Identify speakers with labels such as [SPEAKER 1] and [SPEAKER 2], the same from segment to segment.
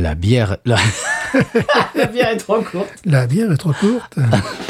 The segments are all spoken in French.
[SPEAKER 1] La bière... La, la bière est trop courte.
[SPEAKER 2] La bière est trop courte.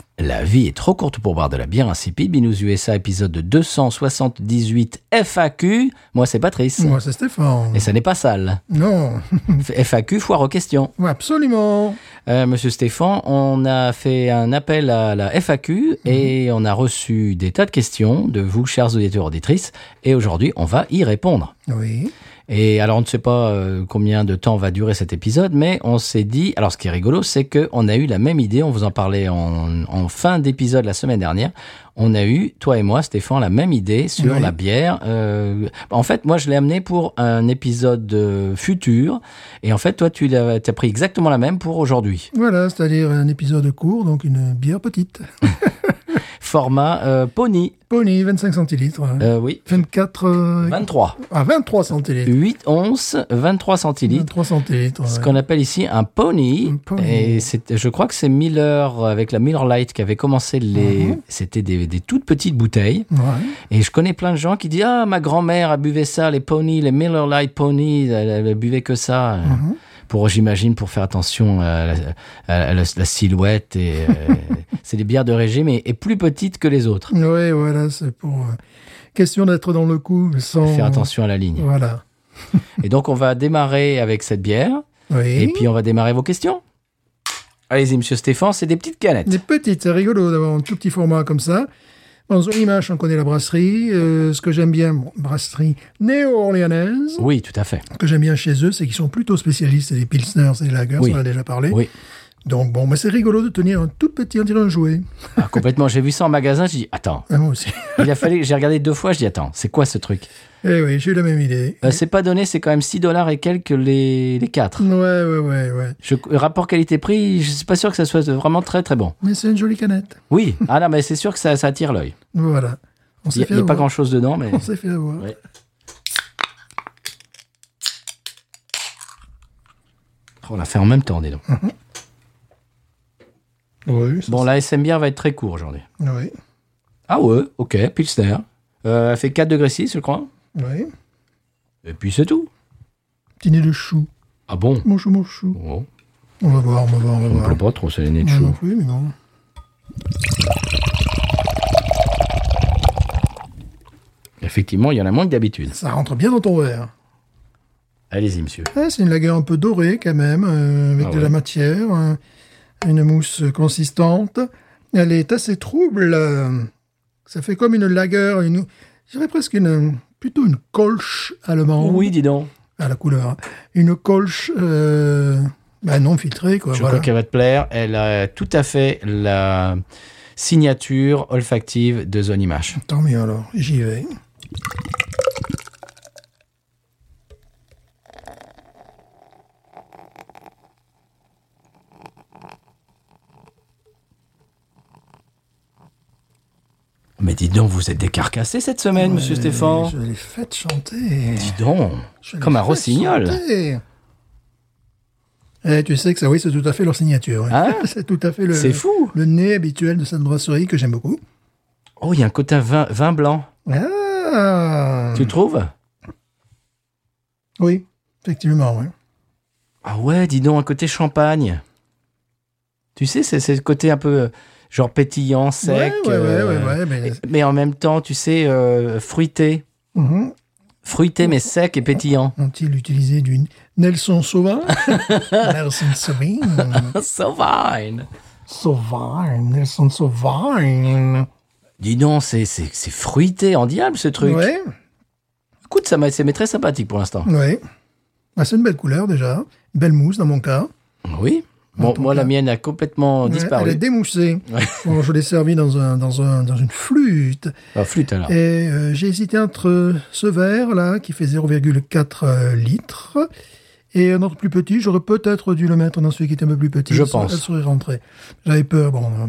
[SPEAKER 1] La vie est trop courte pour boire de la bière insipide. Binous USA épisode 278 FAQ. Moi c'est Patrice.
[SPEAKER 2] Moi, c'est Stéphane.
[SPEAKER 1] Et ça n'est pas sale.
[SPEAKER 2] Non.
[SPEAKER 1] FAQ, foire aux questions.
[SPEAKER 2] Ouais, absolument.
[SPEAKER 1] Euh, Monsieur Stéphane, on a fait un appel à la FAQ et on a reçu des tas de questions de vous, chers auditeurs auditrices. Et aujourd'hui, on va y répondre.
[SPEAKER 2] Oui.
[SPEAKER 1] Et alors, on ne sait pas euh, combien de temps va durer cet épisode, mais on s'est dit. Alors, ce qui est rigolo, c'est que on a eu la même idée. On vous en parlait en, en fin d'épisode la semaine dernière. On a eu, toi et moi, Stéphane, la même idée sur
[SPEAKER 2] Oui.
[SPEAKER 1] la bière. Euh, en fait, moi, je l'ai amené pour un épisode euh, futur. Et en fait, toi, tu as pris exactement la même pour aujourd'hui.
[SPEAKER 2] Voilà, c'est-à-dire un épisode court, donc une bière petite.
[SPEAKER 1] Format euh, Pony.
[SPEAKER 2] Pony, 25 centilitres.
[SPEAKER 1] Euh, oui.
[SPEAKER 2] 24. euh,
[SPEAKER 1] 23.
[SPEAKER 2] Ah, 23 centilitres.
[SPEAKER 1] 8 onces, 23 centilitres.
[SPEAKER 2] 23 centilitres.
[SPEAKER 1] Ce
[SPEAKER 2] ouais.
[SPEAKER 1] qu'on appelle ici un pony.
[SPEAKER 2] Un pony.
[SPEAKER 1] Et c'est, je crois que c'est Miller, avec la Miller Lite, qui avait commencé les.
[SPEAKER 2] Mhm.
[SPEAKER 1] C'était des, des toutes petites bouteilles.
[SPEAKER 2] Ouais.
[SPEAKER 1] Et je connais plein de gens qui disent Ah, ma grand-mère a buvé ça, les ponies, les Miller Lite ponies, elle, elle buvait que ça.
[SPEAKER 2] Mhm.
[SPEAKER 1] Pour, j'imagine, pour faire attention à la, à la- la silhouette. Et, euh, c'est des bières de régime et, et plus petites que les autres.
[SPEAKER 2] Ouais, voilà, c'est pour. euh, question d'être dans le coup sans.
[SPEAKER 1] Faire attention à la ligne.
[SPEAKER 2] Voilà.
[SPEAKER 1] Et donc, on va démarrer avec cette bière.
[SPEAKER 2] Oui.
[SPEAKER 1] Et puis, on va démarrer vos questions. Allez-y, monsieur Stéphane, c'est des petites canettes.
[SPEAKER 2] Des petites, c'est rigolo d'avoir un tout petit format comme ça. Image, on connaît la brasserie. Euh, ce que j'aime bien, bon, brasserie néo-orléanaise.
[SPEAKER 1] Oui, tout à fait.
[SPEAKER 2] Ce que j'aime bien chez eux, c'est qu'ils sont plutôt spécialistes. C'est des pilsners, c'est des lagers,
[SPEAKER 1] Oui.
[SPEAKER 2] on en a déjà parlé.
[SPEAKER 1] Oui.
[SPEAKER 2] Donc bon, mais c'est rigolo de tenir un tout petit, on dirait un jouet.
[SPEAKER 1] Ah, complètement. J'ai vu ça en magasin, j'ai dit, attends.
[SPEAKER 2] Ah, moi aussi.
[SPEAKER 1] Il a fallu, j'ai regardé deux fois, je dis, attends, c'est quoi ce truc?
[SPEAKER 2] Eh oui, j'ai eu la même idée.
[SPEAKER 1] Euh, C'est pas donné, c'est quand même 6 dollars et quelques les, les 4.
[SPEAKER 2] Ouais, ouais, ouais, ouais.
[SPEAKER 1] Je, rapport qualité-prix, je suis pas sûr que ça soit vraiment très très bon.
[SPEAKER 2] Mais c'est une jolie canette.
[SPEAKER 1] Oui, ah non, mais c'est sûr que ça, ça attire l'œil.
[SPEAKER 2] Voilà. On
[SPEAKER 1] Il n'y a, pas
[SPEAKER 2] avoir.
[SPEAKER 1] grand chose dedans, mais.
[SPEAKER 2] On s'est fait avoir.
[SPEAKER 1] Ouais. On l'a fait en même temps, dis donc.
[SPEAKER 2] Oui, ça,
[SPEAKER 1] Bon, la SM bière va être très court aujourd'hui.
[SPEAKER 2] Oui,
[SPEAKER 1] Ah ouais, ok, Pilsner. Euh, elle fait 4 degrés 6, je crois.
[SPEAKER 2] oui.
[SPEAKER 1] Et puis c'est tout.
[SPEAKER 2] Petit nez de chou.
[SPEAKER 1] Ah bon
[SPEAKER 2] Mon chou, mon chou. On va voir, on va voir, on va
[SPEAKER 1] on ne
[SPEAKER 2] voir.
[SPEAKER 1] pas trop, c'est les nez de
[SPEAKER 2] Moi non
[SPEAKER 1] chou.
[SPEAKER 2] plus, mais bon.
[SPEAKER 1] Effectivement, il y en a moins que d'habitude.
[SPEAKER 2] Ça rentre bien dans ton verre.
[SPEAKER 1] Allez-y, monsieur.
[SPEAKER 2] Ah, c'est une lagueur un peu dorée quand même, euh, avec
[SPEAKER 1] Ah
[SPEAKER 2] de
[SPEAKER 1] ouais.
[SPEAKER 2] la matière, euh, une mousse consistante. Elle est assez trouble. euh, ça fait comme une lagueur, une, je dirais presque une, plutôt une colche allemande.
[SPEAKER 1] Oui, dis donc.
[SPEAKER 2] À la couleur. hein. Une colche euh, ben non filtrée, quoi.
[SPEAKER 1] Je
[SPEAKER 2] voilà.
[SPEAKER 1] crois qu'elle va te plaire. Elle a tout à fait la signature olfactive de Zone Image.
[SPEAKER 2] Tant mieux alors, j'y vais.
[SPEAKER 1] Mais dis donc, vous êtes décarcassé cette semaine, monsieur Stéphane.
[SPEAKER 2] Je l'ai fait chanter.
[SPEAKER 1] Dis donc,
[SPEAKER 2] Je
[SPEAKER 1] comme un rossignol.
[SPEAKER 2] chanter. Eh, tu sais que ça, oui, c'est tout à fait leur signature.
[SPEAKER 1] Hein
[SPEAKER 2] c'est tout à fait le,
[SPEAKER 1] fou.
[SPEAKER 2] le nez habituel de cette brasserie que j'aime beaucoup.
[SPEAKER 1] Oh, il y a un côté vin, vin blanc.
[SPEAKER 2] Ah
[SPEAKER 1] Tu trouves
[SPEAKER 2] Oui, effectivement, oui.
[SPEAKER 1] Ah ouais, dis donc, un côté champagne. Tu sais, c'est le côté un peu euh, genre pétillant, sec.
[SPEAKER 2] ouais, ouais,
[SPEAKER 1] euh,
[SPEAKER 2] ouais, ouais, ouais, mais-
[SPEAKER 1] mais en même temps, tu sais, euh, fruité.
[SPEAKER 2] Mhm.
[SPEAKER 1] Fruité mais sec et pétillant.
[SPEAKER 2] Ont-ils utilisé du Nelson Sauvin? Nelson Sauvin.
[SPEAKER 1] so fine.
[SPEAKER 2] Sauvin. Nelson Sauvin.
[SPEAKER 1] Dis donc, c'est, c'est, c'est fruité en diable ce truc.
[SPEAKER 2] Ouais,
[SPEAKER 1] Écoute, ça m'a, c'est très sympathique pour l'instant.
[SPEAKER 2] ouais. Ah, c'est une belle couleur déjà. Belle mousse dans mon cas.
[SPEAKER 1] Oui. Bon, moi, la mienne a complètement
[SPEAKER 2] Ouais,
[SPEAKER 1] disparu.
[SPEAKER 2] elle est démoussée.
[SPEAKER 1] Ouais.
[SPEAKER 2] Bon, je l'ai servi dans, un, dans, un, dans une flûte.
[SPEAKER 1] Ah, flûte alors.
[SPEAKER 2] Et euh, j'ai hésité entre ce verre là qui fait 0,4 euh, litres et un autre plus petit. J'aurais peut-être dû le mettre dans celui qui était un peu plus petit.
[SPEAKER 1] Je pense.
[SPEAKER 2] Elle serait rentrée. J'avais peur. Bon, euh,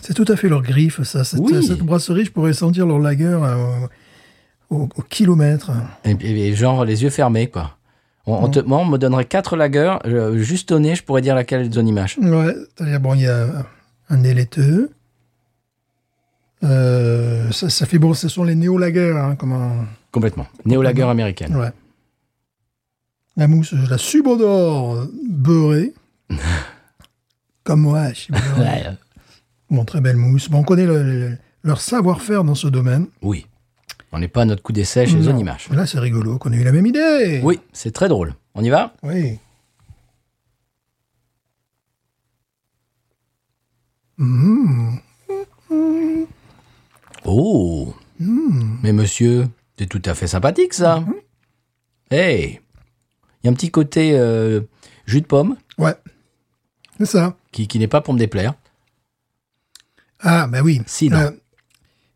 [SPEAKER 2] c'est tout à fait leur griffe ça. Cette,
[SPEAKER 1] Oui.
[SPEAKER 2] cette brasserie, je pourrais sentir leur lager euh, au, au kilomètre.
[SPEAKER 1] Et, et- genre les yeux fermés, quoi. On, on te- moi, on me donnerait quatre lagers, juste au nez, je pourrais dire laquelle est zone image.
[SPEAKER 2] Ouais, c'est-à-dire bon, il y a un nez laiteux. Euh, ça, ça fait bon, ce sont les néo-lagers, hein, comment.
[SPEAKER 1] Complètement. Néo-lager américaine.
[SPEAKER 2] Ouais. La mousse, je la subodore beurrée. Comme moi, je suis beurré. Bon, très belle mousse. Bon, on connaît le- le- leur savoir-faire dans ce domaine.
[SPEAKER 1] oui. On n'est pas à notre coup d'essai chez zone image.
[SPEAKER 2] Là, c'est rigolo qu'on ait eu la même idée.
[SPEAKER 1] Oui, c'est très drôle. On y va?
[SPEAKER 2] Oui. Mmh.
[SPEAKER 1] Oh Mais monsieur, c'est tout à fait sympathique ça. Hey Il y a un petit côté euh, jus de pomme?
[SPEAKER 2] Ouais. C'est ça.
[SPEAKER 1] qui, qui n'est pas pour me déplaire.
[SPEAKER 2] Ah, ben oui.
[SPEAKER 1] Si, non.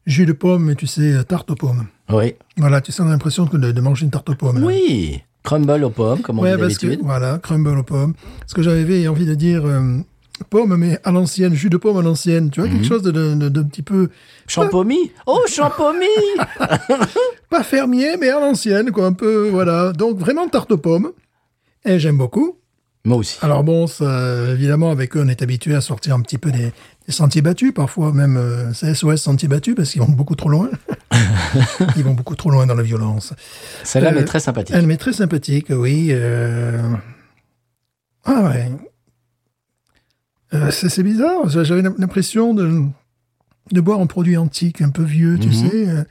[SPEAKER 2] jus de pomme, mais tu sais, euh, tarte aux pommes.
[SPEAKER 1] Oui.
[SPEAKER 2] Voilà, tu sens l'impression de, de manger une tarte aux pommes.
[SPEAKER 1] Oui Crumble aux pommes, comme on
[SPEAKER 2] Ouais,
[SPEAKER 1] dit
[SPEAKER 2] parce que,
[SPEAKER 1] d'habitude.
[SPEAKER 2] voilà, crumble aux pommes. Parce que j'avais envie de dire euh, pomme, mais à l'ancienne, jus de pomme à l'ancienne. Tu vois,
[SPEAKER 1] Mhm.
[SPEAKER 2] quelque chose de- de- petit peu,
[SPEAKER 1] Champomy Oh, champomy
[SPEAKER 2] pas fermier, mais à l'ancienne, quoi, un peu, voilà. Donc, vraiment tarte aux pommes. Et j'aime beaucoup.
[SPEAKER 1] Moi aussi.
[SPEAKER 2] Alors bon, ça, évidemment, avec eux, on est habitué à sortir un petit peu des, des sentiers battus, parfois même euh, c'est SOS sentiers battus, parce qu'ils vont beaucoup trop loin. Ils vont beaucoup trop loin dans la violence.
[SPEAKER 1] Celle-là
[SPEAKER 2] Euh,
[SPEAKER 1] m'est très sympathique.
[SPEAKER 2] Elle m'est très sympathique, oui. euh. Ah ouais. Euh, c'est bizarre. J'avais l'impression de, de boire un produit antique, un peu vieux, tu
[SPEAKER 1] Mhm.
[SPEAKER 2] sais. euh,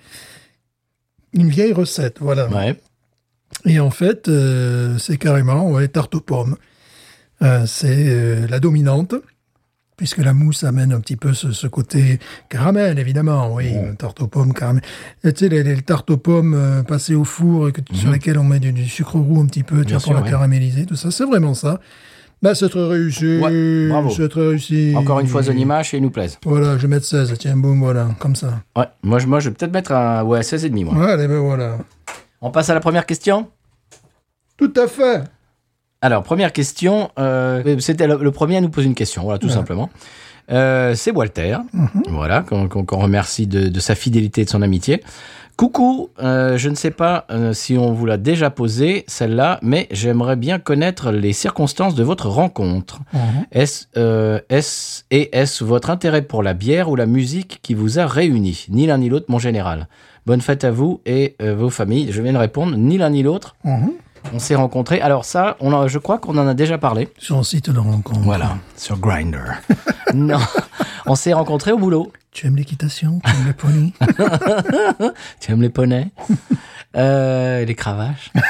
[SPEAKER 2] Une vieille recette, voilà.
[SPEAKER 1] Ouais.
[SPEAKER 2] Et en fait, euh, c'est carrément ouais, tarte aux pommes. Euh, c'est euh, la dominante, puisque la mousse amène un petit peu ce, ce côté caramel, évidemment. Oui, tarte aux pommes, caramel. Et tu sais, les, les tartes aux pommes euh, passées au four, et que, sur lesquelles on met du, du sucre roux un petit peu, tu vois, pour la
[SPEAKER 1] ouais.
[SPEAKER 2] caraméliser, tout ça. C'est vraiment ça. Bah, c'est très réussi.
[SPEAKER 1] Ouais, bravo.
[SPEAKER 2] C'est très réussi.
[SPEAKER 1] Encore une fois, et il nous plaise.
[SPEAKER 2] Voilà, je vais mettre 16. Tiens, boum, voilà, comme ça.
[SPEAKER 1] Ouais. Moi, je, moi, je vais peut-être mettre un ouais, 16,5 moi.
[SPEAKER 2] Voilà, ben voilà.
[SPEAKER 1] On passe à la première question?
[SPEAKER 2] Tout à fait.
[SPEAKER 1] Alors, première question. euh, C'était le, le premier à nous poser une question, voilà, tout
[SPEAKER 2] Ouais.
[SPEAKER 1] simplement. Euh, c'est Walter, voilà, qu'on remercie de, de sa fidélité et de son amitié. Coucou, euh, je ne sais pas euh, si on vous l'a déjà posée, celle-là, mais j'aimerais bien connaître les circonstances de votre rencontre.
[SPEAKER 2] Mhm.
[SPEAKER 1] Est-ce euh, est-ce- et est-ce votre intérêt pour la bière ou la musique qui vous a réunis? Ni l'un ni l'autre, mon général. Bonne fête à vous et vos familles. Je viens de répondre, ni l'un ni l'autre.
[SPEAKER 2] Mhm.
[SPEAKER 1] On s'est rencontrés. Alors ça, on en- je crois qu'on en a déjà parlé.
[SPEAKER 2] Sur un site de rencontre.
[SPEAKER 1] Voilà, sur Grinder. non, on s'est rencontrés au boulot.
[SPEAKER 2] Tu aimes l'équitation? Tu aimes le pony
[SPEAKER 1] Tu aimes les poneys? Euh, et les cravaches?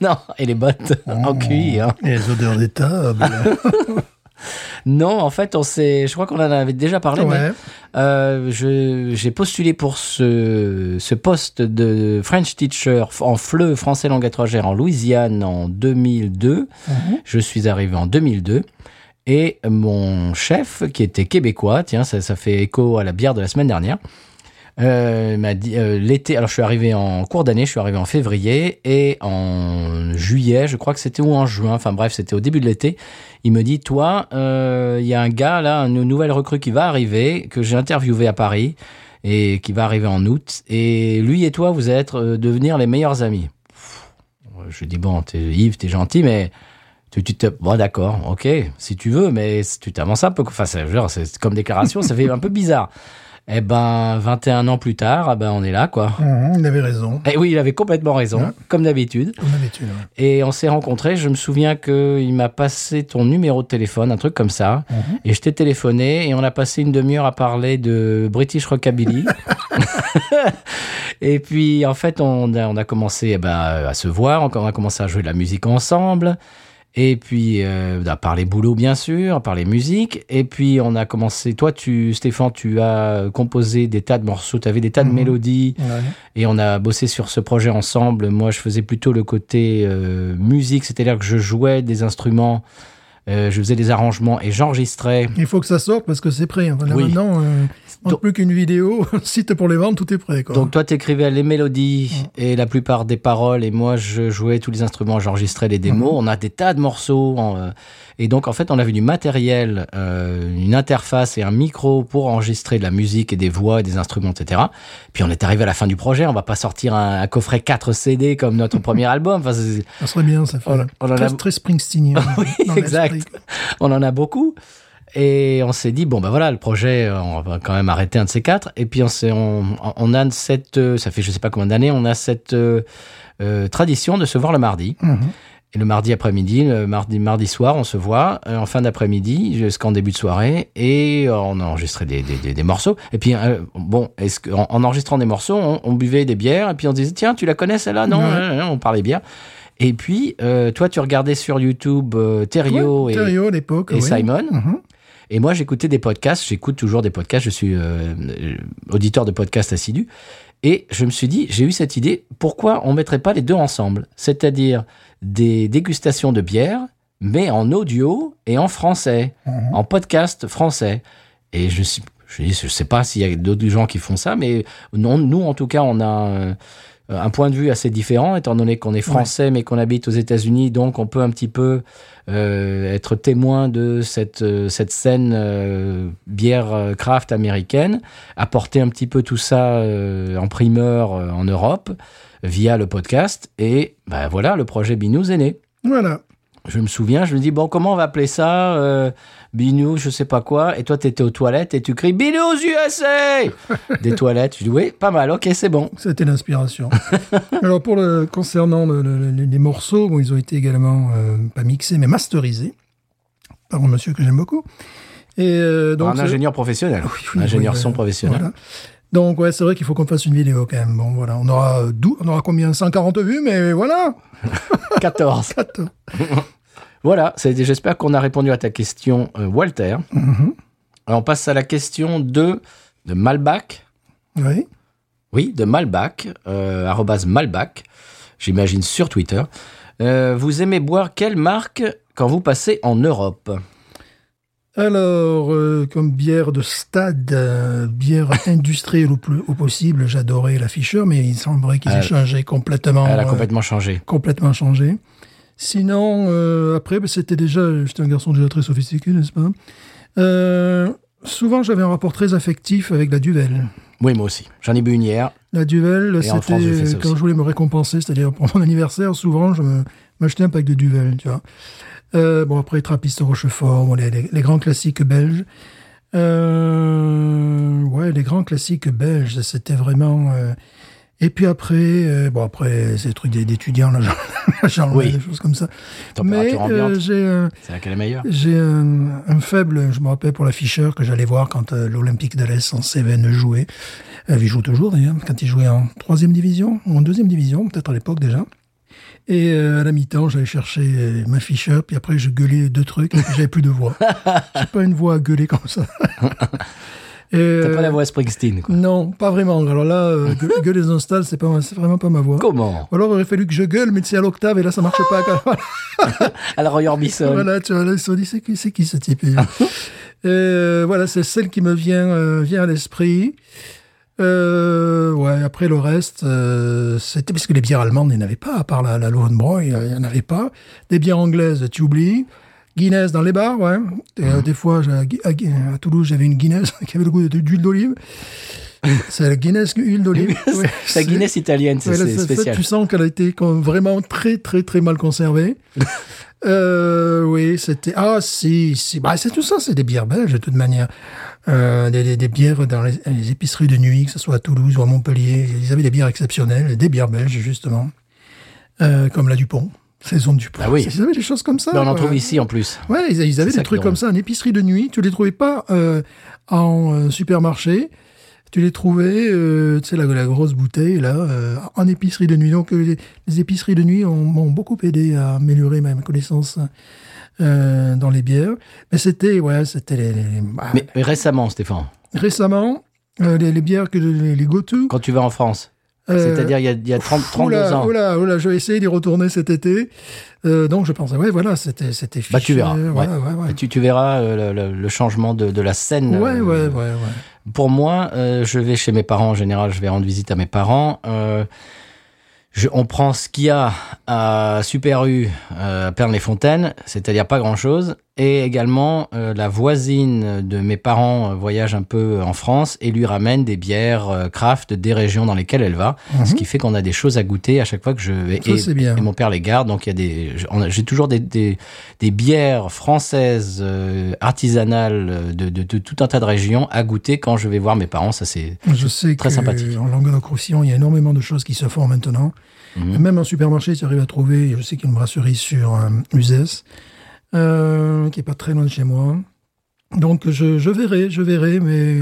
[SPEAKER 1] Non, et les bottes en cuir.
[SPEAKER 2] Et les odeurs des tables.
[SPEAKER 1] Non, en fait, on s'est. Je crois qu'on en avait déjà parlé. mais, euh, je- j'ai postulé pour ce, ce poste de French teacher en FLE, français langue étrangère, en Louisiane en 2002.
[SPEAKER 2] Mhm.
[SPEAKER 1] Je suis arrivé en 2002. Et mon chef, qui était québécois, tiens, ça, ça fait écho à la bière de la semaine dernière, euh, m'a dit euh, l'été. Alors, je suis arrivé en cours d'année, je suis arrivé en février et en juillet, je crois que c'était ou en juin. Enfin bref, c'était au début de l'été. Il me dit, toi, euh, il y a un gars là, une nouvelle recrue qui va arriver que j'ai interviewé à Paris et qui va arriver en août. Et lui et toi, vous allez être euh, devenir les meilleurs amis. Je dis bon, t'es, Yves, t'es gentil, mais tu, te, bon d'accord, ok, si tu veux, mais tu t'avances un peu. Enfin, c'est comme déclaration, ça fait un peu bizarre. Eh ben, 21 ans plus tard, ah ben, on est là, quoi.
[SPEAKER 2] Mhm, il avait raison,
[SPEAKER 1] Et oui, il avait complètement raison,
[SPEAKER 2] Ouais.
[SPEAKER 1] comme d'habitude.
[SPEAKER 2] comme d'habitude. ouais.
[SPEAKER 1] Et on s'est rencontrés. Je me souviens qu'il m'a passé ton numéro de téléphone, un truc comme ça. Et je t'ai téléphoné et on a passé une demi-heure à parler de British Rockabilly. et puis, en fait, on a, on a commencé eh ben, à se voir. On a commencé à jouer de la musique ensemble. Et puis, euh, à parler boulot, bien sûr, à parler musique. Et puis, on a commencé. Toi, tu, Stéphane, tu as composé des tas de morceaux. Tu avais des tas de
[SPEAKER 2] Mhm.
[SPEAKER 1] mélodies.
[SPEAKER 2] Ouais.
[SPEAKER 1] Et on a bossé sur ce projet ensemble. Moi, je faisais plutôt le côté euh, musique, c'est-à-dire que je jouais des instruments, euh, je faisais des arrangements et j'enregistrais.
[SPEAKER 2] Il faut que ça sorte parce que c'est prêt. Enfin, là,
[SPEAKER 1] Oui.
[SPEAKER 2] Maintenant, euh,
[SPEAKER 1] Donc-
[SPEAKER 2] plus qu'une vidéo, site pour les vendre, tout est prêt. Quoi.
[SPEAKER 1] Donc toi, t'écrivais les mélodies et la plupart des paroles, et moi, je jouais tous les instruments, j'enregistrais les démos. On a des tas de morceaux. en, euh, et donc, en fait, on avait du matériel, euh, une interface et un micro pour enregistrer de la musique et des voix et des instruments, etc. Puis on est arrivé à la fin du projet. On va pas sortir un, un coffret 4 CD comme notre premier album. Enfin,
[SPEAKER 2] ça serait bien, ça fait
[SPEAKER 1] On- on en
[SPEAKER 2] très,
[SPEAKER 1] a-
[SPEAKER 2] très Springsteenien.
[SPEAKER 1] Oui,
[SPEAKER 2] dans
[SPEAKER 1] exact. on en a beaucoup. Et on s'est dit, bon, ben voilà, le projet, euh, on va quand même arrêter un de ces quatre. Et puis, on, s'est- on, on a cette, euh, ça fait je sais pas combien d'années, on a cette euh, tradition de se voir le mardi.
[SPEAKER 2] Mhm.
[SPEAKER 1] Et le mardi après-midi, le mardi, mardi soir, on se voit euh, en fin d'après-midi jusqu'en début de soirée et euh, on a enregistré des, des, des, des morceaux. Et puis, euh, bon, est-ce que, en, en enregistrant des morceaux, on, on buvait des bières et puis on disait, tiens, tu la connais celle-là? Non,
[SPEAKER 2] Ouais.
[SPEAKER 1] non, non, on parlait bière. Et puis, euh, toi, tu regardais sur YouTube euh,
[SPEAKER 2] Ouais,
[SPEAKER 1] et,
[SPEAKER 2] oui.
[SPEAKER 1] Simon.
[SPEAKER 2] Mhm.
[SPEAKER 1] Et moi, j'écoutais des podcasts. J'écoute toujours des podcasts. Je suis euh, auditeur de podcasts assidu. Et je me suis dit, j'ai eu cette idée, pourquoi on mettrait pas les deux ensemble? C'est-à-dire des dégustations de bière, mais en audio et en français,
[SPEAKER 2] Mhm.
[SPEAKER 1] en podcast français. Et je suis, je je sais pas s'il y a d'autres gens qui font ça, mais non, nous, en tout cas, on a un point de vue assez différent, étant donné qu'on est français, mais qu'on habite aux États-Unis, donc on peut un petit peu euh, être témoin de cette, euh, cette scène euh, bière euh, craft américaine, apporter un petit peu tout ça euh, en primeur euh, en Europe via le podcast. Et ben voilà, le projet Binous est né.
[SPEAKER 2] Voilà.
[SPEAKER 1] Je me souviens, je me dis, bon, comment on va appeler ça euh, Binous, je sais pas quoi. Et toi, tu étais aux toilettes et tu cries Binous USA Des toilettes. Je dis, oui, pas mal, ok, c'est bon.
[SPEAKER 2] C'était l'inspiration. Alors, pour le, concernant le- le- le- les morceaux, bon, ils ont été également, euh, pas mixés, mais masterisés par un monsieur que j'aime beaucoup. Et euh, donc,
[SPEAKER 1] un ingénieur professionnel.
[SPEAKER 2] oui,
[SPEAKER 1] ingénieur
[SPEAKER 2] oui,
[SPEAKER 1] son
[SPEAKER 2] euh,
[SPEAKER 1] professionnel.
[SPEAKER 2] voilà. Donc, ouais, c'est vrai qu'il faut qu'on fasse une vidéo quand même. Bon, voilà, on aura, euh, on aura combien? 140 vues, mais voilà
[SPEAKER 1] 14.
[SPEAKER 2] Attends.
[SPEAKER 1] Voilà, c'est- j'espère qu'on a répondu à ta question, euh, Walter. Alors, on passe à la question de, de Malbac.
[SPEAKER 2] Oui.
[SPEAKER 1] Oui, de Malbac, euh, Malbac, j'imagine sur Twitter. Euh, vous aimez boire quelle marque quand vous passez en Europe?
[SPEAKER 2] Alors, euh, comme bière de stade, euh, bière industrielle au, plus, au possible, j'adorais la Fischer, mais il semblerait qu'ils aient changé complètement.
[SPEAKER 1] Elle a
[SPEAKER 2] euh,
[SPEAKER 1] complètement changé.
[SPEAKER 2] complètement changé. Sinon, après, ben, c'était déjà, j'étais un garçon déjà très sophistiqué, n'est-ce pas? Souvent, j'avais un rapport très affectif avec la Duvel.
[SPEAKER 1] Oui, moi aussi. J'en ai bu une hier.
[SPEAKER 2] La Duvel, c'était quand
[SPEAKER 1] aussi.
[SPEAKER 2] je voulais me récompenser, c'est-à-dire pour mon anniversaire, souvent, je m'achetais un pack de Duvel, tu vois. Euh, bon, après, Trappiste Rochefort, bon, les, les- les grands classiques belges. Euh, ouais, les grands classiques belges, c'était vraiment... euh, Et puis après, euh, bon, après, c'est des trucs d'é- d'étudiants, là, genre,
[SPEAKER 1] Oui.
[SPEAKER 2] des choses comme ça. Mais euh, j'ai
[SPEAKER 1] meilleure
[SPEAKER 2] j'ai un, un faible, je me rappelle, pour la Fischer que j'allais voir quand euh, l'Olympique d'Alès en Cévennes jouait. Euh, il joue toujours d'ailleurs, quand il jouait en troisième division, ou en deuxième division, peut-être à l'époque déjà. Et euh, à la mi-temps, j'allais chercher euh, ma Fischer, puis après je gueulais deux trucs, et puis j'avais plus de voix. J'ai pas une voix à gueuler comme ça. Et,
[SPEAKER 1] T'as
[SPEAKER 2] euh,
[SPEAKER 1] pas la voix Springsteen, quoi.
[SPEAKER 2] Non, pas vraiment. Alors là, euh, gueuler, dans c'est pas, c'est vraiment pas ma voix.
[SPEAKER 1] Comment?
[SPEAKER 2] Ou alors, il aurait fallu que je gueule, mais c'est à l'octave, et là, ça marche pas.
[SPEAKER 1] À la Roy Orbison.
[SPEAKER 2] Voilà, tu vois, là, ils se sont dit, c'est qui, c'est qui ce type? Et, euh, Voilà, c'est celle qui me vient, euh, vient à l'esprit. Euh, ouais, après le reste, euh, c'était parce que les bières allemandes, il n'y en avait pas, à part la, la Lowenbräu, il n'y en avait pas. Des bières anglaises, tu oublies. Guinness dans les bars, ouais. Et, euh, des fois, à, Toulouse, j'avais une Guinness qui avait le goût d'huile d'olive. C'est la Guinness huile d'olive. Ouais,
[SPEAKER 1] La Guinness italienne, c'est
[SPEAKER 2] Ouais,
[SPEAKER 1] spécial.
[SPEAKER 2] tu sens qu'elle a été quand- vraiment très, très, très mal conservée. euh, oui, c'était, ah si, si, bah c'est tout ça, c'est des bières belges de toute manière. Euh, des, des, des bières dans les, les épiceries de nuit, que ce soit à Toulouse ou à Montpellier, ils avaient des bières exceptionnelles, des bières belges justement, euh, comme la Dupont, saison Dupont.
[SPEAKER 1] Ah oui.
[SPEAKER 2] Ils avaient des choses comme ça.
[SPEAKER 1] Ben, on en trouve ici en plus.
[SPEAKER 2] Ouais, ils, ils avaient des trucs comme ça en épicerie de nuit. Tu les trouvais pas euh, en euh, supermarché. Tu les trouvais, euh, tu sais, la, la grosse bouteille, là, euh, en épicerie de nuit. Donc, euh, les, les épiceries de nuit ont- m'ont beaucoup aidé à améliorer ma connaissance euh, dans les bières. Mais c'était, ouais, c'était les, les- bah,
[SPEAKER 1] Mais, mais récemment, Stéphane,
[SPEAKER 2] récemment, euh, les, bières que les, les go-to.
[SPEAKER 1] quand tu vas en France,
[SPEAKER 2] euh,
[SPEAKER 1] c'est-à-dire il y a, il y a 30, 32
[SPEAKER 2] oula,
[SPEAKER 1] ans.
[SPEAKER 2] Oula, oula, je vais essayer d'y retourner cet été. Euh, donc, je pensais, ouais, voilà, c'était, c'était
[SPEAKER 1] Bah, tu verras.
[SPEAKER 2] Ouais,
[SPEAKER 1] ouais.
[SPEAKER 2] ouais, ouais.
[SPEAKER 1] Tu, tu verras euh, le, le- le changement de, de la scène.
[SPEAKER 2] Ouais,
[SPEAKER 1] euh,
[SPEAKER 2] ouais, ouais, ouais.
[SPEAKER 1] Pour moi, euh, je vais chez mes parents en général, je vais rendre visite à mes parents. Euh, on prend ce qu'il y a à Super U, euh, à Pernes-les-Fontaines, c'est-à-dire pas grand-chose. Et également, euh, la voisine de mes parents euh, voyage un peu en France et lui ramène des bières euh, craft des régions dans lesquelles elle va. Ce qui fait qu'on a des choses à goûter à chaque fois que je vais.
[SPEAKER 2] Mhm. Ça,
[SPEAKER 1] et,
[SPEAKER 2] bien.
[SPEAKER 1] et mon père les garde, donc il y a des. J'ai toujours des, des, des bières françaises euh, artisanales euh, de, de, de tout un tas de régions à goûter quand je vais voir mes parents. Ça c'est
[SPEAKER 2] Je sais
[SPEAKER 1] Très
[SPEAKER 2] que
[SPEAKER 1] sympathique.
[SPEAKER 2] en Languedoc-Roussillon, il y a énormément de choses qui se font maintenant.
[SPEAKER 1] Mhm.
[SPEAKER 2] Même en supermarché, tu arrives à trouver, je sais qu'il y a une brasserie sur euh, Uzès, euh, qui est pas très loin de chez moi. Donc je, je verrai, je verrai, mais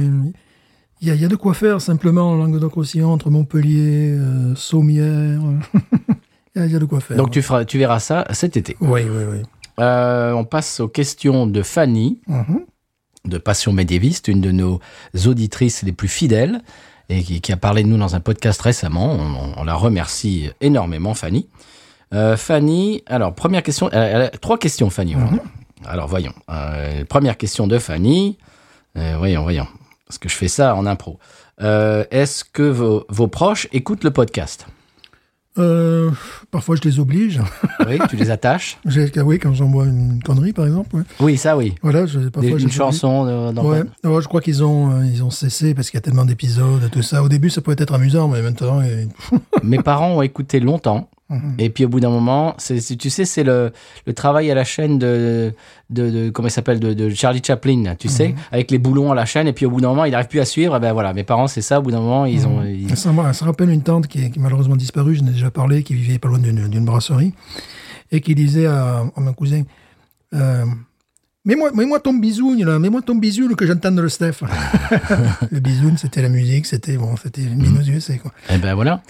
[SPEAKER 2] il y a, il y a de quoi faire simplement en Languedoc-Roussillon, entre Montpellier, euh, Saumière. il, y a, il y a de quoi faire.
[SPEAKER 1] Donc tu, feras, tu verras ça cet été.
[SPEAKER 2] Oui, oui, oui.
[SPEAKER 1] Euh, on passe aux questions de Fanny,
[SPEAKER 2] Mhm.
[SPEAKER 1] de Passion médiéviste, une de nos auditrices les plus fidèles et qui, qui a parlé de nous dans un podcast récemment. On, on- on la remercie énormément, Fanny. Euh, Fanny, alors première question, trois questions, Fanny. aujourd'hui. Alors voyons. Euh, première question de Fanny. Euh, voyons, voyons. Parce que je fais ça en impro. Est-ce que vos, vos proches écoutent le podcast?
[SPEAKER 2] Parfois, je les oblige.
[SPEAKER 1] Oui, tu les attaches?
[SPEAKER 2] Oui, quand j'envoie une connerie, par exemple. ouais.
[SPEAKER 1] Oui, ça oui.
[SPEAKER 2] Voilà, je, parfois,
[SPEAKER 1] Des- une chanson dans
[SPEAKER 2] Ouais, ouais, je crois qu'ils ont, ils ont cessé parce qu'il y a tellement d'épisodes, tout ça. Au début, ça pouvait être amusant, mais maintenant,
[SPEAKER 1] Mes parents ont écouté longtemps.
[SPEAKER 2] Mhm.
[SPEAKER 1] Et puis au bout d'un moment, tu sais, c'est le, le travail à la chaîne de, de, de- comment il s'appelle, de, de Charlie Chaplin, tu
[SPEAKER 2] Mhm.
[SPEAKER 1] sais, avec les boulons à la chaîne. Et puis au bout d'un moment, il n'arrive plus à suivre. Et ben voilà, mes parents, c'est ça. Au bout d'un moment, ils ont. ils-
[SPEAKER 2] ça, me- ça rappelle une tante qui est, qui est malheureusement disparue, je n'ai déjà parlé, qui vivait pas loin d'une brasserie, et qui disait à, à mon cousin, euh, Mets-moi, mets-moi ton bisougne, là, mets-moi ton bisougne que j'entende le Steph. le bisougne, c'était la musique, c'était, bon, c'était minutieux, c'est quoi.
[SPEAKER 1] Eh ben voilà.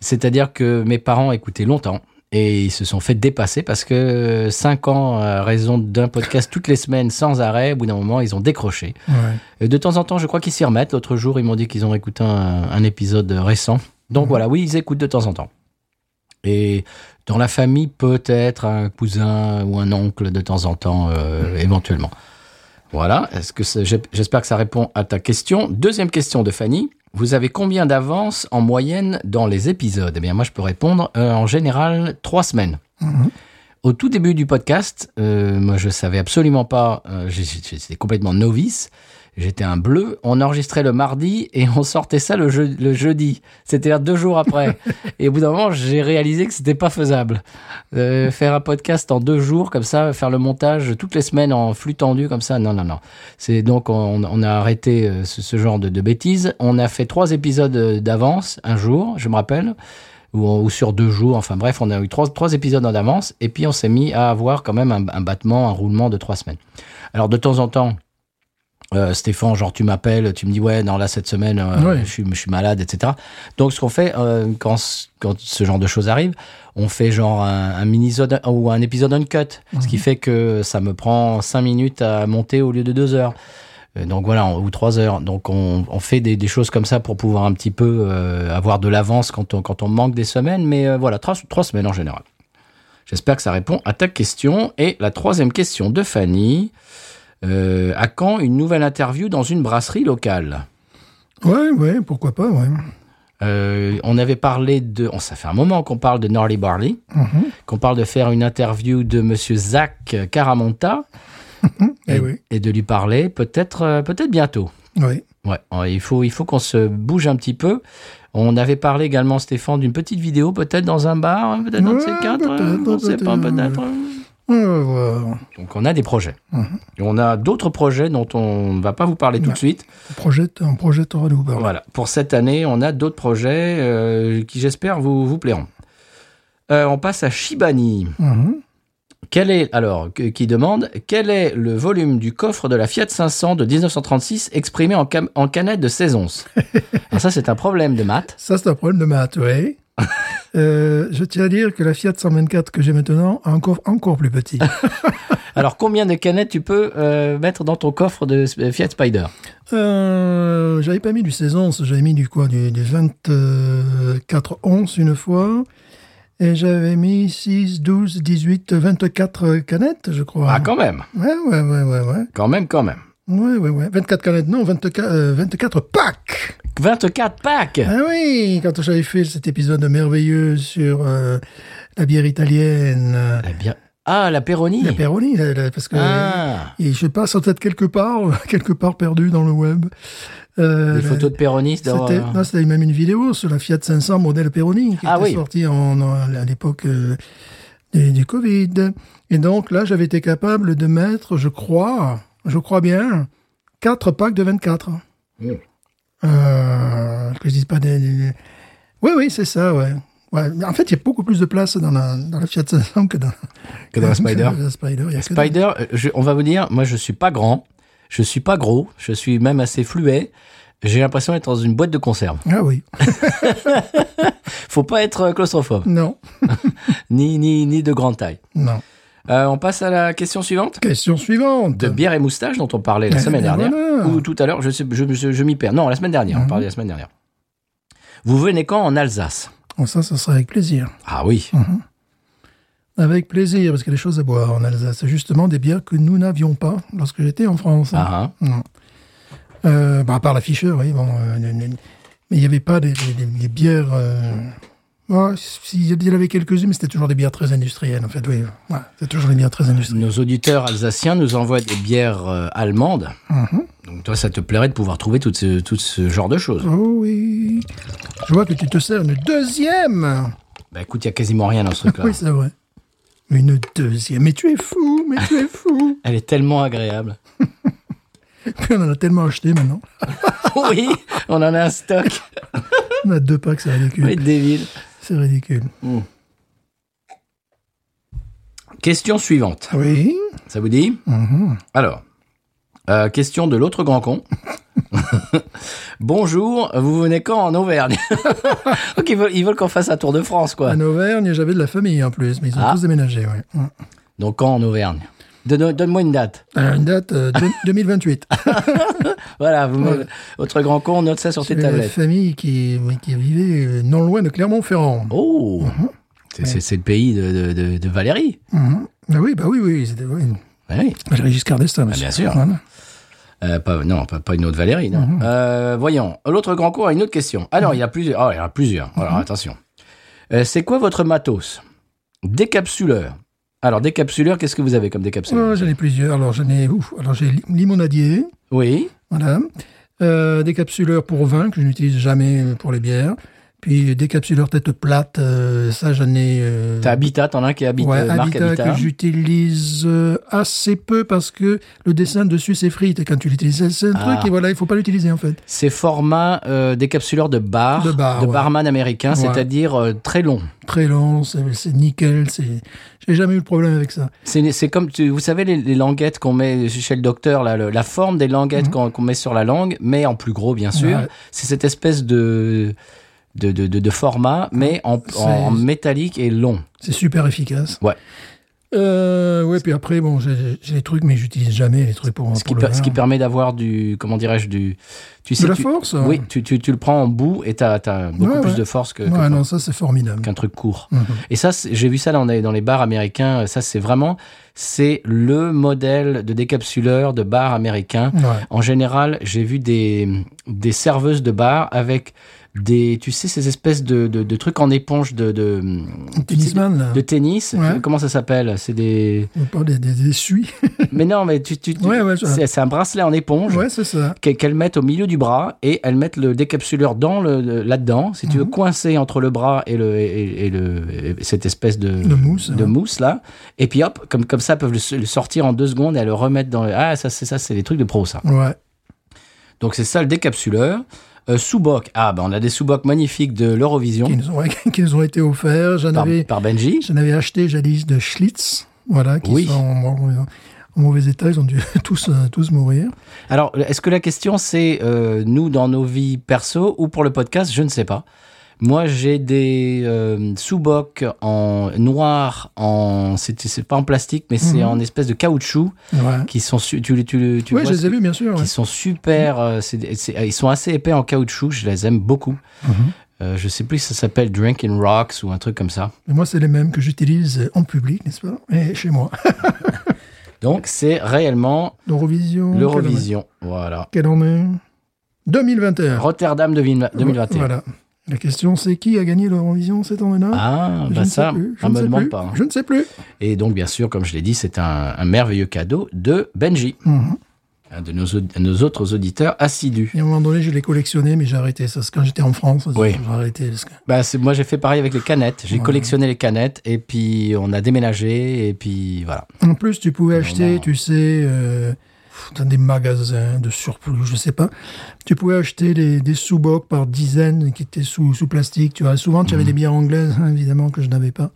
[SPEAKER 1] C'est-à-dire que mes parents écoutaient longtemps. Et ils se sont fait dépasser parce que 5 ans à raison d'un podcast toutes les semaines sans arrêt, au bout d'un moment, ils ont décroché.
[SPEAKER 2] Ouais.
[SPEAKER 1] Et de temps en temps, je crois qu'ils s'y remettent. L'autre jour, ils m'ont dit qu'ils ont écouté un, un épisode récent. Donc voilà, oui, ils écoutent de temps en temps. Et dans la famille, peut-être un cousin ou un oncle de temps en temps, euh, éventuellement. Voilà. Est-ce que j'espère que ça répond à ta question. Deuxième question de Fanny. Vous avez combien d'avance en moyenne dans les épisodes? Eh bien, moi, je peux répondre euh, en général trois semaines.
[SPEAKER 2] Mhm.
[SPEAKER 1] Au tout début du podcast, euh, moi je savais absolument pas, euh, j'étais complètement novice, j'étais un bleu, on enregistrait le mardi et on sortait ça le, jeu- le jeudi, c'est-à-dire deux jours après. et au bout d'un moment, j'ai réalisé que c'était pas faisable. Euh, faire un podcast en deux jours comme ça, faire le montage toutes les semaines en flux tendu comme ça, non, non, non. C'est donc on, on a arrêté euh, ce, ce genre de, de bêtises. On a fait trois épisodes euh, d'avance un jour, je me rappelle ou, ou sur deux jours. Enfin bref, on a eu trois, trois épisodes en avance et puis on s'est mis à avoir quand même un, un battement, un roulement de trois semaines. Alors de temps en temps, euh, Stéphane, genre tu m'appelles, tu me dis ouais, non là cette semaine euh,
[SPEAKER 2] Ouais.
[SPEAKER 1] je, suis, je suis malade, etc. Donc ce qu'on fait euh, quand, quand ce genre de choses arrive, on fait genre un, un mini-sode ou un épisode uncut, ce qui fait que ça me prend cinq minutes à monter au lieu de deux heures. Euh, Donc voilà, ou trois heures. Donc on, on fait des, des choses comme ça pour pouvoir un petit peu avoir de l'avance quand on, quand on manque des semaines. Mais voilà, trois, trois semaines en général. J'espère que ça répond à ta question. Et la troisième question de Fanny. Euh, à quand une nouvelle interview dans une brasserie locale
[SPEAKER 2] Ouais, ouais, pourquoi pas, ouais.
[SPEAKER 1] Euh, On avait parlé de... On, ça fait un moment qu'on parle de Norley Barley,
[SPEAKER 2] Mhm.
[SPEAKER 1] qu'on parle de faire une interview de Monsieur Zach Caramonta
[SPEAKER 2] Eh oui,
[SPEAKER 1] et de lui parler peut-être euh, peut-être bientôt.
[SPEAKER 2] oui.
[SPEAKER 1] Ouais, ouais, il faut, il faut qu'on se bouge un petit peu. On avait parlé également, Stéphane, d'une petite vidéo, peut-être dans un bar, hein, peut-être dans
[SPEAKER 2] Ouais,
[SPEAKER 1] ces quatre, euh, on sait pas,
[SPEAKER 2] peut-être,
[SPEAKER 1] Donc on a des projets.
[SPEAKER 2] Mhm.
[SPEAKER 1] Et on a d'autres projets dont on ne va pas vous parler tout de suite.
[SPEAKER 2] Projette, on projette de vous parler.
[SPEAKER 1] Voilà. Pour cette année, on a d'autres projets euh, qui, j'espère, vous, vous plairont. Euh, on passe à Shibani.
[SPEAKER 2] Mhm.
[SPEAKER 1] Quel est, alors, qui demande quel est le volume du coffre de la Fiat 500 de 1936 exprimé en, en canette de 16 onces? Alors ça, c'est un problème de maths.
[SPEAKER 2] Ça, c'est un problème de maths, oui. Euh, je tiens à dire que la Fiat 124 que j'ai maintenant a un coffre encore plus petit.
[SPEAKER 1] Alors, combien de canettes tu peux euh, mettre dans ton coffre de S- Fiat Spider?
[SPEAKER 2] Euh, j'avais pas mis du 16 onces, j'avais mis du quoi, du, du 24 onces une fois. Et j'avais mis 6, 12, 18, 24 canettes, je crois.
[SPEAKER 1] Ah, quand même.
[SPEAKER 2] Ouais, ouais, ouais, ouais, ouais.
[SPEAKER 1] Quand même, quand même.
[SPEAKER 2] Ouais, ouais, ouais. 24 canettes, non, 24, euh, 24 packs
[SPEAKER 1] 24 packs
[SPEAKER 2] Ah oui, quand j'avais fait cet épisode merveilleux sur euh, la bière italienne, euh,
[SPEAKER 1] Eh bien. Ah, la Peroni
[SPEAKER 2] la Peroni, la- la- parce que
[SPEAKER 1] Ah
[SPEAKER 2] et je sais pas, ça doit être quelque part, quelque part perdu dans le web. Euh,
[SPEAKER 1] Des
[SPEAKER 2] la-
[SPEAKER 1] photos de Peroni
[SPEAKER 2] C'était, non, c'était même une vidéo sur la Fiat 500 modèle Peroni qui
[SPEAKER 1] Ah
[SPEAKER 2] était
[SPEAKER 1] oui.
[SPEAKER 2] sortie en, en- à l'époque euh, du Covid. Et donc là, j'avais été capable de mettre, je crois, je crois bien, quatre packs de 24.
[SPEAKER 1] Mm.
[SPEAKER 2] Euh, que je dise pas des... des- Oui, oui, c'est ça, ouais. En fait, il y a beaucoup plus de place dans la, dans la Fiat 500 que dans,
[SPEAKER 1] Que dans la Spider.
[SPEAKER 2] la Spider. Il y a que
[SPEAKER 1] Spider, euh, je- on va vous dire, moi je suis pas grand, je suis pas gros, je suis même assez fluet. J'ai l'impression d'être dans une boîte de conserve.
[SPEAKER 2] Ah oui,
[SPEAKER 1] Faut pas être euh, claustrophobe,
[SPEAKER 2] non,
[SPEAKER 1] ni, ni, ni de grande taille.
[SPEAKER 2] non.
[SPEAKER 1] Euh, on passe à la question suivante.
[SPEAKER 2] Question suivante.
[SPEAKER 1] De bière et moustache dont on parlait la
[SPEAKER 2] Eh
[SPEAKER 1] semaine
[SPEAKER 2] ben
[SPEAKER 1] dernière.
[SPEAKER 2] voilà.
[SPEAKER 1] Ou tout à l'heure, je, sais- je, je, je m'y perds. Non, la semaine dernière, on
[SPEAKER 2] Mhm.
[SPEAKER 1] parlait la semaine dernière. Vous venez quand en Alsace?
[SPEAKER 2] Bon, ça, ça serait avec plaisir.
[SPEAKER 1] Ah oui.
[SPEAKER 2] Avec plaisir, parce qu'il y a des choses à boire en Alsace. Justement des bières que nous n'avions pas lorsque j'étais en France.
[SPEAKER 1] Ah, hein.
[SPEAKER 2] Non. Euh, bah, à part la Fischer, oui. Bon, euh, mais il n'y avait pas des, des- des- des bières. Ouais, il y en avait quelques-unes, mais c'était toujours des bières très industrielles, en fait. Oui, ouais, c'est toujours des bières très industrielles.
[SPEAKER 1] Nos auditeurs alsaciens nous envoient des bières euh, allemandes.
[SPEAKER 2] Mhm.
[SPEAKER 1] Donc toi, ça te plairait de pouvoir trouver tout ce, tout ce genre de choses.
[SPEAKER 2] Oh oui. Je vois que tu te sers une deuxième.
[SPEAKER 1] Bah écoute, il y a quasiment rien dans ce truc-là.
[SPEAKER 2] Oui, c'est vrai. Une deuxième. Mais tu es fou, mais tu es fou.
[SPEAKER 1] Elle est tellement agréable.
[SPEAKER 2] Puis on en a tellement acheté maintenant.
[SPEAKER 1] oui, on en a un stock.
[SPEAKER 2] On a deux packs, c'est ridicule.
[SPEAKER 1] Oui, David.
[SPEAKER 2] C'est ridicule.
[SPEAKER 1] Question suivante.
[SPEAKER 2] Oui.
[SPEAKER 1] Ça vous dit
[SPEAKER 2] Mhm.
[SPEAKER 1] Alors, euh, question de l'autre grand con. Bonjour, vous venez quand en Auvergne Donc ils veulent, qu'on fasse un tour de France, quoi.
[SPEAKER 2] En Auvergne, j'avais de la famille en plus, mais ils ont
[SPEAKER 1] Ah.
[SPEAKER 2] tous déménagé, ouais.
[SPEAKER 1] Donc quand en Auvergne Donne-moi une date.
[SPEAKER 2] Euh, une date euh, deux- 2028.
[SPEAKER 1] Voilà, vous me-
[SPEAKER 2] Ouais.
[SPEAKER 1] votre grand con, note ça sur tes tablettes.
[SPEAKER 2] famille qui, oui, qui vivait euh, non loin de Clermont-Ferrand.
[SPEAKER 1] Oh C'est- C'est le pays de, de- Valérie.
[SPEAKER 2] Mhm. Ah oui, bah oui, oui, oui.
[SPEAKER 1] Oui.
[SPEAKER 2] Valéry Giscard d'Estaing, monsieur.
[SPEAKER 1] bien sûr.
[SPEAKER 2] Voilà.
[SPEAKER 1] Euh, pas, non, pas, pas une autre Valérie, non.
[SPEAKER 2] Mhm.
[SPEAKER 1] Euh, voyons, l'autre grand con a une autre question. Alors, il y a plusieurs. Oh, il y en a plusieurs. Alors,
[SPEAKER 2] Mhm.
[SPEAKER 1] attention. Euh, c'est quoi votre matos? Décapsuleur. Alors, décapsuleur, qu'est-ce que vous avez comme décapsuleur
[SPEAKER 2] Oh, j'en ai plusieurs. Alors, j'en ai, ouf, alors j'ai li- limonadier,
[SPEAKER 1] Oui.
[SPEAKER 2] voilà. Euh, décapsuleur pour vin, que je n'utilise jamais pour les bières. Puis décapsuleur tête plate, euh, ça j'en ai... euh,
[SPEAKER 1] T'as Habitat, t'en as un qui
[SPEAKER 2] ouais,
[SPEAKER 1] euh, marque
[SPEAKER 2] Habitat
[SPEAKER 1] Habitat.
[SPEAKER 2] que j'utilise euh, assez peu parce que le dessin dessus s'effrite quand tu l'utilises, c'est un
[SPEAKER 1] Ah.
[SPEAKER 2] truc et voilà, il faut pas l'utiliser en fait.
[SPEAKER 1] C'est format euh, décapsuleur de bar,
[SPEAKER 2] De bar, ouais.
[SPEAKER 1] barman américain,
[SPEAKER 2] Ouais.
[SPEAKER 1] c'est-à-dire euh, très long.
[SPEAKER 2] Très long, c'est nickel, c'est... J'ai jamais eu de problème avec ça.
[SPEAKER 1] C'est c'est comme, tu- vous savez, les, les languettes qu'on met chez le docteur, là, le- la forme des languettes qu'on qu'on met sur la langue, mais en plus gros, bien sûr.
[SPEAKER 2] Mhm. Ouais.
[SPEAKER 1] C'est cette espèce de, de, de, de- de format, mais en, en métallique et long.
[SPEAKER 2] C'est super efficace.
[SPEAKER 1] Ouais.
[SPEAKER 2] Euh, ouais, puis après, bon, j'ai les trucs, mais j'utilise jamais les trucs pour,
[SPEAKER 1] Ce qui,
[SPEAKER 2] le
[SPEAKER 1] ce qui permet d'avoir du, comment dirais-je, du, tu sais,
[SPEAKER 2] De la
[SPEAKER 1] tu-
[SPEAKER 2] force
[SPEAKER 1] Oui, tu, tu, tu le prends en bout et t'as as beaucoup
[SPEAKER 2] Ouais,
[SPEAKER 1] plus
[SPEAKER 2] ouais.
[SPEAKER 1] de force que, que-
[SPEAKER 2] Ouais, non, ça c'est formidable.
[SPEAKER 1] qu'un truc court.
[SPEAKER 2] Mhm.
[SPEAKER 1] Et ça, j'ai vu ça dans les, dans les bars américains. Ça, c'est vraiment, c'est le modèle de décapsuleur de bar américain. En général, j'ai vu des, des serveuses de bar avec des, tu sais, ces espèces de, de, de trucs en éponge de, de,
[SPEAKER 2] Tennisman, là.
[SPEAKER 1] de tennis.
[SPEAKER 2] Ouais.
[SPEAKER 1] Comment ça s'appelle? C'est des.
[SPEAKER 2] On parle des, des, des suies.
[SPEAKER 1] mais non, mais tu, tu, tu-
[SPEAKER 2] Ouais, ouais, je-
[SPEAKER 1] c'est, un bracelet en éponge
[SPEAKER 2] ouais, c'est ça.
[SPEAKER 1] qu'elles mettent au milieu du bras et elles mettent le décapsuleur dans le, le- là-dedans, si tu veux,
[SPEAKER 2] Mhm.
[SPEAKER 1] coincé entre le bras et, le, et, et le, et cette espèce de,
[SPEAKER 2] De mousse,
[SPEAKER 1] de mousse là. Et puis hop, comme, comme ça, elles peuvent le, le sortir en deux secondes et le remettre dans le... Ah, ça, c'est ça, c'est des trucs de pro, ça.
[SPEAKER 2] Ouais.
[SPEAKER 1] Donc c'est ça le décapsuleur. Euh, sous-boc. Ah, ben on a des sous-bocs magnifiques de l'Eurovision
[SPEAKER 2] Qui nous ont, qui nous ont été offerts. J'en
[SPEAKER 1] par,
[SPEAKER 2] avais,
[SPEAKER 1] par Benji.
[SPEAKER 2] j'en avais acheté jadis de Schlitz. Voilà, qui
[SPEAKER 1] Oui.
[SPEAKER 2] sont en, en- en mauvais état. Ils ont dû tous, euh, tous mourir.
[SPEAKER 1] Alors, est-ce que la question c'est euh, nous dans nos vies perso ou pour le podcast? Je ne sais pas. Moi, j'ai des euh, sous-bocs en noir, en c'est pas en plastique, mais c'est
[SPEAKER 2] Mhm.
[SPEAKER 1] en espèce de caoutchouc
[SPEAKER 2] Ouais.
[SPEAKER 1] qui sont su- tu, tu, tu
[SPEAKER 2] oui,
[SPEAKER 1] vois
[SPEAKER 2] je les ai vus, bien sûr. ouais.
[SPEAKER 1] qui sont super. euh, c'est- c'est- ils sont assez épais en caoutchouc. Je les aime beaucoup.
[SPEAKER 2] Mhm.
[SPEAKER 1] Euh, je sais plus si ça s'appelle Drinking Rocks ou un truc comme ça.
[SPEAKER 2] Et moi, c'est les mêmes que j'utilise en public, n'est-ce pas Et chez moi.
[SPEAKER 1] Donc, c'est réellement
[SPEAKER 2] L'Eurovision.
[SPEAKER 1] l'Eurovision. Voilà.
[SPEAKER 2] Quelle année? 2021.
[SPEAKER 1] Rotterdam 2000 2021.
[SPEAKER 2] Voilà. La question, c'est qui a gagné l'Eurovision cette année-là?
[SPEAKER 1] Ah,
[SPEAKER 2] Je
[SPEAKER 1] bah
[SPEAKER 2] ne
[SPEAKER 1] ça,
[SPEAKER 2] sais plus. Je
[SPEAKER 1] on
[SPEAKER 2] ne
[SPEAKER 1] me
[SPEAKER 2] sais
[SPEAKER 1] demande
[SPEAKER 2] plus.
[SPEAKER 1] pas. hein.
[SPEAKER 2] Je ne sais plus.
[SPEAKER 1] Et donc, bien sûr, comme je l'ai dit, c'est un, un merveilleux cadeau de Benji,
[SPEAKER 2] Mhm.
[SPEAKER 1] un de nos, autres auditeurs assidus.
[SPEAKER 2] Et à un moment donné, je l'ai collectionné, mais j'ai arrêté ça. C'est quand j'étais en France.
[SPEAKER 1] Oui.
[SPEAKER 2] J'ai arrêté. parce que-
[SPEAKER 1] Bah, moi, j'ai fait pareil avec les canettes. J'ai
[SPEAKER 2] Ouais.
[SPEAKER 1] collectionné les canettes et puis on a déménagé et puis voilà.
[SPEAKER 2] En plus, tu pouvais acheter, tu sais, euh, dans des magasins de surplus, je sais pas. Tu pouvais acheter des, des sous-bocs par dizaines qui étaient sous, sous plastique. Tu vois, souvent, tu avais
[SPEAKER 1] Mhm.
[SPEAKER 2] des bières anglaises, hein, évidemment, que je n'avais pas.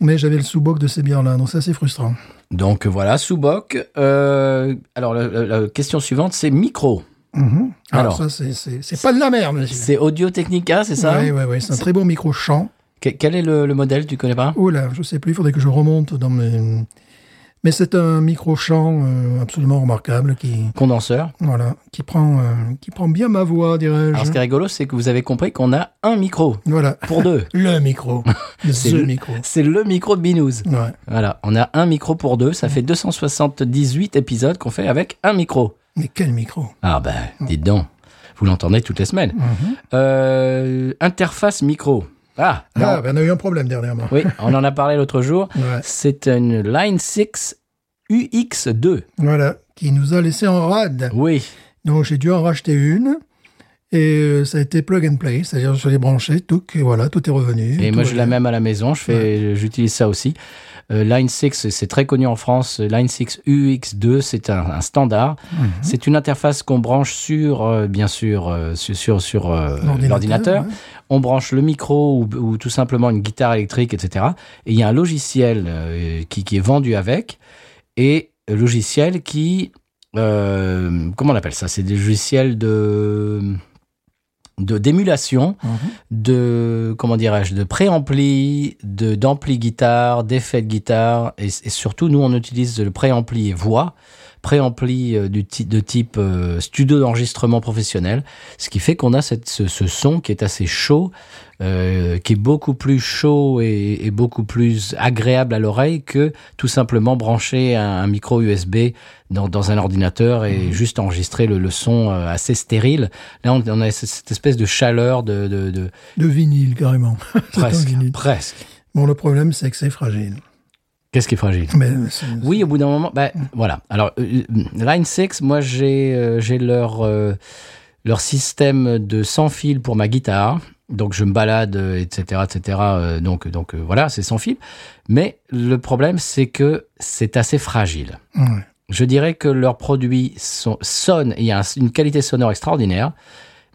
[SPEAKER 2] Mais j'avais le sous-boc de ces bières-là, donc ça, c'est frustrant.
[SPEAKER 1] Donc voilà, sous-boc. Euh, alors, la, la- la question suivante, c'est micro.
[SPEAKER 2] Mhm. Alors,
[SPEAKER 1] Alors.
[SPEAKER 2] ça, c'est- pas de la merde, monsieur.
[SPEAKER 1] C'est Audio Technica, c'est ça
[SPEAKER 2] Oui, oui, oui. C'est un très beau micro-champ.
[SPEAKER 1] Que- Quel est le, le modèle, tu connais pas?
[SPEAKER 2] Oh là, je sais plus, il faudrait que je remonte dans mes... Mais c'est un micro-champ euh, absolument remarquable qui,
[SPEAKER 1] Condenseur.
[SPEAKER 2] voilà, qui prend, euh, qui prend bien ma voix,
[SPEAKER 1] Alors, ce qui
[SPEAKER 2] dirais-je.
[SPEAKER 1] est rigolo, c'est que vous avez compris qu'on a un micro
[SPEAKER 2] Voilà.
[SPEAKER 1] pour deux.
[SPEAKER 2] Le micro.
[SPEAKER 1] C'est
[SPEAKER 2] Le micro.
[SPEAKER 1] C'est le micro de Binous.
[SPEAKER 2] Ouais.
[SPEAKER 1] Voilà, on a un micro pour deux. Ça fait 278 épisodes qu'on fait avec un micro.
[SPEAKER 2] Mais quel micro?
[SPEAKER 1] Ah ben, dites donc. Vous l'entendez toutes les semaines.
[SPEAKER 2] Mhm.
[SPEAKER 1] Euh, interface micro. Ah, non.
[SPEAKER 2] Ah, ben, on a eu un problème dernièrement.
[SPEAKER 1] oui, on en a parlé l'autre jour.
[SPEAKER 2] Ouais.
[SPEAKER 1] C'est une Line 6 UX2.
[SPEAKER 2] Voilà, qui nous a laissé en rade.
[SPEAKER 1] Oui,
[SPEAKER 2] Donc j'ai dû en racheter une. Et euh, ça a été plug and play, c'est-à-dire je l'ai branché, tout, et voilà, tout est revenu.
[SPEAKER 1] et
[SPEAKER 2] tout
[SPEAKER 1] moi je la
[SPEAKER 2] bien.
[SPEAKER 1] même à la maison. Je fais, j'utilise ça aussi. Euh, Line 6, c'est très connu en France. Line 6 UX2, c'est un, un standard.
[SPEAKER 2] Mhm.
[SPEAKER 1] C'est une interface qu'on branche sur, euh, bien sûr, euh, sur, sur, sur, euh, l'ordinateur.
[SPEAKER 2] ouais.
[SPEAKER 1] on branche le micro ou, ou tout simplement une guitare électrique, etc. Et il y a un logiciel qui, qui est vendu avec, et logiciel qui, comment on appelle ça? C'est des logiciels de de d'émulation,
[SPEAKER 2] Mhm.
[SPEAKER 1] de comment dirais-je, de préampli, de d'ampli guitare, d'effet de guitare, et, et surtout nous on utilise le préampli voix, préampli euh, du de type euh, studio d'enregistrement professionnel, ce qui fait qu'on a cette, ce, ce son qui est assez chaud, euh, qui est beaucoup plus chaud et, et beaucoup plus agréable à l'oreille que tout simplement brancher un, un micro USB dans, dans un ordinateur et juste enregistrer le, le son euh, assez stérile. Là, on, on a cette- espèce de chaleur de, de, de
[SPEAKER 2] De vinyle, carrément.
[SPEAKER 1] Presque,
[SPEAKER 2] vinyle.
[SPEAKER 1] presque.
[SPEAKER 2] Bon, le problème, c'est que c'est fragile.
[SPEAKER 1] Qu'est-ce qui est fragile?
[SPEAKER 2] Mais c'est-
[SPEAKER 1] Oui, au bout d'un moment, bah, voilà. Alors, euh, Line 6, moi, j'ai euh, j'ai leur, euh, leur système de sans fil pour ma guitare. Donc, je me balade, euh, etc., etc. euh, donc, donc euh, voilà, c'est sans fil. Mais le problème, c'est que c'est assez fragile.
[SPEAKER 2] Ouais.
[SPEAKER 1] Je dirais que leurs produits sont, sonnent, il y a un- une qualité sonore extraordinaire,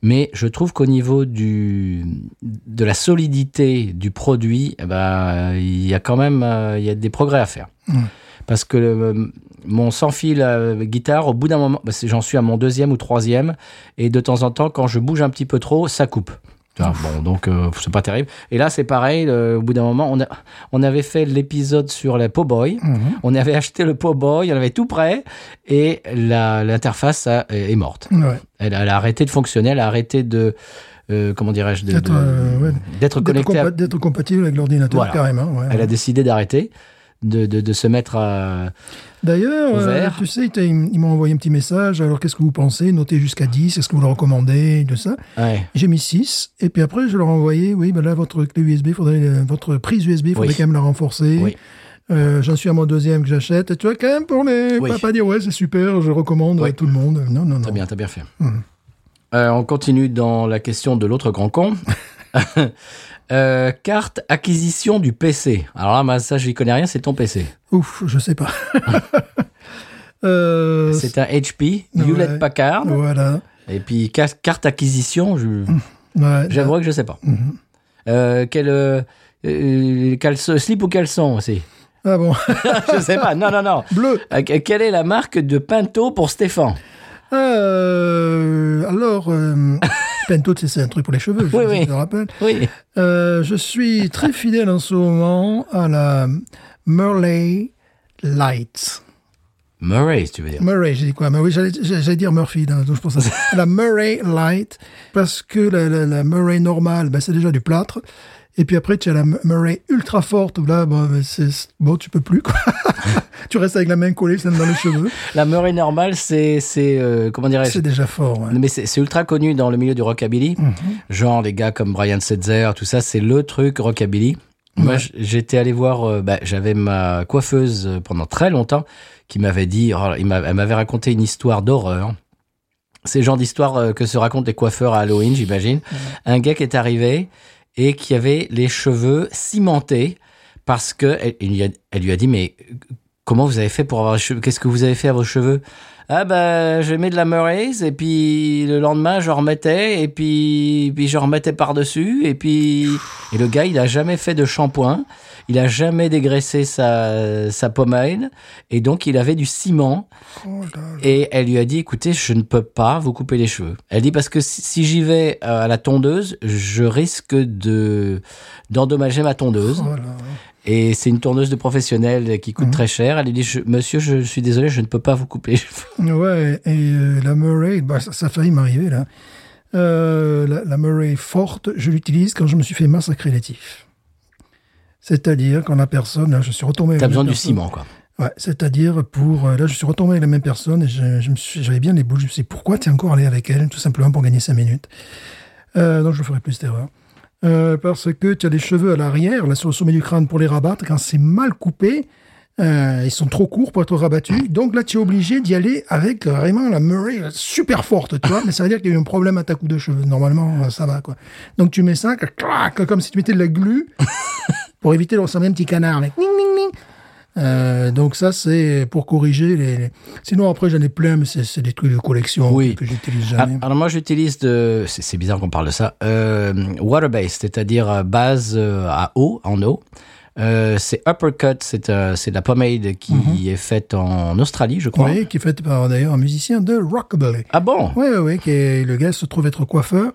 [SPEAKER 1] mais je trouve qu'au niveau du, de la solidité du produit, eh ben, il y a quand même euh, il y a des progrès à faire. Parce que mon sans-fil euh, guitare, au bout d'un moment, bah, j'en suis à mon deuxième ou troisième, et de temps en temps, quand je bouge un petit peu trop, ça coupe. Bon, donc euh, c'est pas terrible. Et là, c'est pareil. euh, au bout d'un moment, on, a, on avait fait l'épisode sur les Po'boy.
[SPEAKER 2] Mhm.
[SPEAKER 1] On avait acheté le Po'boy, on avait tout prêt, et la- l'interface est morte.
[SPEAKER 2] Ouais.
[SPEAKER 1] Elle, a- elle a arrêté de fonctionner, elle a arrêté de, euh, comment dirais-je,
[SPEAKER 2] D'être, euh, ouais.
[SPEAKER 1] à-
[SPEAKER 2] compa- d'être compatible avec l'ordinateur,
[SPEAKER 1] Voilà.
[SPEAKER 2] carrément. Ouais,
[SPEAKER 1] Elle a décidé d'arrêter. De, de, de se mettre à...
[SPEAKER 2] D'ailleurs, euh, tu sais, ils m'ont envoyé un petit message. Alors, qu'est-ce que vous pensez? Notez jusqu'à 10. Est-ce que vous le recommandez? De ça.
[SPEAKER 1] Ouais.
[SPEAKER 2] J'ai mis 6. Et puis après, je leur ai envoyé, oui, ben là, votre clé USB, faudrait, votre prise USB, il faudrait
[SPEAKER 1] Oui.
[SPEAKER 2] quand même la renforcer.
[SPEAKER 1] Oui.
[SPEAKER 2] Euh, J'en suis à mon deuxième que j'achète. Et tu vois, quand même, pour les
[SPEAKER 1] Oui.
[SPEAKER 2] pas, pas dire, ouais, c'est super, je recommande à tout le monde. Non, non, non.
[SPEAKER 1] T'as bien, t'as bien fait.
[SPEAKER 2] Mhm.
[SPEAKER 1] Euh, on continue dans la question de l'autre grand con. Euh, carte acquisition du PC. Alors là, moi, ça, j'y connais rien, c'est ton PC.
[SPEAKER 2] Ouf, je sais pas. euh,
[SPEAKER 1] C'est un HP,
[SPEAKER 2] Ouais.
[SPEAKER 1] Hewlett Packard.
[SPEAKER 2] Voilà.
[SPEAKER 1] Et puis, ca- carte acquisition, je,
[SPEAKER 2] Ouais.
[SPEAKER 1] j'avoue que je sais pas.
[SPEAKER 2] Mhm.
[SPEAKER 1] Euh, quel, caleçon- slip ou caleçon aussi?
[SPEAKER 2] Ah bon.
[SPEAKER 1] Je sais pas. Non, non, non.
[SPEAKER 2] Bleu.
[SPEAKER 1] Que- quelle est la marque de Pinto pour Stéphane?
[SPEAKER 2] Euh, alors, euh, Pento, c'est un truc pour les cheveux, je,
[SPEAKER 1] Oui,
[SPEAKER 2] je
[SPEAKER 1] oui.
[SPEAKER 2] te rappelle.
[SPEAKER 1] Oui.
[SPEAKER 2] Euh, je suis très fidèle en ce moment à la Murray Light.
[SPEAKER 1] Murray, tu veux dire?
[SPEAKER 2] Murray, j'ai dit quoi? Oui, j'allais dire Murphy, donc je pense à ça. la Murray Light, parce que la, la- la Murray normale, ben, c'est déjà du plâtre. Et puis après, tu as la Murray ultra forte, où là, bon, c'est- bon tu peux plus, quoi. tu restes avec la main collée, dans les cheveux.
[SPEAKER 1] La Murray normale, c'est, c'est euh, comment dirais-je?
[SPEAKER 2] C'est déjà fort, ouais.
[SPEAKER 1] Mais c'est ultra connu dans le milieu du rockabilly.
[SPEAKER 2] Mhm.
[SPEAKER 1] Genre les gars comme Brian Setzer, tout ça, c'est le truc rockabilly. Moi,
[SPEAKER 2] Ouais.
[SPEAKER 1] j'étais allé voir, euh, bah, j'avais ma coiffeuse euh, pendant très longtemps qui m'avait dit, oh, il elle m'avait raconté une histoire d'horreur. C'est le genre d'histoire que se racontent les coiffeurs à Halloween, j'imagine. Un gars qui est arrivé et qui avait les cheveux cimentés parce que elle, lui a- lui a dit, mais comment vous avez fait pour avoir Qu'est-ce que vous avez fait à vos cheveux? Ah bah je mets de la Murray's et puis le lendemain je remettais et puis puis je remettais par dessus et puis et le gars il a jamais fait de shampoing, il a jamais dégraissé sa sa pommade et donc il avait du ciment
[SPEAKER 2] Oh là là.
[SPEAKER 1] et elle lui a dit écoutez je ne peux pas vous couper les cheveux. Elle dit parce que si, si j'y vais euh, à la tondeuse je risque de d'endommager ma tondeuse
[SPEAKER 2] Oh là.
[SPEAKER 1] Et c'est une tondeuse de professionnel qui coûte
[SPEAKER 2] Mhm.
[SPEAKER 1] très cher. Elle lui dit Je- monsieur je suis désolé je ne peux pas vous couper.
[SPEAKER 2] Ouais, et euh, la Murray, bah, ça, ça a failli m'arriver là. Euh, la, la Murray forte, je l'utilise quand je me suis fait massacrer les tifs. C'est-à-dire quand la personne, là, je suis retombé. avec
[SPEAKER 1] T'as besoin du
[SPEAKER 2] personne.
[SPEAKER 1] ciment quoi.
[SPEAKER 2] Ouais, c'est-à-dire pour euh, là, je suis retombé avec la même personne et je, je me suis, j'avais bien les boules. Je me suis dit pourquoi tu es encore allé avec elle, tout simplement pour gagner cinq minutes. Euh, donc je ne ferai plus cette erreur. Euh, parce que tu as les cheveux à l'arrière, là sur le sommet du crâne pour les rabattre. Quand c'est mal coupé, euh, ils sont trop courts pour être rabattus. Donc là, tu es obligé d'y aller avec vraiment la Murray super forte, tu vois. Mais ça veut dire qu'il y a eu un problème à ta coupe de cheveux. Normalement, euh, ça va, quoi. Donc tu mets ça, clac, comme si tu mettais de la glu pour éviter de ressembler un petit canard. Euh, donc ça, c'est pour corriger les... Sinon, après, j'en ai plein, mais c'est des trucs de collection
[SPEAKER 1] Oui.
[SPEAKER 2] que j'utilise
[SPEAKER 1] Ah,
[SPEAKER 2] jamais.
[SPEAKER 1] alors moi j'utilise de, c'est bizarre qu'on parle de ça, euh, water-based, c'est-à-dire à base euh, à eau, en eau. Euh, c'est Uppercut, c'est euh, de la pommade qui est faite en Australie, je crois.
[SPEAKER 2] Mhm. Oui, qui est fait par d'ailleurs un musicien de rockabilly.
[SPEAKER 1] Ah bon?
[SPEAKER 2] Oui, oui, oui, qui est, le gars se trouve être coiffeur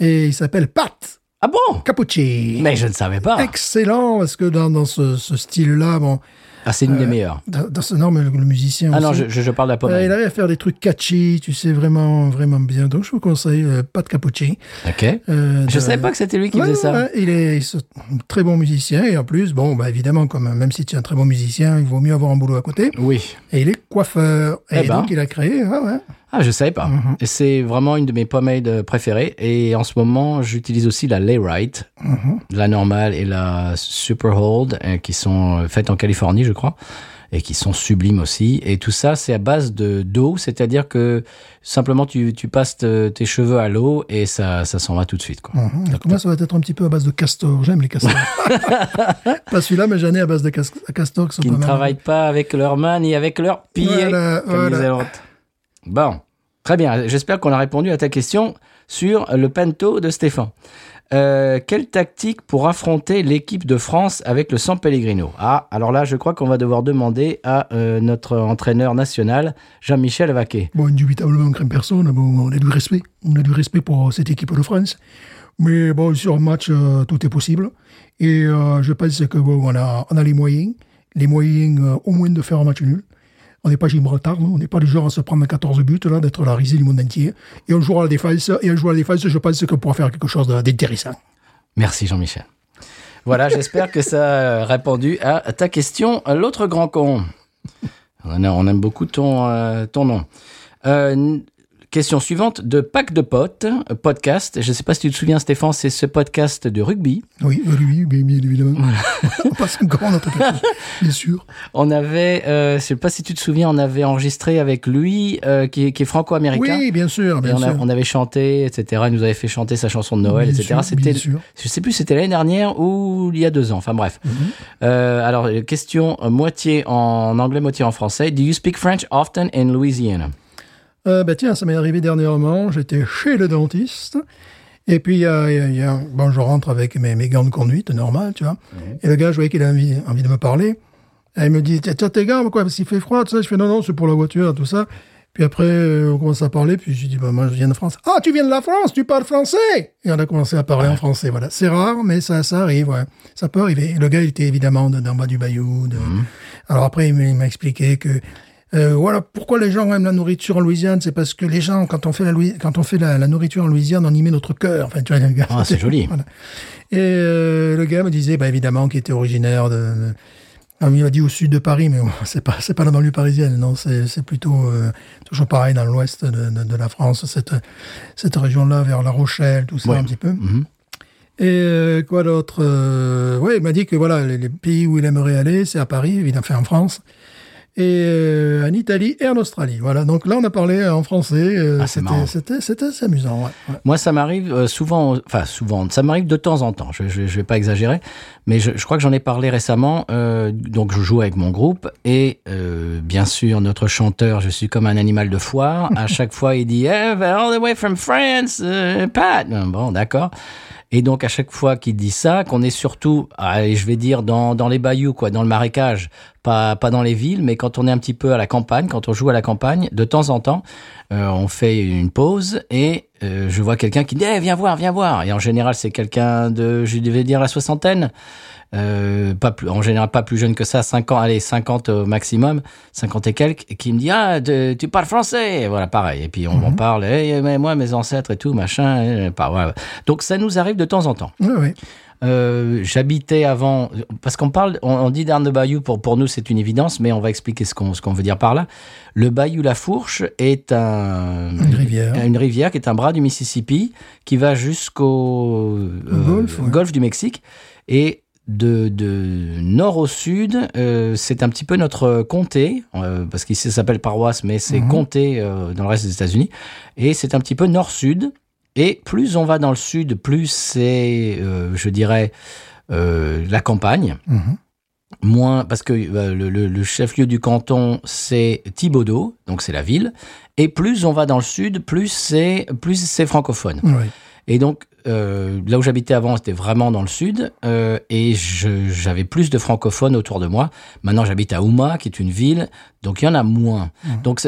[SPEAKER 2] et il s'appelle Pat
[SPEAKER 1] Ah bon?
[SPEAKER 2] Capucci.
[SPEAKER 1] Mais je ne savais pas.
[SPEAKER 2] Excellent, parce que dans, dans ce, ce style-là, bon,
[SPEAKER 1] Ah, c'est une des meilleures.
[SPEAKER 2] dans, dans ce, non, mais le, le musicien
[SPEAKER 1] Ah non,
[SPEAKER 2] aussi,
[SPEAKER 1] je, je, je parle de la
[SPEAKER 2] euh,
[SPEAKER 1] pommade.
[SPEAKER 2] il arrive à faire des trucs catchy, tu sais, vraiment, vraiment bien. Donc, je vous conseille euh, Pat Capucci.
[SPEAKER 1] Ok.
[SPEAKER 2] Euh,
[SPEAKER 1] Je
[SPEAKER 2] de-
[SPEAKER 1] savais pas que c'était lui qui
[SPEAKER 2] Ouais,
[SPEAKER 1] faisait ça.
[SPEAKER 2] ouais, il est il est un très bon musicien et en plus, bon, bah évidemment, comme même si tu es un très bon musicien, il vaut mieux avoir un boulot à côté.
[SPEAKER 1] Oui.
[SPEAKER 2] Et il est coiffeur.
[SPEAKER 1] Eh
[SPEAKER 2] Et
[SPEAKER 1] ben.
[SPEAKER 2] donc, il a créé, ouais.
[SPEAKER 1] Ah, je savais pas. Et C'est vraiment une de mes pommades préférées. Et en ce moment, j'utilise aussi la Layrite,
[SPEAKER 2] Mhm.
[SPEAKER 1] la normale et la Super Hold, euh, qui sont euh, faites en Californie, je crois, et qui sont sublimes aussi. Et tout ça, c'est à base de d'eau, c'est-à-dire que simplement tu, tu passes te- tes cheveux à l'eau et ça, ça s'en va tout de suite. Quoi.
[SPEAKER 2] Donc, Moi, ça va être un petit peu à base de castor. J'aime les castors. pas celui-là, mais j'en ai à base de cas- castors qui sont
[SPEAKER 1] Qui
[SPEAKER 2] pas
[SPEAKER 1] ne
[SPEAKER 2] mal.
[SPEAKER 1] travaillent pas avec leurs mains ni avec leurs pieds,
[SPEAKER 2] Voilà,
[SPEAKER 1] comme
[SPEAKER 2] voilà.
[SPEAKER 1] Bon, très bien. J'espère qu'on a répondu à ta question sur le Pento de Stéphane. Euh, quelle tactique pour affronter l'équipe de France avec le San Pellegrino? Ah, alors là, je crois qu'on va devoir demander à euh, notre entraîneur national, Jean-Michel Vaquet.
[SPEAKER 2] Bon, indubitablement, on craint personne. Bon, on a du respect. On a du respect pour cette équipe de France. Mais bon, sur un match, euh, tout est possible. Et je pense que bon, on a, on a les moyens. Les moyens au moins de faire un match nul. On n'est pas Gibraltar, nous. on n'est pas du genre à se prendre 14 buts, là, d'être la risée du monde entier. Et on joue à la défense. Et on joue à la défense, je pense qu'on pourra faire quelque chose d'intéressant.
[SPEAKER 1] Merci Jean-Michel. Voilà, j'espère que ça a répondu à ta question. L'autre grand con. On aime beaucoup ton, euh, ton nom. Euh, question suivante de Pack de Potes, podcast. Je ne sais pas si tu te souviens, Stéphane, c'est ce podcast de rugby.
[SPEAKER 2] Oui, lui, bien, évidemment. on passe notre question, bien sûr.
[SPEAKER 1] On avait, euh, je sais pas si tu te souviens, on avait enregistré avec lui, euh, qui, est- qui est franco-américain.
[SPEAKER 2] Oui, bien sûr, bien
[SPEAKER 1] on, a-
[SPEAKER 2] sûr.
[SPEAKER 1] on avait chanté, etc. Il nous avait fait chanter sa chanson de Noël,
[SPEAKER 2] Bien
[SPEAKER 1] etc. C'était,
[SPEAKER 2] bien sûr.
[SPEAKER 1] je sais plus, c'était l'année dernière ou il y a deux ans. Enfin bref.
[SPEAKER 2] Mhm.
[SPEAKER 1] Euh, alors question moitié en anglais, moitié en français. Do you speak French often in Louisiana?
[SPEAKER 2] Euh, bah tiens, ça m'est arrivé dernièrement. J'étais chez le dentiste. Et puis, y a, bon, je rentre avec mes, mes gants de conduite, normal, tu vois. Et le gars, je voyais qu'il avait envie, envie de me parler. Et il me dit, tiens, tes gants, quoi, parce qu'il fait froid, tout ça. Je fais, non, non, c'est pour la voiture, tout ça. Puis après, euh, on commence à parler, puis je dis, bah, moi, je viens de France. Ah, tu viens de la France, tu parles français! Et on a commencé à parler en français, voilà. C'est rare, mais ça, ça arrive, ouais. Ça peut arriver. Le gars, il était évidemment de- d'en bas du bayou. de- Alors après, il m'a expliqué que, euh, voilà, pourquoi les gens aiment la nourriture en Louisiane, c'est parce que les gens, quand on fait la, quand on fait la, la nourriture en Louisiane, on y met notre cœur. Enfin, tu vois, le gars,
[SPEAKER 1] Ah, c'est joli.
[SPEAKER 2] voilà. Et euh, le gars me disait, bah, évidemment, qu'il était originaire de, de- ah, il m'a dit au sud de Paris, mais c'est pas, c'est pas la banlieue parisienne, non, c'est, plutôt euh, toujours pareil dans l'ouest de, de, de la France, cette, cette région-là, vers La Rochelle, tout ça
[SPEAKER 1] Ouais.
[SPEAKER 2] un petit peu.
[SPEAKER 1] Mhm.
[SPEAKER 2] Et euh, quoi d'autre euh, Ouais, il m'a dit que voilà, les, les pays où il aimerait aller, c'est à Paris, évidemment, fait en France, et euh, en Italie et en Australie. Voilà. Donc là, on a parlé en français. euh,
[SPEAKER 1] Ah,
[SPEAKER 2] c'était, c'était, assez amusant. Ouais. Ouais.
[SPEAKER 1] Moi, ça m'arrive euh, souvent, enfin souvent, ça m'arrive de temps en temps. Je, je, je vais pas exagérer, mais je, je crois que j'en ai parlé récemment. Euh, donc, je joue avec mon groupe et euh, bien sûr, notre chanteur, je suis comme un animal de foire. À chaque fois, il dit hey, "All the way from France, euh, Pat." Bon, d'accord. Et donc à chaque fois qu'il dit ça, qu'on est surtout, allez, je vais dire dans, dans les bayous, quoi, dans le marécage, pas pas dans les villes, mais quand on est un petit peu à la campagne, quand on joue à la campagne, de temps en temps, euh, on fait une pause et euh, je vois quelqu'un qui dit Eh, viens voir, viens voir. Et en général, c'est quelqu'un de, je devais dire la soixantaine. Euh, pas plus, en général pas plus jeune que ça, 50, allez, 50 au maximum, 50 et quelques, et qui me dit ah de- tu parles français, Et voilà pareil. Et puis on en parle, Eh, mais moi mes ancêtres et tout machin, eh, voilà. Donc ça nous arrive de temps en temps.
[SPEAKER 2] Ouais, ouais.
[SPEAKER 1] Euh, J'habitais avant, parce qu'on parle, on, on dit d'Arne de Bayou, pour, pour nous c'est une évidence, mais on va expliquer ce qu'on ce qu'on veut dire par là. Le Bayou La Fourche est un,
[SPEAKER 2] Une rivière.
[SPEAKER 1] une rivière qui est un bras du Mississippi qui va jusqu'au euh,
[SPEAKER 2] golfe, ouais.
[SPEAKER 1] golfe du Mexique. Et de, de nord au sud, euh, c'est un petit peu notre comté, euh, parce qu'ici ça s'appelle paroisse, mais c'est
[SPEAKER 2] Mhm.
[SPEAKER 1] comté euh, dans le reste des États-Unis. Et c'est un petit peu nord-sud. Et plus on va dans le sud, plus c'est, euh, je dirais, euh, la campagne.
[SPEAKER 2] Mhm.
[SPEAKER 1] Moins, parce que euh, le, chef-lieu du canton, c'est Thibaudot, donc c'est la ville. Et plus on va dans le sud, plus c'est plus c'est francophone. Et donc, euh, là où j'habitais avant, c'était vraiment dans le sud, euh, et j'avais plus de francophones autour de moi. Maintenant, j'habite à Houma, qui est une ville, donc il y en a moins. Donc,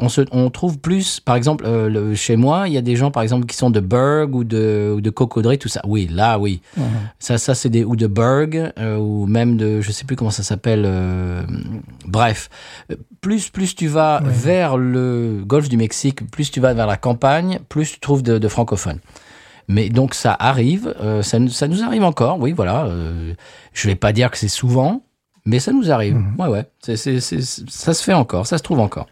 [SPEAKER 1] on, se, on trouve plus, par exemple, euh, le- chez moi, il y a des gens, par exemple, qui sont de Berg ou de, ou de Cocodrie, tout ça. Oui, là, oui. Ça, ça c'est des ou de Berg ou même de, je sais plus comment ça s'appelle. bref, plus plus tu vas vers le Golfe du Mexique, plus tu vas vers la campagne, plus tu trouves de, de francophones. Mais donc ça arrive, euh, ça, nous- ça nous arrive encore, oui, voilà. euh, je vais pas dire que c'est souvent, mais ça nous arrive.
[SPEAKER 2] Mhm.
[SPEAKER 1] Ouais, ouais. Ça se fait encore, ça se trouve encore.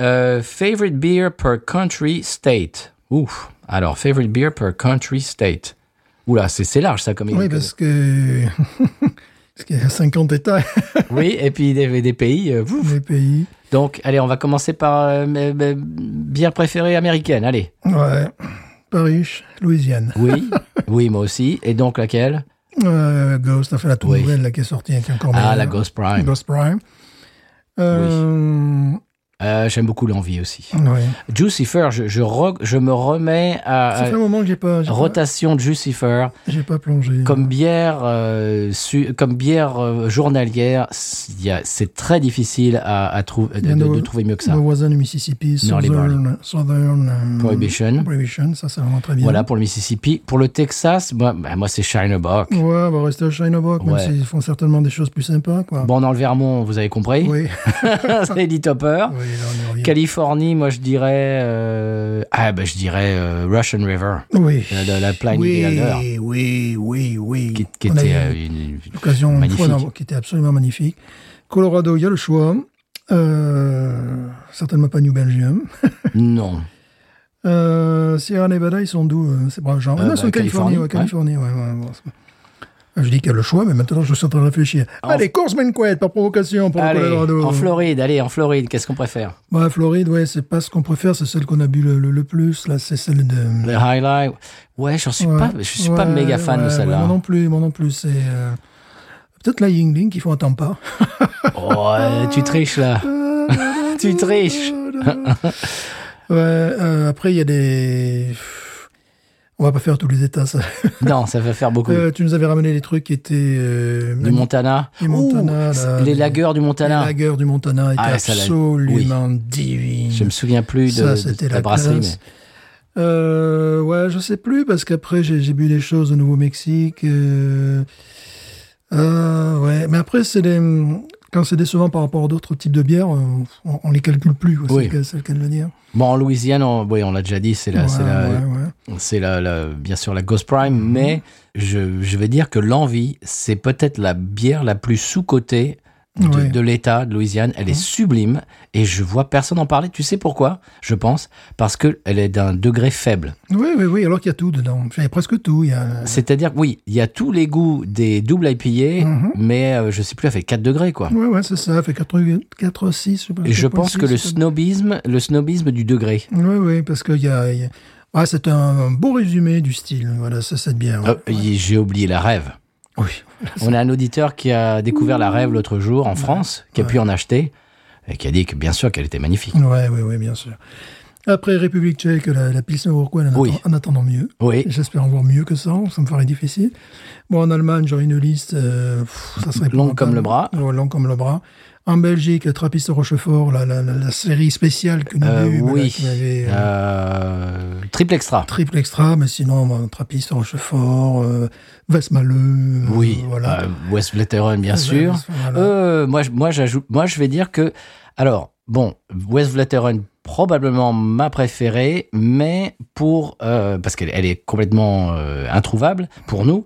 [SPEAKER 1] Euh, favorite beer per country state. Ouf. Alors, favorite beer per country state. Oula, c'est, large ça comme
[SPEAKER 2] Oui, parce que parce qu'il y a 50 États,
[SPEAKER 1] Oui, et puis des, des pays. euh,
[SPEAKER 2] les pays.
[SPEAKER 1] Donc, allez, on va commencer par euh, mes- mes bière préférée américaine. Allez.
[SPEAKER 2] Ouais. Paris, Louisiane.
[SPEAKER 1] Oui, oui, moi aussi. Et donc laquelle?
[SPEAKER 2] Euh, Ghost, enfin la toute
[SPEAKER 1] Oui.
[SPEAKER 2] nouvelle là, qui est sortie, qui est encore
[SPEAKER 1] Ah, la Ghost Prime.
[SPEAKER 2] Ghost Prime. Euh,
[SPEAKER 1] Euh, J'aime beaucoup l'envie aussi.
[SPEAKER 2] ouais.
[SPEAKER 1] Jucifer, je, je, re- je me remets à,
[SPEAKER 2] Ça fait un moment que j'ai pas, pas,
[SPEAKER 1] rotation de Jucifer
[SPEAKER 2] j'ai pas plongé.
[SPEAKER 1] comme bière, euh, su- comme bière euh, journalière. c'est- très difficile à, à de, trouver mieux que ça.
[SPEAKER 2] Nos voisins du Mississippi, Southern, Southern
[SPEAKER 1] Prohibition.
[SPEAKER 2] Prohibition, ça c'est vraiment très bien.
[SPEAKER 1] Voilà pour le Mississippi. Pour le Texas, moi, bah, moi c'est Shinerbach.
[SPEAKER 2] Ouais, on va rester à Shinerbach, même
[SPEAKER 1] Ouais.
[SPEAKER 2] s'ils font certainement des choses plus sympas, quoi.
[SPEAKER 1] Bon, dans le Vermont, vous avez compris.
[SPEAKER 2] Oui,
[SPEAKER 1] c'est Eddie Topper.
[SPEAKER 2] oui,
[SPEAKER 1] Californie, moi je dirais. euh, ah, bah je dirais euh, Russian River.
[SPEAKER 2] Oui.
[SPEAKER 1] La, la, la Pliny
[SPEAKER 2] oui, oui, oui, oui.
[SPEAKER 1] qui, qui était
[SPEAKER 2] eu
[SPEAKER 1] euh, une,
[SPEAKER 2] l'occasion une
[SPEAKER 1] magnifique.
[SPEAKER 2] fois qui était absolument magnifique. Colorado, il y a le choix. Euh, certainement pas New Belgium.
[SPEAKER 1] Non.
[SPEAKER 2] Euh, Sierra Nevada, ils sont d'où euh, C'est pas genre.
[SPEAKER 1] Euh,
[SPEAKER 2] non,
[SPEAKER 1] bah,
[SPEAKER 2] c'est Californie.
[SPEAKER 1] Californie,
[SPEAKER 2] ouais, Californie, ouais, ouais, bon, c'est- Je dis qu'il y a le choix, mais maintenant je suis en train de réfléchir.
[SPEAKER 1] En-
[SPEAKER 2] Allez, course Menquet, par provocation pour le
[SPEAKER 1] Allez,
[SPEAKER 2] Colorado.
[SPEAKER 1] en Floride, allez, en Floride, qu'est-ce qu'on préfère?
[SPEAKER 2] Ouais, Floride, ouais, c'est pas ce qu'on préfère, c'est celle qu'on a bu le, le- le plus. Là, c'est celle de.
[SPEAKER 1] Le highlight Ouais, j'en suis
[SPEAKER 2] Ouais,
[SPEAKER 1] pas, je suis pas méga fan
[SPEAKER 2] ouais,
[SPEAKER 1] de celle-là.
[SPEAKER 2] moi non plus, moi non plus. C'est euh, peut-être la Yingling qu'il faut un pas.
[SPEAKER 1] Oh, tu triches là. tu triches.
[SPEAKER 2] Ouais, euh, après, il y a des. On va pas faire tous les états, ça.
[SPEAKER 1] Non, ça va faire beaucoup.
[SPEAKER 2] Euh, tu nous avais ramené des trucs qui étaient. Euh,
[SPEAKER 1] du Montana.
[SPEAKER 2] du Montana,
[SPEAKER 1] Ouh, les
[SPEAKER 2] les-
[SPEAKER 1] lagueurs du
[SPEAKER 2] Les
[SPEAKER 1] Montana.
[SPEAKER 2] lagueurs du Montana étaient
[SPEAKER 1] Ah,
[SPEAKER 2] absolument divines.
[SPEAKER 1] Je me souviens plus de,
[SPEAKER 2] Ça,
[SPEAKER 1] de la
[SPEAKER 2] la
[SPEAKER 1] brasserie. Mais...
[SPEAKER 2] Euh, ouais, je sais plus parce qu'après j'ai bu des choses au Nouveau-Mexique. Ouais, mais après c'est des quand c'est décevant par rapport à d'autres types de bières, on, on, on les calcule plus.
[SPEAKER 1] Oui.
[SPEAKER 2] C'est le cas- de le dire.
[SPEAKER 1] Bon, en Louisiane, on, oui, on l'a déjà dit, c'est la,
[SPEAKER 2] Ouais,
[SPEAKER 1] c'est la,
[SPEAKER 2] ouais, ouais.
[SPEAKER 1] c'est la, la- bien sûr la Ghost Prime,
[SPEAKER 2] Mhm.
[SPEAKER 1] mais je, je vais dire que l'envie, c'est peut-être la bière la plus sous-cotée de,
[SPEAKER 2] Ouais.
[SPEAKER 1] De l'État de Louisiane. Elle est sublime et je vois personne en parler. Tu sais pourquoi Je pense? Parce que elle est d'un degré faible.
[SPEAKER 2] Oui, oui, oui. Alors qu'il y a tout dedans. Il y a presque tout. A.
[SPEAKER 1] C'est-à-dire, oui, il y a tous les goûts des doubles IPA,
[SPEAKER 2] Mhm.
[SPEAKER 1] mais euh, je sais plus, elle fait 4 degrés quoi.
[SPEAKER 2] Ouais, ouais, c'est ça. Ça fait 4, 4 6. Je, sais pas,
[SPEAKER 1] Et je
[SPEAKER 2] 4,6,
[SPEAKER 1] pense que le snobisme, le snobisme du degré.
[SPEAKER 2] Oui, oui, parce qu'il y a. y a- Ouais, c'est un, beau résumé du style. Voilà, c'est cette bière.
[SPEAKER 1] Euh, y- J'ai oublié la rêve.
[SPEAKER 2] Oui.
[SPEAKER 1] On a un auditeur qui a découvert la rêve l'autre jour en France, qui a pu en acheter, et qui a dit que bien sûr qu'elle était magnifique.
[SPEAKER 2] Ouais, oui, oui, bien sûr. Après République tchèque, la, la Pilsner Urquell, en,
[SPEAKER 1] Oui.
[SPEAKER 2] attend- en attendant mieux.
[SPEAKER 1] Oui,
[SPEAKER 2] J'espère en voir mieux que ça, ça me paraît difficile. Bon, en Allemagne, j'aurais une liste, euh, pff, ça serait
[SPEAKER 1] Long comme le bras.
[SPEAKER 2] Long comme le bras. En Belgique, Trappiste Rochefort, la, la, la, la série spéciale que nous
[SPEAKER 1] Euh,
[SPEAKER 2] avons
[SPEAKER 1] oui.
[SPEAKER 2] là, euh,
[SPEAKER 1] Euh, triple extra.
[SPEAKER 2] triple extra, mais sinon, bon, Trappiste Rochefort, euh, Westmalle, euh,
[SPEAKER 1] Oui,
[SPEAKER 2] voilà.
[SPEAKER 1] West Vleteren, bien sûr.
[SPEAKER 2] Voilà.
[SPEAKER 1] Moi, moi, j'ajoute, moi, je vais dire que, alors, bon, West Vleteren probablement ma préférée, mais pour parce qu'elle elle est complètement introuvable pour nous.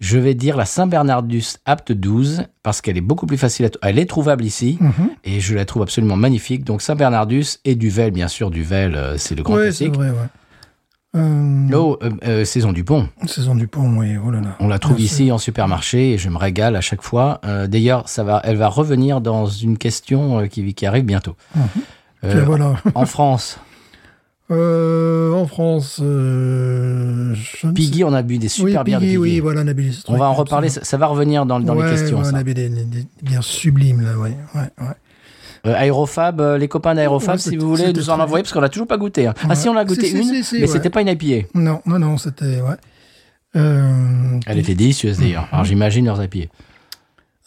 [SPEAKER 1] Je vais dire la Saint-Bernardus Apt 12 parce qu'elle est beaucoup plus facile à. Elle est trouvable ici
[SPEAKER 2] Mhm.
[SPEAKER 1] et je la trouve absolument magnifique. Donc Saint-Bernardus et Duvel, bien sûr, Duvel, euh, c'est le grand
[SPEAKER 2] Ouais,
[SPEAKER 1] classique.
[SPEAKER 2] vrai, ouais. Euh,
[SPEAKER 1] Oh, euh, euh, Saison du Pont.
[SPEAKER 2] Saison du pont, oui, oh là là.
[SPEAKER 1] On la trouve
[SPEAKER 2] Bien
[SPEAKER 1] ici en supermarché et je me régale à chaque fois. D'ailleurs, ça va, elle va revenir dans une question qui, qui arrive bientôt.
[SPEAKER 2] Mhm. Voilà.
[SPEAKER 1] en France,
[SPEAKER 2] Euh, en France, euh,
[SPEAKER 1] Piggy, on a bu des super
[SPEAKER 2] oui,
[SPEAKER 1] bières de
[SPEAKER 2] Piggy,
[SPEAKER 1] Piggy.
[SPEAKER 2] oui, voilà, Nabil
[SPEAKER 1] On va en reparler, ça, ça va revenir dans, dans les questions.
[SPEAKER 2] Ouais, on a bu des, des, des bières sublimes, là, ouais.
[SPEAKER 1] Euh, Aérofab, euh, les copains d'Aérofab, si vous voulez nous en envoyer, parce qu'on l'a toujours pas goûté. hein. Ah si, on l'a goûté une, mais c'était pas une IPA.
[SPEAKER 2] Non, non, non, c'était,
[SPEAKER 1] Elle était délicieuse d'ailleurs. Alors j'imagine leurs IPA.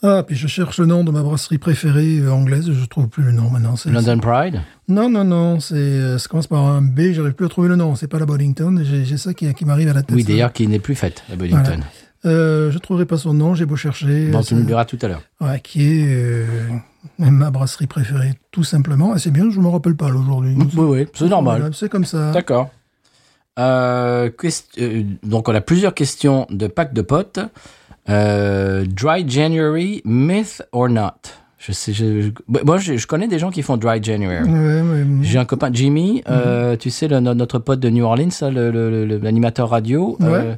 [SPEAKER 2] Ah, puis je cherche le nom de ma brasserie préférée euh, anglaise, je trouve plus le nom maintenant. c'est-
[SPEAKER 1] London Pride?
[SPEAKER 2] Non, non, non, c'est, euh, ça commence par un B, j'arrive plus à trouver le nom, c'est pas la Boddington, j'ai ça qui, qui m'arrive à la tête.
[SPEAKER 1] Oui, d'ailleurs, qui n'est plus faite, Boddington.
[SPEAKER 2] Voilà. Euh, je trouverai pas son nom, j'ai beau chercher.
[SPEAKER 1] Bon, tu nous le diras tout à l'heure.
[SPEAKER 2] Ouais, qui est euh, ma brasserie préférée, tout simplement. Et c'est bien, je me rappelle pas aujourd'hui.
[SPEAKER 1] Oui, oui, c'est normal.
[SPEAKER 2] C'est comme ça.
[SPEAKER 1] D'accord. Euh, donc, on a plusieurs questions de pack de potes. Euh, dry January, myth or not? Je sais, je, je- moi, je, je connais des gens qui font dry January. J'ai un copain, Jimmy, euh, tu sais, le- notre pote de New Orleans, l'animateur radio. euh,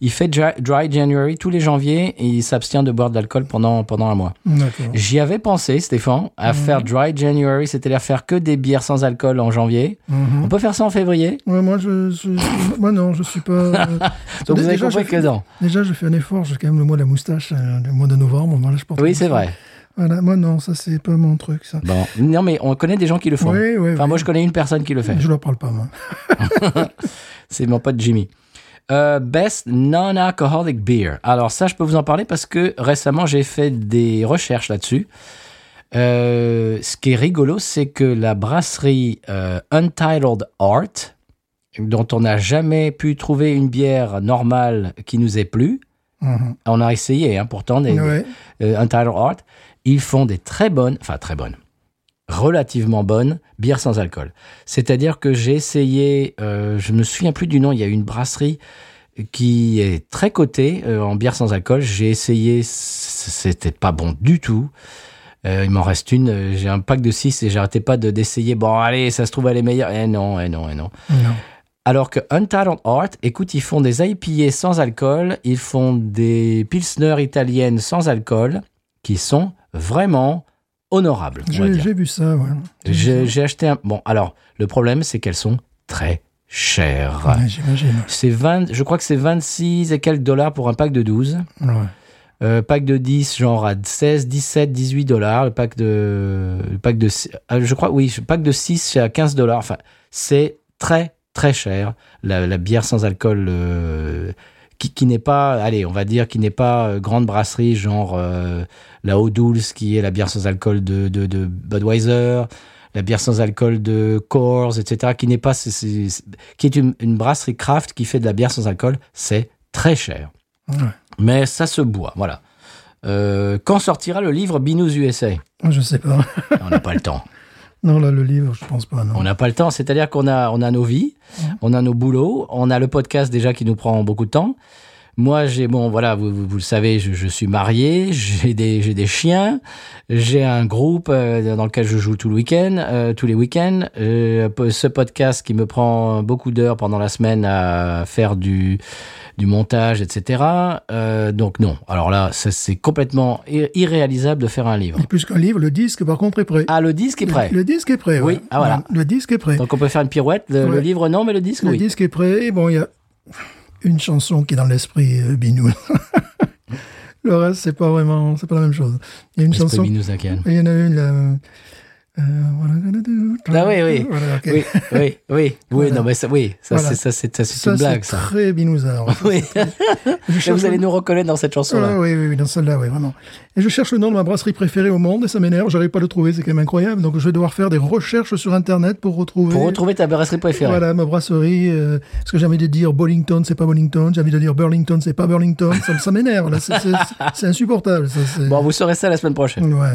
[SPEAKER 1] il fait dry, January tous les janviers et il s'abstient de boire de l'alcool pendant, pendant un mois. J'y avais pensé, Stéphane, à faire dry January, c'est-à-dire faire que des bières sans alcool en janvier.
[SPEAKER 2] Mhm.
[SPEAKER 1] On peut faire ça en février?
[SPEAKER 2] Ouais, moi, je, je- moi, non, je suis pas. euh,
[SPEAKER 1] Donc vous avez
[SPEAKER 2] déjà,
[SPEAKER 1] compris
[SPEAKER 2] je
[SPEAKER 1] que non.
[SPEAKER 2] Déjà, je fais un effort, j'ai quand même le mois de la moustache, euh, le mois de novembre. Voilà, je porte
[SPEAKER 1] Oui, c'est vrai.
[SPEAKER 2] Voilà, moi, non, ça, c'est pas mon truc, ça.
[SPEAKER 1] Bon, non, mais on connaît des gens qui le font.
[SPEAKER 2] Oui, oui,
[SPEAKER 1] Enfin,
[SPEAKER 2] oui.
[SPEAKER 1] moi, je connais une personne qui le fait.
[SPEAKER 2] Je leur parle pas, moi.
[SPEAKER 1] C'est mon pote Jimmy. Euh, best non-alcoholic beer. Alors ça, je peux vous en parler parce que récemment, j'ai fait des recherches là-dessus. Euh, ce qui est rigolo, c'est que la brasserie euh, Untitled Art, dont on n'a jamais pu trouver une bière normale qui nous ait plu,
[SPEAKER 2] Mhm.
[SPEAKER 1] on a essayé hein, pourtant, des,
[SPEAKER 2] Ouais.
[SPEAKER 1] Untitled Art, ils font des très bonnes, enfin très bonnes. Relativement bonne bière sans alcool. C'est-à-dire que j'ai essayé, euh, je me souviens plus du nom, il y a une brasserie qui est très cotée euh, en bière sans alcool. J'ai essayé, c'était pas bon du tout. Euh, il m'en reste une, euh, j'ai un pack de 6 et j'arrêtais pas de d'essayer. Bon, allez, ça se trouve, elle est meilleure. Eh non, eh non, eh non.
[SPEAKER 2] Non.
[SPEAKER 1] Alors que Untitled Art, écoute, ils font des IPA sans alcool, ils font des Pilsner italiennes sans alcool, qui sont vraiment honorables.
[SPEAKER 2] J'ai vu ça, ouais.
[SPEAKER 1] J'ai acheté un. Bon, alors, le problème, c'est qu'elles sont très chères.
[SPEAKER 2] Ouais, J'imagine.
[SPEAKER 1] C'est 20, je crois que c'est 26 et quelques dollars pour un pack de 12.
[SPEAKER 2] Ouais.
[SPEAKER 1] Euh, pack de 10, genre à 16, 17, 18 dollars. Le pack de, le pack de, euh, je crois, oui, le pack de 6, c'est à 15 dollars. Enfin, c'est très, très cher. La, la bière sans alcool, euh, qui, qui n'est pas, allez, on va dire, qui n'est pas euh, grande brasserie, genre euh, la O'Doul's, qui est la bière sans alcool de, de, de Budweiser, la bière sans alcool de Coors, etc., qui n'est pas, c'est- qui est une, une brasserie craft qui fait de la bière sans alcool, c'est très cher.
[SPEAKER 2] Ouais.
[SPEAKER 1] Mais ça se boit, voilà. Euh, quand sortira le livre Binous USA
[SPEAKER 2] Je sais pas.
[SPEAKER 1] On n'a pas le temps.
[SPEAKER 2] Non, là, le livre, je pense pas, non.
[SPEAKER 1] On n'a pas le temps. C'est-à-dire qu'on a, on a nos vies, on a nos boulots, on a le podcast déjà qui nous prend beaucoup de temps. Moi, j'ai bon, voilà, vous, vous, vous le savez, je, je suis marié, j'ai des, j'ai des chiens, j'ai un groupe euh, dans lequel je joue tout le week-end, euh, tous les week-ends. Euh, ce podcast qui me prend beaucoup d'heures pendant la semaine à faire du, du montage, etc. Euh, donc non. Alors là, ça, c'est complètement ir- irréalisable de faire un livre.
[SPEAKER 2] Et plus qu'un livre, le disque, par contre, est prêt.
[SPEAKER 1] Ah, le disque est prêt.
[SPEAKER 2] Le, le disque est prêt,
[SPEAKER 1] Oui,
[SPEAKER 2] ouais.
[SPEAKER 1] ah, voilà.
[SPEAKER 2] Le disque est prêt.
[SPEAKER 1] Donc on peut faire une pirouette. Le, livre non, mais le disque
[SPEAKER 2] le
[SPEAKER 1] oui.
[SPEAKER 2] disque est prêt. Bon, il y a une chanson qui est dans l'esprit euh, Binou. le reste, c'est pas vraiment, c'est pas la même chose. Il y a une chanson.
[SPEAKER 1] Incan.
[SPEAKER 2] Il y en a une, là. Euh.
[SPEAKER 1] Ah oui, oui.
[SPEAKER 2] Voilà, ok.
[SPEAKER 1] Oui, oui, oui, oui,
[SPEAKER 2] Voilà.
[SPEAKER 1] non, mais ça, oui, ça,
[SPEAKER 2] Voilà.
[SPEAKER 1] c'est, ça, c'est, ça, c'est
[SPEAKER 2] Ça,
[SPEAKER 1] une
[SPEAKER 2] c'est
[SPEAKER 1] blague, ça.
[SPEAKER 2] très binousard.
[SPEAKER 1] Oui.
[SPEAKER 2] Cherche
[SPEAKER 1] vous allez
[SPEAKER 2] le-
[SPEAKER 1] nous reconnaître dans cette chanson-là.
[SPEAKER 2] Ah, oui, oui, oui, dans celle-là, oui, vraiment. Et je cherche le nom de ma brasserie préférée au monde et ça m'énerve, j'arrive pas à le trouver, c'est quand même incroyable. Donc je vais devoir faire des recherches sur Internet pour retrouver.
[SPEAKER 1] Pour retrouver ta brasserie préférée.
[SPEAKER 2] Voilà, ma brasserie. Euh, parce que j'ai envie de dire Bollington, c'est pas Bollington. J'ai envie de dire Burlington, c'est pas Burlington. ça ça m'énerve, là. C'est- c'est- C'est insupportable, ça. c'est-
[SPEAKER 1] Bon, vous saurez ça la semaine prochaine.
[SPEAKER 2] Ouais.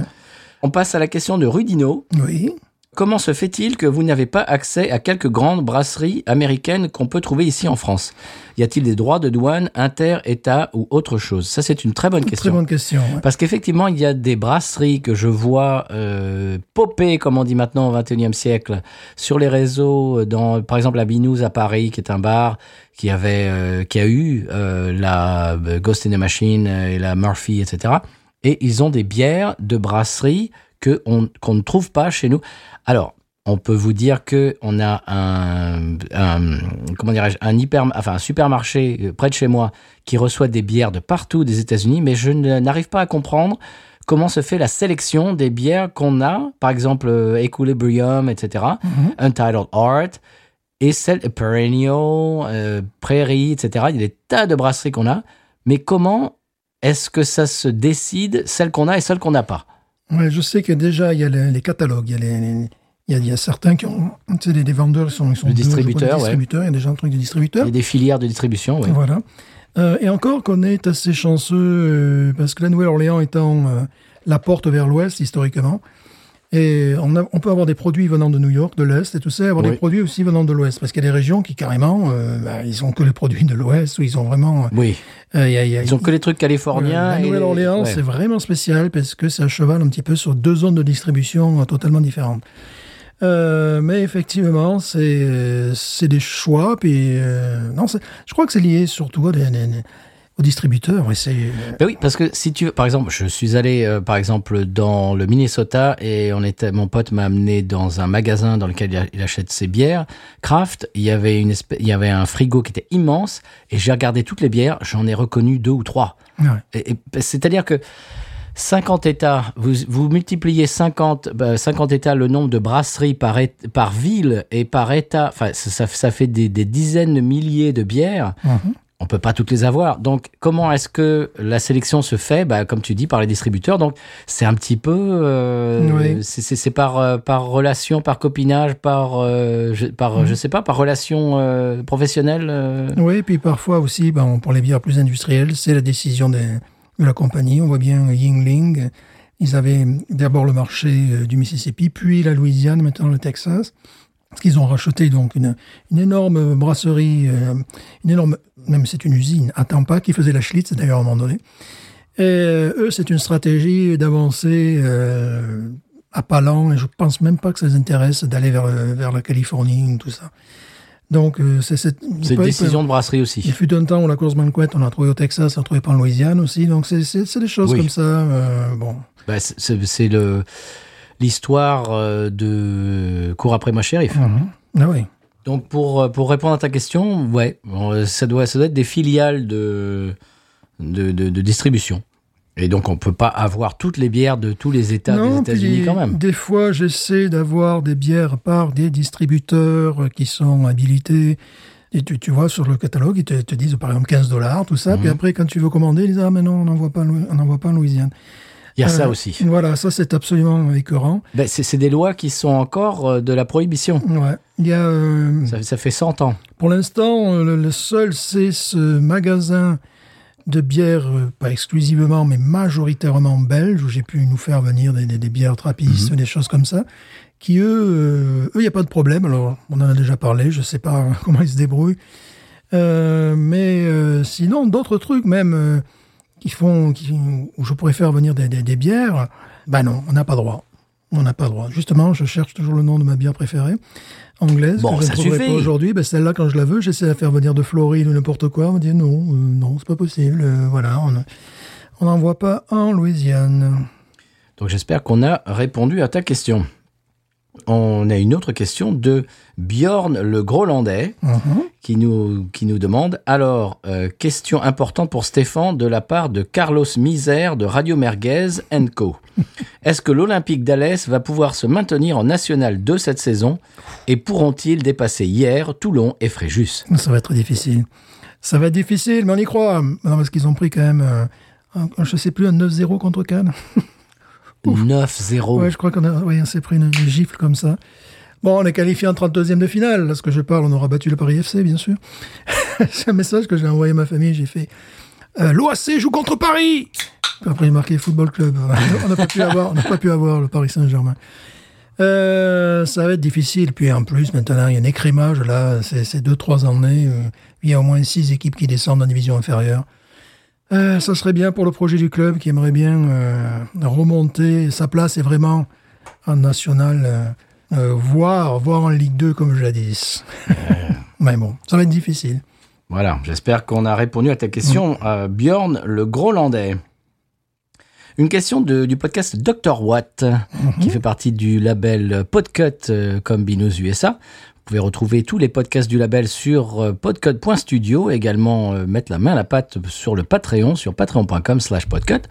[SPEAKER 1] On passe à la question de Rudino.
[SPEAKER 2] Oui.
[SPEAKER 1] Comment se fait-il que vous n'avez pas accès à quelques grandes brasseries américaines qu'on peut trouver ici en France? Y a-t-il des droits de douane, inter, État ou autre chose? Ça, c'est une très bonne
[SPEAKER 2] Très
[SPEAKER 1] question.
[SPEAKER 2] bonne question. ouais.
[SPEAKER 1] Parce qu'effectivement, il y a des brasseries que je vois euh, popper, comme on dit maintenant au XXIe siècle, sur les réseaux, dans, par exemple la Binous à Paris, qui est un bar qui avait, euh, qui a eu euh, la euh, Ghost in the Machine et la Murphy, etc. Et ils ont des bières de brasserie que on- qu'on ne trouve pas chez nous. Alors, on peut vous dire que on a un, un comment dirais-je un hyper enfin un supermarché euh, près de chez moi qui reçoit des bières de partout des États-Unis mais je n'arrive pas à comprendre comment se fait la sélection des bières qu'on a par exemple euh, Equilibrium etc
[SPEAKER 2] Mhm.
[SPEAKER 1] Untitled Art et celle Perennial euh, Prairie etc il y a des tas de brasseries qu'on a mais comment est-ce que ça se décide celles qu'on a et celles qu'on n'a pas?
[SPEAKER 2] Ouais, je sais que déjà, il y a les, les catalogues. Il y a, les, les- il y a, il y a certains qui ont. Tu sais, les, vendeurs ils sont. Ils sont
[SPEAKER 1] Le
[SPEAKER 2] deux, je crois,
[SPEAKER 1] distributeur, ouais.
[SPEAKER 2] Il y a déjà un truc de
[SPEAKER 1] il
[SPEAKER 2] distributeur.
[SPEAKER 1] y a des filières de distribution oui.
[SPEAKER 2] Voilà. Euh, et encore qu'on est assez chanceux, euh, parce que la Nouvelle-Orléans étant euh, la porte vers l'ouest, historiquement, et on, a- on peut avoir des produits venant de New York, de l'Est, et tout ça, et avoir
[SPEAKER 1] Oui.
[SPEAKER 2] des produits aussi venant de l'Ouest, parce qu'il y a des régions qui, carrément, euh, bah, ils ont que les produits de l'Ouest, ou ils ont vraiment...
[SPEAKER 1] oui
[SPEAKER 2] euh, y a- y a-
[SPEAKER 1] ils ont que les trucs californiens
[SPEAKER 2] la
[SPEAKER 1] et les-
[SPEAKER 2] Nouvelle-Orléans,
[SPEAKER 1] ouais.
[SPEAKER 2] c'est vraiment spécial parce que c'est à cheval un petit peu sur deux zones de distribution euh, totalement différentes. Euh, mais effectivement, c'est euh, c'est des choix. Puis euh, non, je crois que c'est lié surtout à des- des- des- Ouais, c'est euh,
[SPEAKER 1] Ben oui, parce que si tu veux, par exemple, je suis allé, euh, par exemple, dans le Minnesota et on était, mon pote m'a amené dans un magasin dans lequel il, a- il achète ses bières. Craft, il y avait une espèce, il y avait un frigo qui était immense et j'ai regardé toutes les bières, j'en ai reconnu deux ou trois.
[SPEAKER 2] ouais.
[SPEAKER 1] Et- et C'est-à-dire que 50 États, vous, vous multipliez 50, bah, 50 États, le nombre de brasseries par, par ville et par État, enfin, ça, ça, fait des, des dizaines de milliers de bières.
[SPEAKER 2] Mhm.
[SPEAKER 1] On peut pas toutes les avoir. Donc, comment est-ce que la sélection se fait? Bah, Comme tu dis, par les distributeurs. Donc, c'est un petit peu... euh,
[SPEAKER 2] Oui.
[SPEAKER 1] c'est- par, euh, par relation, par copinage, par, euh, je, par
[SPEAKER 2] Mhm.
[SPEAKER 1] je sais pas, par relation professionnelle.
[SPEAKER 2] Oui, et puis parfois aussi, ben, pour les bières plus industrielles, c'est la décision des- de la compagnie. On voit bien Yingling. Ils avaient d'abord le marché du Mississippi, puis la Louisiane, maintenant le Texas. Parce qu'ils ont racheté donc une, une énorme brasserie, euh, une énorme, même c'est une usine à Tampa qui faisait la Schlitz d'ailleurs à un moment donné. Et euh, eux, c'est une stratégie d'avancer euh, à pas lent, et je pense même pas que ça les intéresse d'aller vers, vers la Californie, tout ça. Donc, euh, c'est cette
[SPEAKER 1] décision de brasserie
[SPEAKER 2] Il
[SPEAKER 1] aussi.
[SPEAKER 2] fut un temps où la course banquette, on l'a trouvé au Texas, on l'a trouvé pas en Louisiane aussi. Donc, c'est des choses
[SPEAKER 1] Oui.
[SPEAKER 2] comme ça. euh, bon,
[SPEAKER 1] Bah, c'est le l'histoire euh, de cours après moi shérif.
[SPEAKER 2] ah oui.
[SPEAKER 1] Donc pour euh, pour répondre à ta question, ouais, euh, ça doit ça doit être des filiales de de, de, de distribution. Et donc on peut pas avoir toutes les bières de tous les États des États-Unis quand même.
[SPEAKER 2] Des fois, j'essaie d'avoir des bières par des distributeurs qui sont habilités. Et tu, tu vois, sur le catalogue, ils te, te disent par exemple 15 dollars, tout ça. Puis
[SPEAKER 1] Mhm.
[SPEAKER 2] après, quand tu veux commander, ils disent Ah, mais non, on n'en voit pas, on voit pas en Louisiane.
[SPEAKER 1] Il y a ça
[SPEAKER 2] Euh,
[SPEAKER 1] aussi.
[SPEAKER 2] Voilà, ça, c'est absolument écœurant.
[SPEAKER 1] Ben, c'est des lois qui sont encore euh, de la prohibition.
[SPEAKER 2] Ouais. Il y a. euh,
[SPEAKER 1] Ça, ça fait 100 ans.
[SPEAKER 2] Pour l'instant, le, le seul, c'est ce magasin de bières, pas exclusivement, mais majoritairement belge, où j'ai pu nous faire venir des, des- des bières trappistes, des choses comme ça, qui, eux, euh, eux, il n'y a pas de problème. Alors, on en a déjà parlé, je ne sais pas comment ils se débrouillent. Euh, mais sinon, d'autres trucs, même, qui font, qui, où je pourrais faire venir des, des- des bières, ben non, on n'a pas droit. On n'a pas droit. Justement, je cherche toujours le nom de ma bière préférée, anglaise.
[SPEAKER 1] Bon,
[SPEAKER 2] que je
[SPEAKER 1] ça
[SPEAKER 2] ne trouverai
[SPEAKER 1] suffit.
[SPEAKER 2] pas aujourd'hui. Ben, celle-là, quand je la veux, j'essaie de la faire venir de Floride ou n'importe quoi. On me dit non, euh, non, c'est pas possible. euh, voilà, on on n'en voit pas en Louisiane.
[SPEAKER 1] Donc j'espère qu'on a répondu à ta question. On a une autre question de Bjorn le Grolandais
[SPEAKER 2] Mhm.
[SPEAKER 1] qui nous, qui nous demande alors, euh, question importante pour Stéphane de la part de Carlos Misère de Radio Merguez Co. Est-ce que l'Olympique d'Alès va pouvoir se maintenir en National 2 cette saison et pourront-ils dépasser hier Toulon et Fréjus?
[SPEAKER 2] Ça va être difficile. Ça va être difficile, mais on y croit. Non, parce qu'ils ont pris quand même, euh, un, je sais plus, un 9-0 contre Cannes.
[SPEAKER 1] 9-0.
[SPEAKER 2] Ouais, je crois qu'on a, ouais, on s'est pris une, une gifle comme ça. Bon, on est qualifié en 32e de finale. Là, ce que je parle, on aura battu le Paris FC, bien sûr. C'est un message que j'ai envoyé à ma famille. J'ai fait euh, L'OAC joue contre Paris Après, j'ai marqué Football Club. on n'a pas pu avoir, on pas pu avoir le Paris Saint-Germain. Euh, ça va être difficile. Puis en plus, maintenant, il y a un écrémage. Là, c'est c'est deux, trois années. euh, il y a au moins six équipes qui descendent en division inférieure. Euh, ça serait bien pour le projet du club qui aimerait bien euh, remonter. Sa place est vraiment en national, euh, euh, voire, voire en Ligue 2 comme jadis. Mais bon, ça va être difficile.
[SPEAKER 1] Voilà, j'espère qu'on a répondu à ta question, euh, Bjorn le Grolandais. Une question de- du podcast Dr. Watt, qui fait partie du label Podcut comme Binous USA. Vous pouvez retrouver tous les podcasts du label sur euh, podcut.studio, également euh, mettre la main à la pâte sur le Patreon, sur patreon.com slash podcut.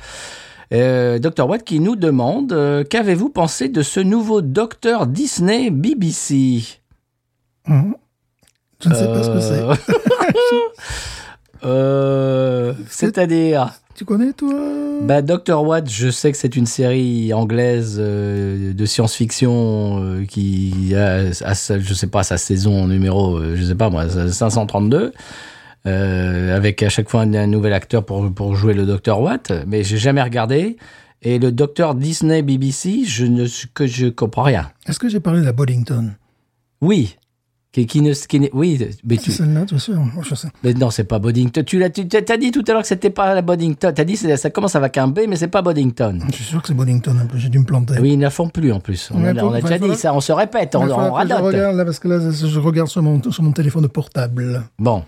[SPEAKER 1] Euh, Dr. Watt qui nous demande euh, qu'avez-vous pensé de ce nouveau Dr. Disney BBC
[SPEAKER 2] Mhm. Je ne sais pas ce que c'est.
[SPEAKER 1] euh, C'est-à-dire,
[SPEAKER 2] Tu connais, toi?
[SPEAKER 1] Bah, Dr. Watt, je sais que c'est une série anglaise euh, de science-fiction euh, qui a, a je sais pas, sa saison numéro, je sais pas moi, 532. euh, avec à chaque fois un, un nouvel acteur pour, pour jouer le Dr. Watt, mais j'ai jamais regardé. Et le Dr. Disney BBC, je ne que je comprends rien.
[SPEAKER 2] Est-ce que j'ai parlé de la Boddington?
[SPEAKER 1] Oui, qui, qui ne, qui ne- oui, mais
[SPEAKER 2] C'est
[SPEAKER 1] tu,
[SPEAKER 2] celle-là, tu es sûr.
[SPEAKER 1] Mais non, c'est pas Boddington. Tu l'as, tu t'as dit tout à l'heure que c'était pas la Boddington. T'as dit ça commence avec un B, mais c'est pas Boddington.
[SPEAKER 2] Je suis sûr que c'est Boddington un peu. J'ai dû me planter.
[SPEAKER 1] Oui, ils ne la font plus en plus. On, a, on a
[SPEAKER 2] faut-
[SPEAKER 1] déjà dit ça, on se répète, on, on
[SPEAKER 2] que je
[SPEAKER 1] radote.
[SPEAKER 2] regarde là, parce que là, je regarde sur mon, sur mon téléphone portable.
[SPEAKER 1] Bon.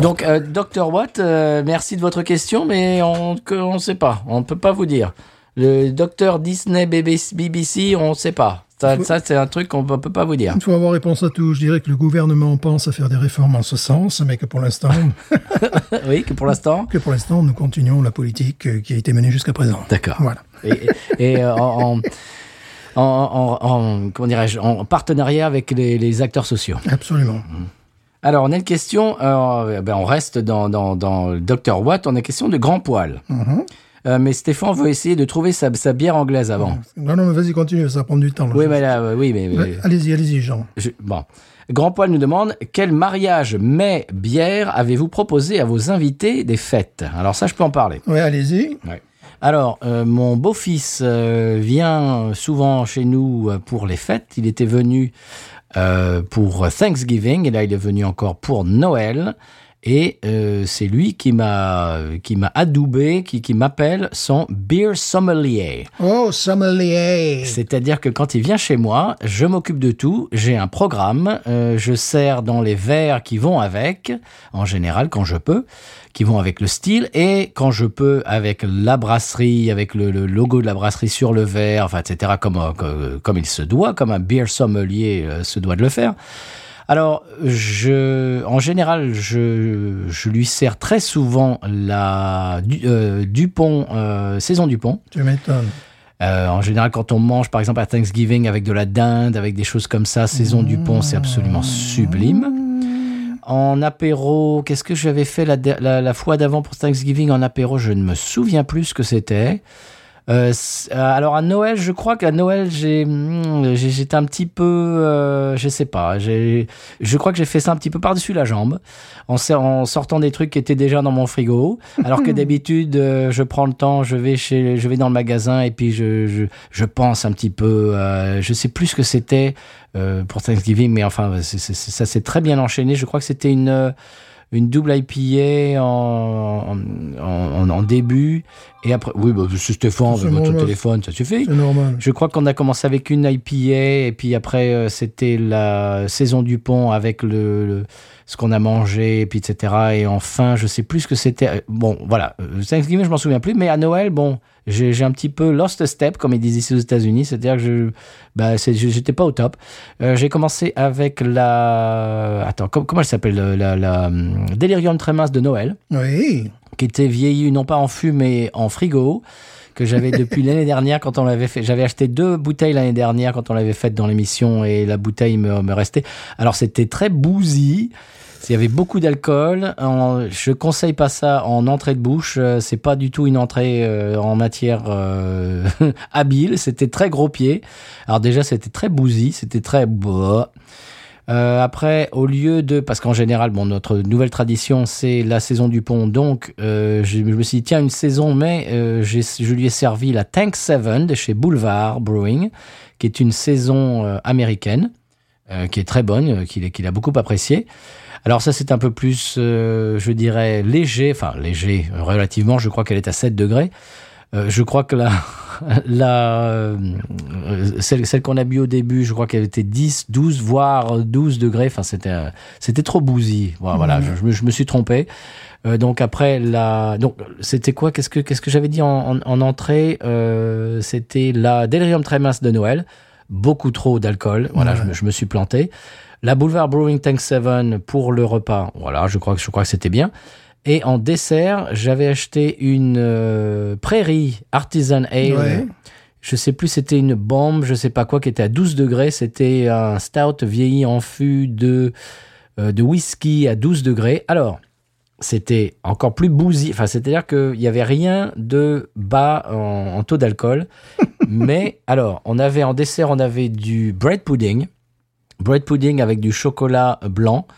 [SPEAKER 1] Donc, euh, Dr. Watt, euh, merci de votre question, mais on ne sait pas. On ne peut pas vous dire. Le Dr. Disney BBC, on ne sait pas. Ça,
[SPEAKER 2] Faut-
[SPEAKER 1] ça, c'est un truc qu'on ne peut pas vous dire.
[SPEAKER 2] Il faut avoir réponse à tout. Je dirais que le gouvernement pense à faire des réformes en ce sens, mais que pour l'instant,
[SPEAKER 1] oui, que pour l'instant.
[SPEAKER 2] que pour l'instant, nous continuons la politique euh, qui a été menée jusqu'à présent.
[SPEAKER 1] D'accord.
[SPEAKER 2] Voilà.
[SPEAKER 1] et, et, euh, en, en, en- en- comment dirais-je, en partenariat avec les, les acteurs sociaux.
[SPEAKER 2] Absolument.
[SPEAKER 1] Alors, on a une question, euh, ben, on reste dans, dans, dans le Dr. Watt, on a une question de grand poil.
[SPEAKER 2] Mhm.
[SPEAKER 1] Euh, mais Stéphane veut essayer de trouver sa, sa bière anglaise avant.
[SPEAKER 2] Non, non, mais vas-y, continue, ça va prendre du temps. là.
[SPEAKER 1] Oui, mais là, euh, oui, mais... mais-
[SPEAKER 2] Allez-y, allez-y, Jean.
[SPEAKER 1] je- bon. Grand poil nous demande, quel mariage mai-bière avez-vous proposé à vos invités des fêtes? Alors ça, je peux en parler.
[SPEAKER 2] Ouais, allez-y.
[SPEAKER 1] Ouais. Alors, euh, mon beau-fils euh, vient souvent chez nous pour les fêtes. Il était venu euh, pour Thanksgiving et là, il est venu encore pour Noël. Et euh, c'est lui qui m'a qui m'a adoubé, qui, qui m'appelle son beer sommelier.
[SPEAKER 2] Oh, sommelier.
[SPEAKER 1] C'est-à-dire que quand il vient chez moi, je m'occupe de tout. J'ai un programme. euh, je sers dans les verres qui vont avec, en général quand je peux, qui vont avec le style, et quand je peux avec la brasserie, avec le, le logo de la brasserie sur le verre, enfin etc. Comme euh, comme, comme il se doit, comme un beer sommelier euh, se doit de le faire. Alors, je, en général, je, je lui sers très souvent la du, euh, Dupont, euh, saison Dupont.
[SPEAKER 2] Tu m'étonnes.
[SPEAKER 1] Euh, en général, quand on mange, par exemple, à Thanksgiving avec de la dinde, avec des choses comme ça, saison du pont, c'est absolument sublime. En apéro, qu'est-ce que j'avais fait la, la fois d'avant pour Thanksgiving en apéro? Je ne me souviens plus ce que c'était. Euh, euh, alors à Noël, je crois qu'à Noël, j'ai, hmm, j'étais un petit peu, euh, je sais pas, j'ai, je crois que j'ai fait ça un petit peu par-dessus la jambe, en, sortant des trucs qui étaient déjà dans mon frigo, alors que d'habitude, euh, je prends le temps, je vais chez, je vais dans le magasin et puis je, je, je pense un petit peu, je sais plus ce que c'était pour Thanksgiving, mais enfin, ça s'est très bien enchaîné. Je crois que c'était une une double IPA en, en, en- en début. Et après, oui, bah, c'est Stéphane, avec votre téléphone, ça suffit.
[SPEAKER 2] C'est normal.
[SPEAKER 1] Je crois qu'on a commencé avec une IPA et puis après euh, c'était la saison du pont avec le, le- ce qu'on a mangé et puis etc. Et enfin, je sais plus ce que c'était. Euh, Bon, voilà, Euh, Thanksgiving, je m'en souviens plus, mais à Noël, bon, j'ai j'ai un petit peu lost a step comme ils disent ici aux États-Unis, c'est-à-dire que je, bah, c'est- j'étais pas au top. Euh, j'ai commencé avec la, attends, com- comment elle s'appelle, la, la, la, hum, Delirium Tremens de Noël
[SPEAKER 2] Oui.
[SPEAKER 1] Qui était vieilli non pas en fût mais en frigo que j'avais depuis l'année dernière quand on l'avait fait. J'avais acheté deux bouteilles l'année dernière quand on l'avait faite dans l'émission et la bouteille me, restait. Alors c'était très bousy. Il y avait beaucoup d'alcool. Je conseille pas ça en entrée de bouche. Euh, C'est pas du tout une entrée euh, en matière euh, habile. C'était très gros pied. Alors déjà c'était très bousy. C'était très. Euh, après, au lieu de, parce qu'en général, bon, notre nouvelle tradition, c'est la saison du pont. Donc, euh, je, me suis dit, tiens, une saison, mais euh, je lui ai servi la Tank 7 de chez Boulevard Brewing, qui est une saison américaine, qui est très bonne, qu'il a beaucoup apprécié. Alors ça, c'est un peu plus, je dirais, léger, enfin léger, relativement. Je crois qu'elle est à 7 degrés. Euh, je crois que la, la euh, celle, celle qu'on a bu au début, je crois qu'elle était 10, 12, voire 12 degrés. Enfin, c'était, euh, c'était trop bousy. Voilà, voilà, je, je me, suis trompé. Euh, donc après la, donc c'était quoi? Qu'est-ce que qu'est-ce que j'avais dit en, en, en entrée? Euh, C'était la Delirium Tremens de Noël. Beaucoup trop d'alcool. Voilà, je, me, je me suis planté. La Boulevard Brewing Tank 7 pour le repas. Voilà, je crois que je crois que c'était bien. Et en dessert, j'avais acheté une euh, Prairie Artisan Ale.
[SPEAKER 2] Ouais.
[SPEAKER 1] Je sais plus, c'était une bombe, je sais pas quoi, qui était à 12 degrés. C'était un stout vieilli en fût de, euh, de whisky à 12 degrés. Alors, c'était encore plus bousy. Enfin, c'est-à-dire qu'il n'y avait rien de bas en, en taux d'alcool. Mais alors, on avait en dessert, on avait du bread pudding. Bread pudding avec du chocolat blanc.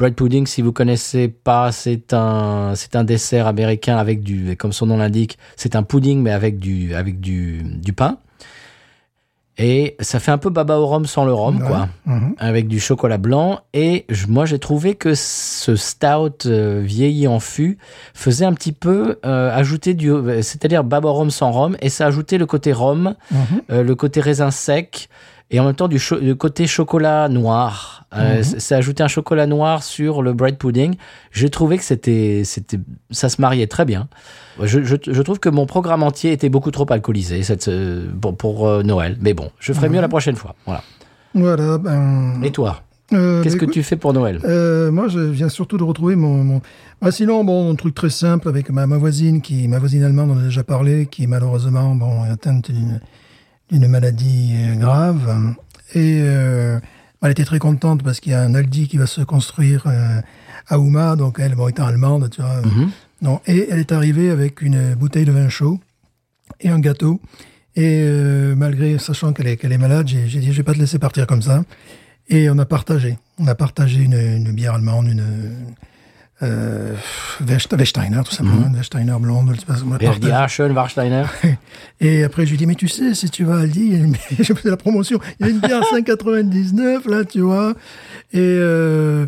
[SPEAKER 1] Bread pudding, si vous connaissez pas, c'est un, c'est un dessert américain avec du, comme son nom l'indique, c'est un pudding mais avec du, avec du, du pain. Et ça fait un peu baba au rhum sans le rhum,
[SPEAKER 2] Ouais.
[SPEAKER 1] quoi
[SPEAKER 2] Mhm.
[SPEAKER 1] avec du chocolat blanc. Et je- moi, j'ai trouvé que ce stout euh, vieilli en fût faisait un petit peu euh, ajouter du, c'est-à-dire baba au rhum sans rhum, et ça ajoutait le côté rhum,
[SPEAKER 2] Mhm.
[SPEAKER 1] euh, le côté raisin sec, et en même temps du côté chocolat noir. Euh,
[SPEAKER 2] Mhm.
[SPEAKER 1] Ça ajoutait un chocolat noir sur le bread pudding. J'ai trouvé que c'était, c'était, ça se mariait très bien. Je, je, je trouve que mon programme entier était beaucoup trop alcoolisé cette, euh, pour, pour euh, Noël. Mais bon, je ferai
[SPEAKER 2] Mhm.
[SPEAKER 1] mieux la prochaine fois. Voilà.
[SPEAKER 2] Voilà. Ben,
[SPEAKER 1] Et toi,
[SPEAKER 2] euh,
[SPEAKER 1] qu'est-ce
[SPEAKER 2] bah,
[SPEAKER 1] que
[SPEAKER 2] écoute,
[SPEAKER 1] tu fais pour Noël?
[SPEAKER 2] euh, moi, je viens surtout de retrouver mon. mon... Ah, sinon, bon, un truc très simple avec ma, ma voisine, qui, ma voisine allemande, on en a déjà parlé, qui malheureusement, bon, est atteinte d'une d'une maladie euh, grave. Et euh, elle était très contente parce qu'il y a un Aldi qui va se construire euh, à Ouma, donc elle, bon, étant allemande, tu vois.
[SPEAKER 1] Mhm.
[SPEAKER 2] Non, et elle est arrivée avec une bouteille de vin chaud et un gâteau. Et euh, malgré, sachant qu'elle est, qu'elle est malade, j'ai j'ai dit, je vais pas te laisser partir comme ça. Et on a partagé. On a partagé une, une bière allemande, une, euh, West- Weststeiner, tout simplement. Blonde. elle
[SPEAKER 1] je dis,
[SPEAKER 2] partage.
[SPEAKER 1] ah, Sean Warsteiner.
[SPEAKER 2] Et après, je lui dis, mais tu sais, si tu vas à Aldi, je faisais la promotion, il y a une bière à 5,99, là, tu vois. Et euh,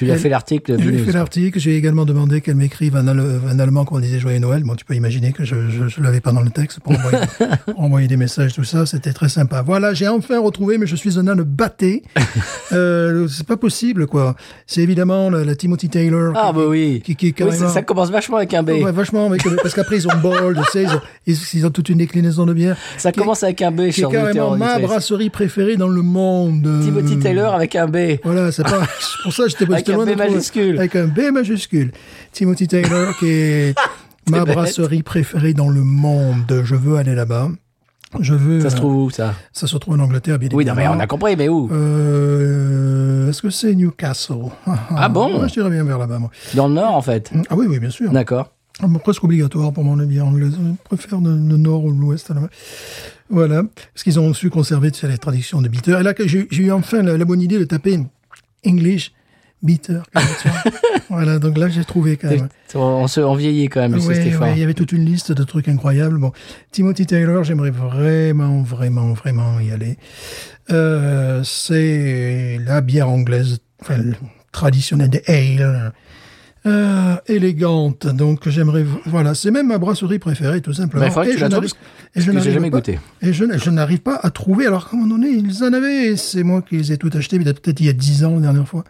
[SPEAKER 1] Tu lui as fait l'article
[SPEAKER 2] je lui ai
[SPEAKER 1] Binous.
[SPEAKER 2] fait l'article, j'ai également demandé qu'elle m'écrive en allemand quand on disait Joyeux Noël. Bon, tu peux imaginer que je ne l'avais pas dans le texte pour envoyer, pour envoyer des messages, tout ça. C'était très sympa. Voilà, j'ai enfin retrouvé, mais je suis un âne batté. euh, c'est pas possible, quoi. C'est évidemment la, la Timothy Taylor.
[SPEAKER 1] Ah,
[SPEAKER 2] qui-
[SPEAKER 1] bah oui.
[SPEAKER 2] qui, qui
[SPEAKER 1] Oui,
[SPEAKER 2] carrément-
[SPEAKER 1] ça, ça commence vachement avec un B.
[SPEAKER 2] Ouais, vachement, avec- parce qu'après ils ont Bold, tu sais, ils ont, ils, ont toute une déclinaison de bière.
[SPEAKER 1] Ça commence avec un B,
[SPEAKER 2] qui est
[SPEAKER 1] cher
[SPEAKER 2] carrément ma brasserie préférée dans le monde.
[SPEAKER 1] Timothy Taylor avec un B.
[SPEAKER 2] Voilà, c'est pas, c'est pour ça que j'étais
[SPEAKER 1] un
[SPEAKER 2] loin
[SPEAKER 1] B majuscule.
[SPEAKER 2] Avec un B majuscule. Timothy Taylor, qui est ma
[SPEAKER 1] bête.
[SPEAKER 2] brasserie préférée dans le monde. Je veux aller là-bas. Je veux.
[SPEAKER 1] Ça se
[SPEAKER 2] euh,
[SPEAKER 1] trouve où, ça?
[SPEAKER 2] Ça se trouve en Angleterre, bien
[SPEAKER 1] Oui, non, mais
[SPEAKER 2] évidemment.
[SPEAKER 1] on a compris, mais où?
[SPEAKER 2] Euh, Est-ce que c'est Newcastle?
[SPEAKER 1] Ah bon?
[SPEAKER 2] Ouais, Je dirais bien vers là-bas, moi.
[SPEAKER 1] Dans le Nord, en fait.
[SPEAKER 2] Ah oui, oui, bien sûr.
[SPEAKER 1] D'accord.
[SPEAKER 2] Ah, presque obligatoire pour mon bière anglaise. Je préfère le, le nord ou l'ouest. Voilà. Parce qu'ils ont su conserver tu sais, les traditions de bitter. Et là, j'ai j'ai eu enfin la, la bonne idée de taper English bitter. voilà. Donc là, j'ai trouvé quand même.
[SPEAKER 1] On, se, on vieillit quand même, Monsieur Stéphane.
[SPEAKER 2] oui, il y avait toute une liste de trucs incroyables. Bon, Timothy Taylor, j'aimerais vraiment, vraiment, vraiment y aller. Euh, c'est la bière anglaise, enfin, traditionnelle des ale, euh, élégante. Donc, j'aimerais, voilà, c'est même ma brasserie préférée, tout simplement.
[SPEAKER 1] Mais que
[SPEAKER 2] Et
[SPEAKER 1] tu
[SPEAKER 2] je
[SPEAKER 1] la
[SPEAKER 2] n'arrive-
[SPEAKER 1] trouves,
[SPEAKER 2] et je
[SPEAKER 1] que j'ai
[SPEAKER 2] n'arrive
[SPEAKER 1] jamais
[SPEAKER 2] pas-
[SPEAKER 1] goûté.
[SPEAKER 2] Et je, je n'arrive pas à trouver. Alors, à un moment donné, ils en avaient. C'est moi qui les ai tout achetés, peut-être il y a dix ans, la dernière fois.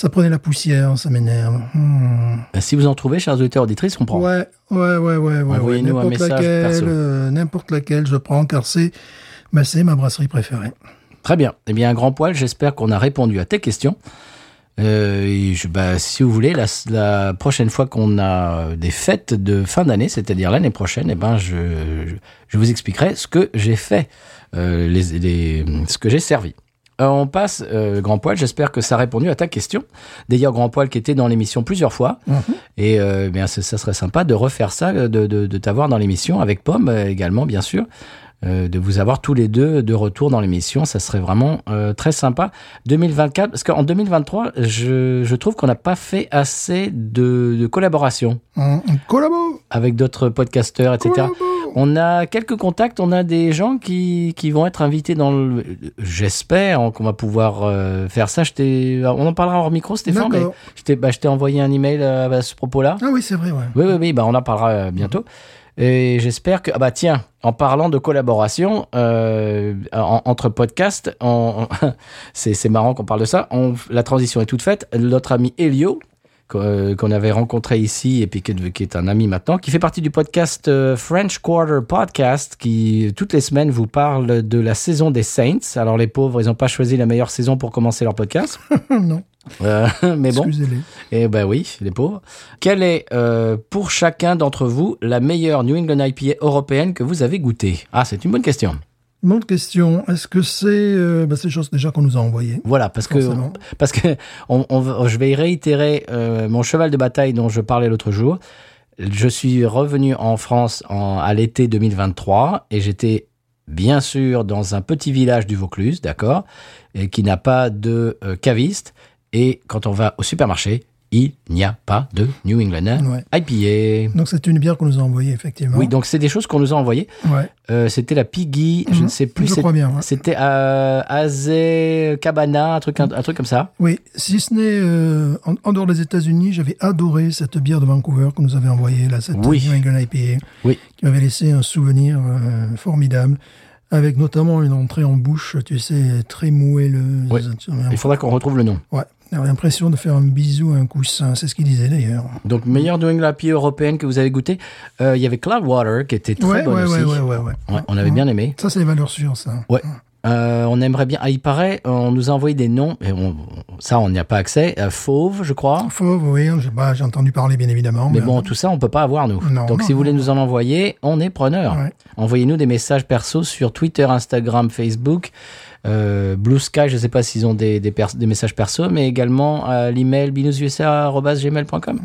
[SPEAKER 2] Ça prenait la poussière, ça m'énerve. Hmm.
[SPEAKER 1] Ben, Si vous en trouvez, chers auditeurs auditrices, on prend.
[SPEAKER 2] Ouais, ouais, ouais, ouais, ouais. ouais.
[SPEAKER 1] Envoyez-nous un message
[SPEAKER 2] laquelle, euh, n'importe laquelle, je prends, car c'est, bah, c'est ma brasserie préférée.
[SPEAKER 1] Très bien. Eh bien, un grand poil, j'espère qu'on a répondu à tes questions. Euh, et je- bah, si vous voulez, la, la prochaine fois qu'on a des fêtes de fin d'année, c'est-à-dire l'année prochaine, eh ben, je, je, je vous expliquerai ce que j'ai fait, euh, les, les- ce que j'ai servi. Euh, on passe, euh, Grand Poil, j'espère que ça a répondu à ta question. D'ailleurs, Grand Poil qui était dans l'émission plusieurs fois. Et euh, bien, ça, serait sympa de refaire ça, de, de, de t'avoir dans l'émission, avec Pomme également, bien sûr. De vous avoir tous les deux de retour dans l'émission, ça serait vraiment très sympa. 2024, parce qu'en 2023, je, je trouve qu'on n'a pas fait assez de, de collaboration
[SPEAKER 2] On, on collabore,
[SPEAKER 1] avec d'autres podcasteurs, etc. On a quelques contacts, on a des gens qui, qui vont être invités dans le... J'espère qu'on va pouvoir euh, faire ça. Je on en parlera hors micro, Stéphane, mais
[SPEAKER 2] D'accord.
[SPEAKER 1] je t'ai bah, je t'ai envoyé un email euh, à ce propos-là.
[SPEAKER 2] Ah oui, c'est vrai, ouais.
[SPEAKER 1] Oui, oui, oui, bah on en parlera euh, bientôt. Et j'espère que, ah bah tiens, en parlant de collaboration euh, en- entre podcasts, on- on- c'est c'est marrant qu'on parle de ça. On- la transition est toute faite. Notre ami Elio, qu'on euh, qu'on avait rencontré ici et puis qui est, un ami maintenant, qui fait partie du podcast euh, French Quarter Podcast, qui toutes les semaines vous parle de la saison des Saints. Alors les pauvres, ils n'ont pas choisi la meilleure saison pour commencer leur podcast,
[SPEAKER 2] non,
[SPEAKER 1] Euh, mais bon.
[SPEAKER 2] excusez-les.
[SPEAKER 1] Eh ben oui, les pauvres. Quelle est, euh, pour chacun d'entre vous, la meilleure New England IPA européenne que vous avez goûtée? Ah, c'est une bonne question.
[SPEAKER 2] Mon question, est-ce que c'est... Euh, bah, des choses déjà qu'on nous a envoyées.
[SPEAKER 1] Voilà, parce que, parce que on, on va- je vais réitérer euh, mon cheval de bataille dont je parlais l'autre jour. Je suis revenu en France en, à l'été 2023 et j'étais bien sûr dans un petit village du Vaucluse, d'accord, et qui n'a pas de euh, caviste. Et quand on va au supermarché, il n'y a pas de New England
[SPEAKER 2] Ouais.
[SPEAKER 1] IPA.
[SPEAKER 2] Donc c'est une bière qu'on nous a envoyée, effectivement.
[SPEAKER 1] Oui, donc c'est des choses qu'on nous a envoyées.
[SPEAKER 2] Ouais,
[SPEAKER 1] Euh, c'était la Piggy, je
[SPEAKER 2] Mhm.
[SPEAKER 1] ne sais plus.
[SPEAKER 2] je crois bien. ouais.
[SPEAKER 1] C'était à Azé Cabana, un truc, un, un truc comme ça.
[SPEAKER 2] Oui, si ce n'est euh, en, en dehors des États-Unis, j'avais adoré cette bière de Vancouver que nous avait envoyée, là, cette
[SPEAKER 1] Oui.
[SPEAKER 2] New England IPA,
[SPEAKER 1] Oui.
[SPEAKER 2] qui m'avait laissé un souvenir euh, formidable, avec notamment une entrée en bouche, tu sais, très moelleuse. Vois,
[SPEAKER 1] Il faudra qu'on retrouve le nom.
[SPEAKER 2] Ouais, j'avais l'impression de faire un bisou à un coussin, c'est ce qu'il disait d'ailleurs.
[SPEAKER 1] Donc, meilleure England IPA européenne que vous avez goûté. Euh, Il y avait Cloudwater qui était très
[SPEAKER 2] Ouais,
[SPEAKER 1] bonne
[SPEAKER 2] ouais,
[SPEAKER 1] aussi.
[SPEAKER 2] ouais,
[SPEAKER 1] on avait bien aimé.
[SPEAKER 2] Ça, c'est les valeurs sûres, ça.
[SPEAKER 1] Ouais. Euh, on aimerait bien. Ah, il paraît, on nous a envoyé des noms, et on, ça, on n'y a pas accès. Euh, Fauve, je crois.
[SPEAKER 2] Fauve, oui, j'ai bah, entendu parler, bien évidemment.
[SPEAKER 1] Mais bon, tout ça, on peut pas avoir, nous.
[SPEAKER 2] Non,
[SPEAKER 1] Donc,
[SPEAKER 2] non,
[SPEAKER 1] si vous voulez nous en envoyer, on est preneur.
[SPEAKER 2] Ouais.
[SPEAKER 1] Envoyez-nous des messages perso sur Twitter, Instagram, Facebook, euh, Blue Sky. Je sais pas s'ils ont des, des, des messages perso, mais également à l'email binoususa.gmail.com.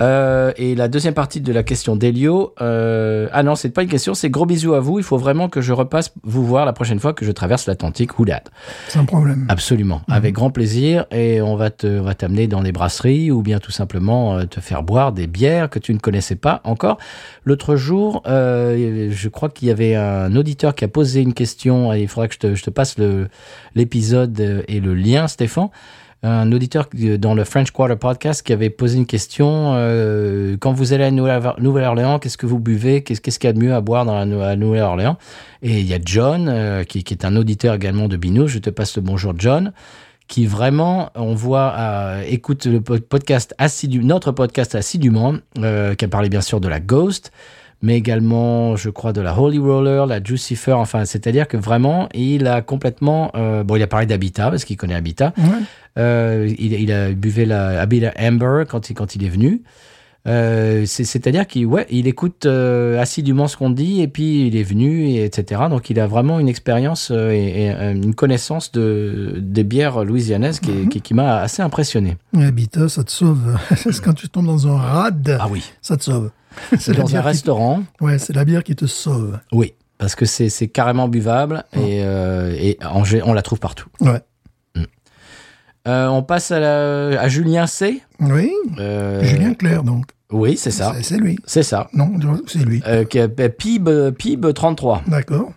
[SPEAKER 1] Euh, et la deuxième partie de la question d'Elio, euh, ah non, c'est pas une question, c'est gros bisous à vous. Il faut vraiment que je repasse vous voir la prochaine fois que je traverse l'Atlantique. Dat
[SPEAKER 2] Sans problème.
[SPEAKER 1] Absolument, avec grand plaisir. Et on va te, on va t'amener dans des brasseries ou bien tout simplement euh, te faire boire des bières que tu ne connaissais pas encore. L'autre jour, euh, je crois qu'il y avait un auditeur qui a posé une question. Et il faudra que je te, je te passe le l'épisode et le lien, Stéphane. Un auditeur qui- dans le French Quarter podcast qui avait posé une question euh, quand vous allez à Nouvelle- Nouvelle-Orléans, qu'est-ce que vous buvez? Qu'est-ce qu'il y a de mieux à boire dans la, Nouvelle-Orléans Et il y a John, euh, qui, est un auditeur également de Binous. Je te passe le bonjour, John. Qui vraiment, on voit, euh, écoute le po- podcast assidu, notre podcast assidûment, euh, qui a parlé bien sûr de la Ghost, mais également, je crois, de la Holy Roller, la Jucifer, enfin, c'est-à-dire que vraiment, il a complètement, euh, bon, il a parlé d'Habitat, parce qu'il connaît Habitat,
[SPEAKER 2] Ouais.
[SPEAKER 1] euh, il, il a buvé la Habitat Amber quand il, quand il est venu. Euh, c'est- C'est-à-dire qu'il ouais, il écoute euh, assidûment ce qu'on dit et puis il est venu, et etc. Donc il a vraiment une expérience euh, et, et, euh, une connaissance de, des bières louisianaises qui, qui, qui m'a assez impressionné.
[SPEAKER 2] Et Habitat, ça te sauve. C'est quand tu tombes dans un rad,
[SPEAKER 1] Ah oui,
[SPEAKER 2] ça te sauve. C'est
[SPEAKER 1] dans un
[SPEAKER 2] bière qui...
[SPEAKER 1] restaurant,
[SPEAKER 2] ouais, c'est la bière qui te sauve.
[SPEAKER 1] oui, parce que c'est c'est carrément buvable et, euh, et en on la trouve partout.
[SPEAKER 2] Ouais.
[SPEAKER 1] Euh, on passe à, la- à Julien C.
[SPEAKER 2] Oui,
[SPEAKER 1] Euh,
[SPEAKER 2] Julien Clerc, donc.
[SPEAKER 1] Oui, c'est ça.
[SPEAKER 2] C'est- lui.
[SPEAKER 1] C'est ça.
[SPEAKER 2] Non, c'est lui.
[SPEAKER 1] Euh, est- PIB, PIB 33.
[SPEAKER 2] D'accord.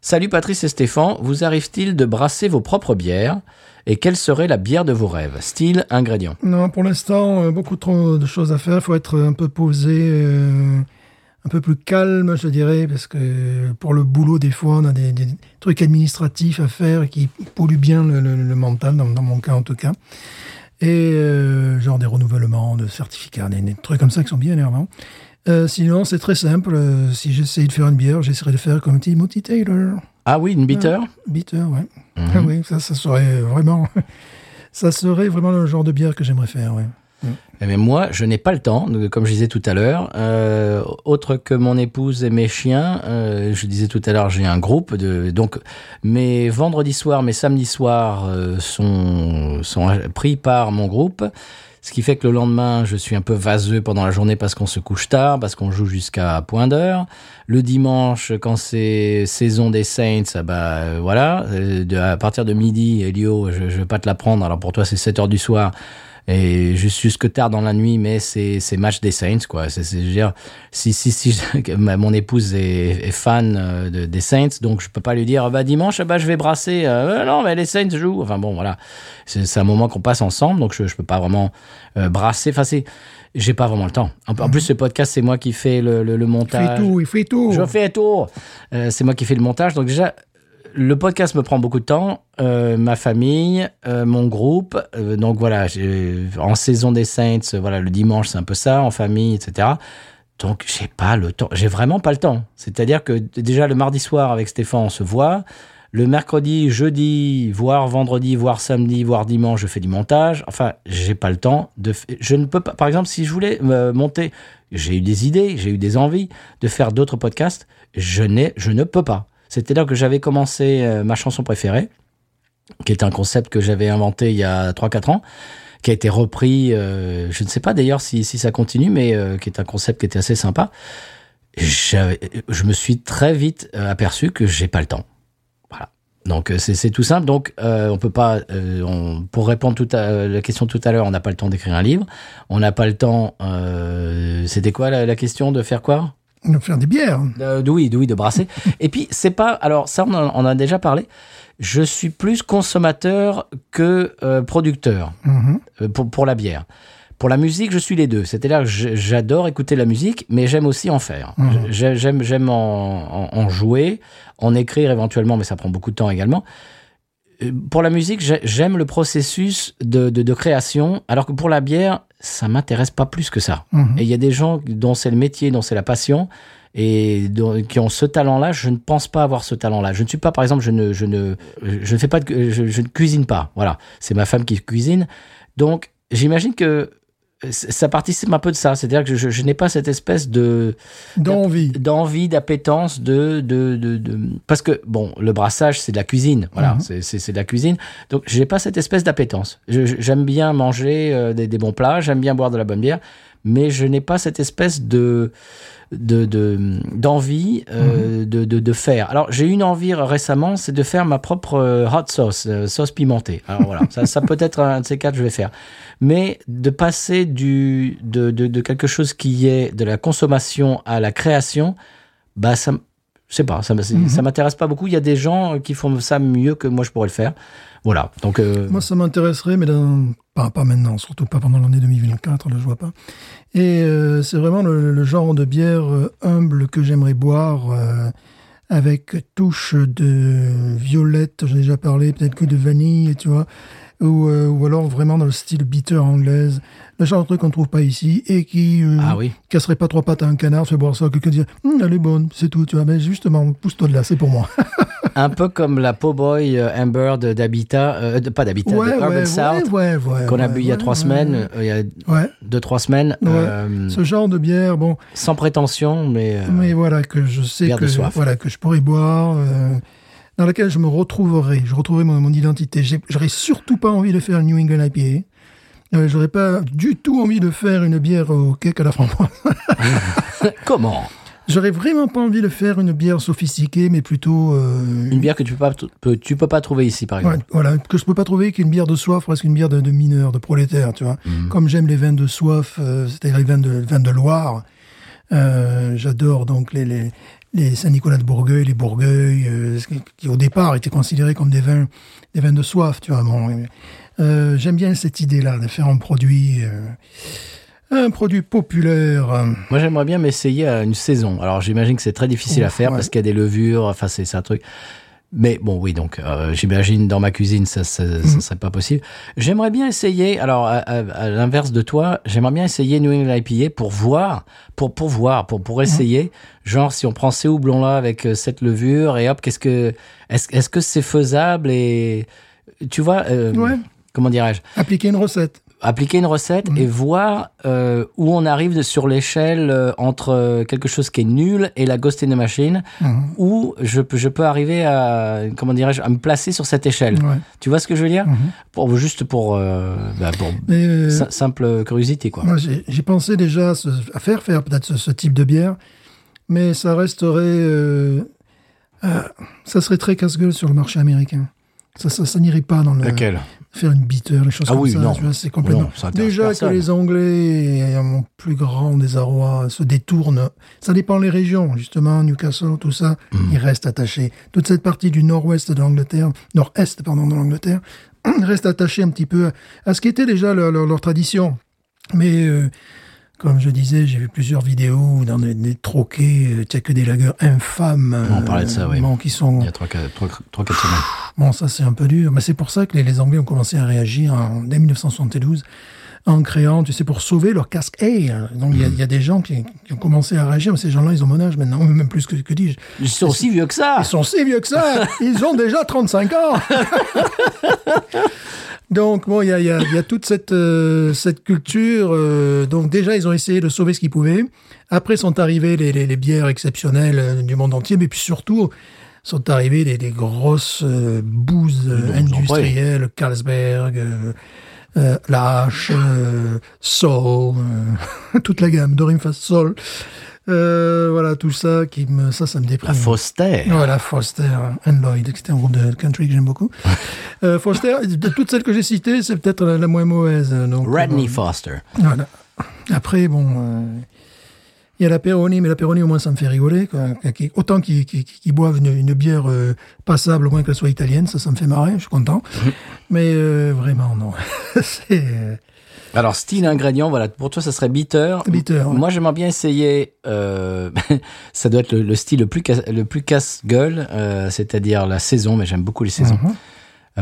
[SPEAKER 1] Salut Patrice et Stéphane, vous arrive-t-il de brasser vos propres bières Et quelle serait la bière de vos rêves? Style, ingrédients.
[SPEAKER 2] Non, pour l'instant, euh, beaucoup trop de choses à faire. Il faut être un peu posé, euh, un peu plus calme, je dirais, parce que pour le boulot, des fois, on a des, des trucs administratifs à faire qui polluent bien le, le- le mental, dans, dans mon cas en tout cas. Et euh, genre des renouvellements de certificats, des, des trucs comme ça qui sont bien énervants. Euh, sinon, c'est très simple. Euh, si j'essaye de faire une bière, j'essaierai de faire comme Timothy Taylor.
[SPEAKER 1] Ah oui, une bitter
[SPEAKER 2] Bitter, ouais.
[SPEAKER 1] Mhm.
[SPEAKER 2] Ah oui, ça, ça serait vraiment... ça serait vraiment le genre de bière que j'aimerais faire, ouais.
[SPEAKER 1] Eh bien, moi, je n'ai pas le temps, comme je disais tout à l'heure. Euh, autre que mon épouse et mes chiens, euh, je disais tout à l'heure, j'ai un groupe. De, donc, mes vendredis soirs, mes samedis soirs euh, sont, sont pris par mon groupe. Ce qui fait que le lendemain, je suis un peu vaseux pendant la journée parce qu'on se couche tard, parce qu'on joue jusqu'à point d'heure. Le dimanche, quand c'est saison des Saints, ah bah voilà, à partir de midi, Elio, je, je vais pas te l'apprendre. Alors pour toi, c'est 7 heures du soir et juste jusque tard dans la nuit, mais c'est c'est match des Saints quoi. C'est dire si si si mon épouse est, est fan euh, de, des Saints, donc je peux pas lui dire ah bah dimanche ah bah je vais brasser. Euh, non mais les Saints jouent. Enfin bon voilà, c'est un moment qu'on passe ensemble, donc je je peux pas vraiment euh, brasser. Enfin c'est j'ai pas vraiment le temps. En, en plus ce podcast c'est moi qui fais le le, le
[SPEAKER 2] Il fait
[SPEAKER 1] montage.
[SPEAKER 2] tout, il fait tout.
[SPEAKER 1] Je fais tout. Euh, c'est moi qui fais le montage. Donc déjà, le podcast me prend beaucoup de temps. Euh, ma famille, euh, mon groupe. Euh, donc voilà, en saison des Saints, voilà, le dimanche c'est un peu ça, en famille, etc. Donc j'ai pas le temps. J'ai vraiment pas le temps. C'est-à-dire que déjà le mardi soir avec Stéphane on se voit. Le mercredi, jeudi, voire vendredi, voire samedi, voire dimanche, je fais du montage. Enfin, j'ai pas le temps de. Je ne peux pas. Par exemple, si je voulais monter, j'ai eu des idées, j'ai eu des envies de faire d'autres podcasts. Je n'ai, je ne peux pas. C'est-à-dire que j'avais commencé euh, ma chanson préférée, qui est un concept que j'avais inventé il y a 3-4 ans, qui a été repris. euh, je ne sais pas d'ailleurs si, ça continue, mais euh, qui est un concept qui était assez sympa. Je me suis très vite aperçu que j'ai pas le temps. Voilà. Donc c'est tout simple. Donc on peut pas. on- pour répondre tout à la question tout à l'heure, on n'a pas le temps d'écrire un livre. On n'a pas le temps. C'était quoi la question de faire quoi?
[SPEAKER 2] De faire des bières.
[SPEAKER 1] de, oui, de, oui, de brasser. Et puis, c'est pas. Alors, ça, on en, on a déjà parlé. Je suis plus consommateur que euh, producteur
[SPEAKER 2] Mhm.
[SPEAKER 1] euh, pour, pour la bière. Pour la musique, je suis les deux. C'est-à-dire que j'adore écouter la musique, mais j'aime aussi en faire.
[SPEAKER 2] Mhm.
[SPEAKER 1] J'ai- J'aime, j'aime en, en- en jouer, en écrire éventuellement, mais ça prend beaucoup de temps également. Euh, Pour la musique, j'ai- j'aime le processus de, de, de création, alors que pour la bière, ça m'intéresse pas plus que ça.
[SPEAKER 2] Mhm.
[SPEAKER 1] Et il y a des gens dont c'est le métier, dont c'est la passion, et dont- qui ont ce talent-là. Je ne pense pas avoir ce talent-là. Je ne suis pas, par exemple, je ne, je ne, je ne fais pas de, je, je ne cuisine pas. Voilà, c'est ma femme qui cuisine. Donc, j'imagine que ça participe un peu de ça. C'est-à-dire que je, je n'ai pas cette espèce de
[SPEAKER 2] D'envie.
[SPEAKER 1] d'envie, d'appétence, de, de, de, de- parce que bon, le brassage c'est de la cuisine, voilà,
[SPEAKER 2] Mhm.
[SPEAKER 1] c'est c'est de la cuisine. Donc j'ai pas cette espèce d'appétence. J'aime bien manger euh, des, des bons plats, j'aime bien boire de la bonne bière, mais je n'ai pas cette espèce de de de- d'envie euh, de, de, de faire. Alors j'ai eu une envie récemment, c'est de faire ma propre euh, hot sauce, euh, sauce pimentée. Alors voilà, ça, ça peut être un de ces quatre, je vais faire. Mais de passer du de, de, de quelque chose qui est de la consommation à la création, bah ça, je sais pas, ça, m- ça m'intéresse pas beaucoup. Il y a des gens qui font ça mieux que moi je pourrais le faire. Voilà, donc euh,
[SPEAKER 2] Moi, ça m'intéresserait, mais dans- pas, pas maintenant, surtout pas pendant l'année 2024, là, je vois pas. Et euh, c'est vraiment le, le genre de bière euh, humble que j'aimerais boire, euh, avec touche de violette, j'en ai déjà parlé, peut-être que de vanille, tu vois, ou, euh, ou alors vraiment dans le style bitter anglaise, le genre de truc qu'on trouve pas ici, et qui euh,
[SPEAKER 1] ah oui.
[SPEAKER 2] casserait pas trois pattes à un canard, fait boire ça, quelqu'un dit, Hum, elle est bonne, c'est tout, tu vois, mais justement, pousse-toi de là, c'est pour moi.
[SPEAKER 1] Un peu comme la Po-Boy euh, Amber de- d'Habitat, euh, pas d'Habitat, de Urban South,
[SPEAKER 2] ouais,
[SPEAKER 1] qu'on a bu il y a trois semaines, euh, il y a deux, trois semaines,
[SPEAKER 2] ce genre de bière, bon,
[SPEAKER 1] sans prétention, mais,
[SPEAKER 2] mais voilà, que je sais que, voilà, que je pourrais boire, dans laquelle je me retrouverai, je retrouverai mon, mon identité. J'aurais surtout pas envie de faire une New England IPA. Euh, J'aurais pas du tout envie de faire une bière au cake à la framboise.
[SPEAKER 1] comment?
[SPEAKER 2] J'aurais vraiment pas envie de faire une bière sophistiquée, mais plutôt euh,
[SPEAKER 1] Une bière que tu peux pas, peux, tu peux pas trouver ici, par exemple.
[SPEAKER 2] Ouais, voilà, que je peux pas trouver qu'une bière de soif, presque une bière de, de mineur, de prolétaire, tu vois.
[SPEAKER 1] Mhm.
[SPEAKER 2] Comme j'aime les vins de soif, euh, c'est-à-dire les vins de, vins de Loire, euh, j'adore donc les, les, les Saint-Nicolas de Bourgueil, les Bourgueil, euh, qui, au départ étaient considérés comme des vins, des vins de soif, tu vois. Bon, euh, j'aime bien cette idée-là de faire un produit, euh, un produit populaire.
[SPEAKER 1] Moi, j'aimerais bien m'essayer à une saison. Alors, j'imagine que c'est très difficile à faire
[SPEAKER 2] ouais.
[SPEAKER 1] parce qu'il y a des levures, enfin, c'est un truc. Mais bon, oui, donc euh, j'imagine dans ma cuisine, ça,
[SPEAKER 2] Mhm.
[SPEAKER 1] ça serait pas possible. J'aimerais bien essayer. Alors, à, à- à l'inverse de toi, j'aimerais bien essayer New England IPA pour voir, pour pour voir, pour pour essayer. Genre, si on prend ces houblons là avec euh, cette levure et hop, qu'est-ce que est-ce est-ce que c'est faisable et tu vois, euh,
[SPEAKER 2] Ouais.
[SPEAKER 1] comment dirais-je,
[SPEAKER 2] appliquer une recette.
[SPEAKER 1] Appliquer une recette et voir euh, où on arrive de- sur l'échelle euh, entre euh, quelque chose qui est nul et la Ghost in the Machine,
[SPEAKER 2] Mhm.
[SPEAKER 1] où je, peux- je peux arriver à, comment dirais-je, à me placer sur cette échelle.
[SPEAKER 2] Ouais.
[SPEAKER 1] Tu vois ce que je veux dire
[SPEAKER 2] Mhm.
[SPEAKER 1] pour, Juste pour, euh, bah, pour
[SPEAKER 2] Mais, euh,
[SPEAKER 1] sim- simple curiosité, quoi.
[SPEAKER 2] Moi, j'ai pensé déjà à, ce- à faire faire peut-être ce, ce type de bière, mais ça resterait, euh, euh, ça serait très casse-gueule sur le marché américain. Ça, ça, ça n'irait pas dans le faire une bitter, les choses
[SPEAKER 1] Ah
[SPEAKER 2] comme
[SPEAKER 1] oui,
[SPEAKER 2] ça.
[SPEAKER 1] non.
[SPEAKER 2] tu vois, c'est complètement.
[SPEAKER 1] Non,
[SPEAKER 2] déjà
[SPEAKER 1] personne.
[SPEAKER 2] que les Anglais, en plus grand désarroi, se détournent. Ça dépend les régions, justement, Newcastle, tout ça,
[SPEAKER 1] Mm.
[SPEAKER 2] ils restent attachés. Toute cette partie du nord-ouest de l'Angleterre, nord-est, pardon, de l'Angleterre, reste attachée un petit peu à ce qui était déjà leur, leur- leur tradition. Mais euh, comme je disais, j'ai vu plusieurs vidéos dans des, des troquets, euh, que des lagers infâmes.
[SPEAKER 1] On parlait de ça, oui.
[SPEAKER 2] bon, qui sont,
[SPEAKER 1] Il y a 3-4 semaines.
[SPEAKER 2] Bon, ça c'est un peu dur, mais c'est pour ça que les, les Anglais ont commencé à réagir en, dès 1972 en créant, tu sais, pour sauver leur casque ale. Donc il y a- il y, a des gens qui, qui ont commencé à réagir, mais ces gens-là, ils ont mon âge maintenant, même plus que, que dis-je.
[SPEAKER 1] Ils sont aussi vieux que ça
[SPEAKER 2] Ils sont si vieux que ça Ils ont déjà 35 ans Donc, bon, il y a, il y a- il y a toute cette, euh, cette culture. euh, donc, déjà, ils ont essayé de sauver ce qu'ils pouvaient. Après, sont arrivées les, les- les bières exceptionnelles euh, du monde entier, mais puis surtout, sont arrivées les grosses euh, bouses industrielles, Carlsberg, euh, euh, la Hache, euh, Sol, toute la gamme, Dorimfast Sol. Euh, voilà, tout ça, qui me, ça, ça me déprime.
[SPEAKER 1] La Foster.
[SPEAKER 2] Voilà, Foster and Lloyd, c'était un groupe de country que j'aime beaucoup. Euh, Foster, de toutes celles que j'ai citées, c'est peut-être la, la moins mauvaise. Donc,
[SPEAKER 1] Rodney
[SPEAKER 2] euh,
[SPEAKER 1] Foster.
[SPEAKER 2] voilà. Après, bon, il y a la Peroni, mais la Peroni, au moins, ça me fait rigoler. quoi. Autant qu'ils boivent une, une bière euh, passable, au moins qu'elle soit italienne, ça, ça me fait marrer, je suis content. Mais euh, vraiment, non. c'est... euh,
[SPEAKER 1] Alors, style ingrédient, voilà, pour toi, ça serait bitter.
[SPEAKER 2] Bitter, ouais.
[SPEAKER 1] Moi, j'aimerais bien essayer, euh, ça doit être le, le style le plus, casse- le plus casse-gueule, euh, c'est-à-dire la saison, mais j'aime beaucoup les saisons.
[SPEAKER 2] Mhm.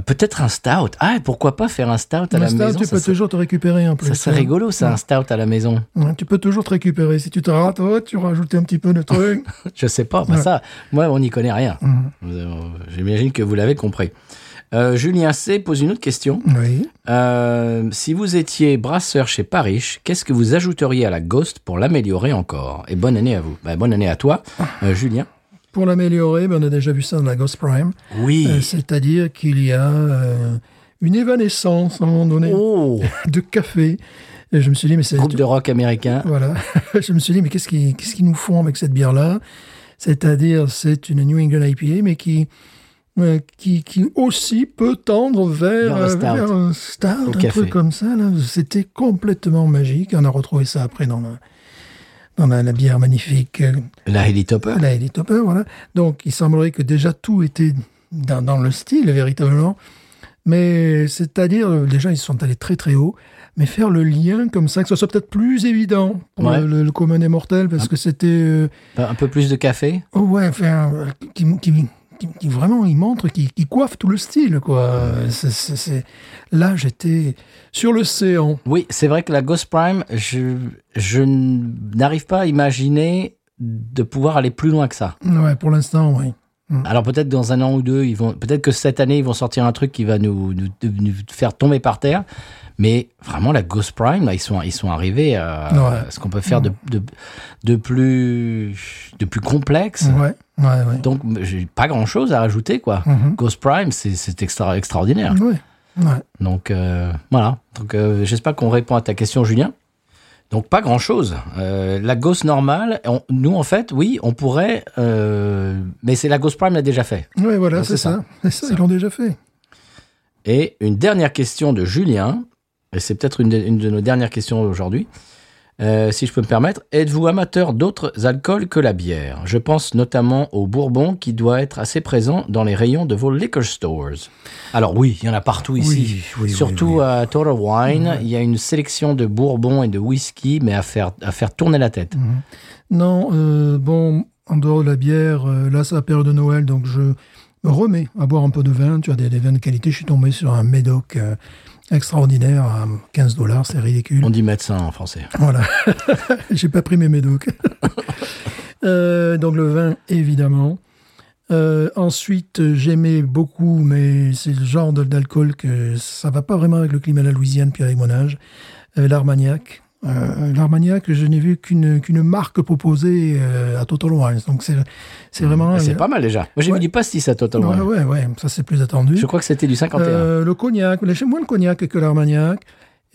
[SPEAKER 1] Peut-être un stout. Ah, pourquoi pas faire un stout à
[SPEAKER 2] Mais
[SPEAKER 1] la
[SPEAKER 2] ça,
[SPEAKER 1] maison
[SPEAKER 2] tu peux toujours te récupérer un peu.
[SPEAKER 1] ça serait rigolo, ça, un stout à la maison.
[SPEAKER 2] Ouais, tu peux toujours te récupérer. Si tu te rates, oh, tu rajoutes un petit peu de truc.
[SPEAKER 1] Je sais pas, bah
[SPEAKER 2] Ouais.
[SPEAKER 1] ça, moi, on n'y connaît rien.
[SPEAKER 2] Mhm.
[SPEAKER 1] Euh, J'imagine que vous l'avez compris. Euh, Julien C pose une autre question.
[SPEAKER 2] Oui.
[SPEAKER 1] Euh, si vous étiez brasseur chez Parish, qu'est-ce que vous ajouteriez à la Ghost pour l'améliorer encore? Et bonne année à vous. Bah, bonne année à toi, euh, Julien.
[SPEAKER 2] Pour l'améliorer, ben, on a déjà vu ça dans la Ghost Prime.
[SPEAKER 1] Oui.
[SPEAKER 2] Euh, C'est-à-dire qu'il y a euh, une évanescence à un moment donné
[SPEAKER 1] oh
[SPEAKER 2] de café Et je me suis dit, mais c'est
[SPEAKER 1] Groupe de rock américain.
[SPEAKER 2] voilà. je me suis dit, mais qu'est-ce qu'ils nous font avec cette bière-là? C'est-à-dire, c'est une New England IPA, mais qui, euh, qui, qui aussi peut tendre vers,
[SPEAKER 1] Vers le stout.
[SPEAKER 2] vers un
[SPEAKER 1] Au
[SPEAKER 2] un
[SPEAKER 1] café.
[SPEAKER 2] truc comme ça. là. C'était complètement magique. On a retrouvé ça après dans, la- dans la, la bière magnifique, euh,
[SPEAKER 1] La Helitopper.
[SPEAKER 2] la Elite Hopper, voilà. Donc, il semblerait que déjà tout était dans, dans le style, véritablement. Mais c'est-à-dire, euh, déjà, ils sont allés très très haut. Mais faire le lien comme ça, que ce soit peut-être plus évident pour
[SPEAKER 1] Ouais.
[SPEAKER 2] le, commun des mortels, parce que c'était... euh,
[SPEAKER 1] Un peu plus de café?
[SPEAKER 2] oh ouais, enfin, qui, qui, qui- qui vraiment, il montre, qui, qui coiffe tout le style, quoi. Là, j'étais sur l'océan.
[SPEAKER 1] Oui, c'est vrai que la Ghost Prime, je, je n'arrive pas à imaginer de pouvoir aller plus loin que ça.
[SPEAKER 2] Ouais, pour l'instant, oui.
[SPEAKER 1] Alors peut-être dans un an ou deux, ils vont, peut-être que cette année ils vont sortir un truc qui va nous, nous, nous faire tomber par terre. Mais vraiment la Ghost Prime, là, ils sont, ils sont arrivés à
[SPEAKER 2] Ouais.
[SPEAKER 1] ce qu'on peut faire de, de, de plus, de plus complexe.
[SPEAKER 2] Ouais, ouais, ouais.
[SPEAKER 1] Donc j'ai pas grand chose à rajouter quoi.
[SPEAKER 2] Mhm.
[SPEAKER 1] Ghost Prime, c'est, c'est extra, extraordinaire.
[SPEAKER 2] Ouais, ouais.
[SPEAKER 1] Donc euh, voilà. Donc euh, j'espère qu'on répond à ta question, Julien. Donc pas grand chose. la Ghost normale, on- nous en fait, oui, on pourrait, euh, mais c'est la Ghost Prime l'a déjà fait.
[SPEAKER 2] Ouais, voilà, c'est ça. Ça,
[SPEAKER 1] Ça.
[SPEAKER 2] ils l'ont déjà fait.
[SPEAKER 1] Et une dernière question de Julien, et c'est peut-être une, une de nos dernières questions aujourd'hui, euh, si je peux me permettre. Êtes-vous amateur d'autres alcools que la bière? Je pense notamment au bourbon qui doit être assez présent dans les rayons de vos liquor stores. Alors oui, il y en a partout ici.
[SPEAKER 2] Oui, oui,
[SPEAKER 1] Surtout
[SPEAKER 2] oui,
[SPEAKER 1] à Total Wine, il y a une sélection de bourbon et de whisky, mais à faire, à faire tourner la tête.
[SPEAKER 2] Non, euh, bon, en dehors de la bière, euh, là, c'est la période de Noël, donc je me remets à boire un peu de vin. Tu as des, des vins de qualité. Je suis tombé sur un Médoc extraordinaire à 15 dollars, c'est ridicule.
[SPEAKER 1] On dit médecin en français.
[SPEAKER 2] Voilà. J'ai pas pris mes médocs. Euh, donc le vin, évidemment. Euh, ensuite, euh, j'aimais beaucoup, mais c'est le genre d'alcool que ça va pas vraiment avec le climat de la Louisiane puis avec mon âge. Euh, L'Armagnac. Euh, L'Armagnac, je n'ai vu qu'une qu'une marque proposée euh, à Total Wines. Donc c'est c'est vraiment.
[SPEAKER 1] C'est pas mal déjà. Moi j'ai
[SPEAKER 2] Ouais.
[SPEAKER 1] vu du pastis à Total
[SPEAKER 2] Ouais,
[SPEAKER 1] Wine.
[SPEAKER 2] ouais, ouais, ça c'est plus attendu.
[SPEAKER 1] Je crois que c'était du 51.
[SPEAKER 2] Euh, le cognac, j'aime moins le cognac que l'Armagnac.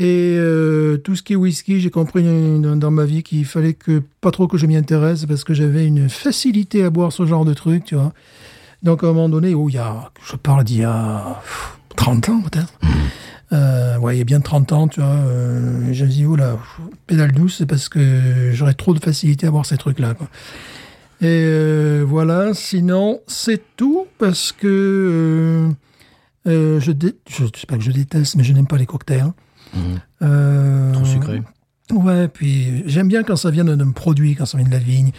[SPEAKER 2] Et euh, tout ce qui est whisky, j'ai compris dans, dans ma vie qu'il fallait que pas trop que je m'y intéresse parce que j'avais une facilité à boire ce genre de truc, tu vois. Donc à un moment donné, oh, il y a, je parle d'il y a pff, 30 ans peut-être. Euh, ouais, il y a bien 30 ans, tu vois. Euh, je me dis, oh là, pff, pédale douce, c'est parce que j'aurais trop de facilité à boire ces trucs-là. Et euh, voilà, sinon, c'est tout parce que euh, je, dé- je sais pas que je déteste, mais je n'aime pas les cocktails.
[SPEAKER 1] Mhm.
[SPEAKER 2] Euh,
[SPEAKER 1] Trop sucré.
[SPEAKER 2] Ouais, puis j'aime bien quand ça vient d'un produit, quand ça vient de la vigne.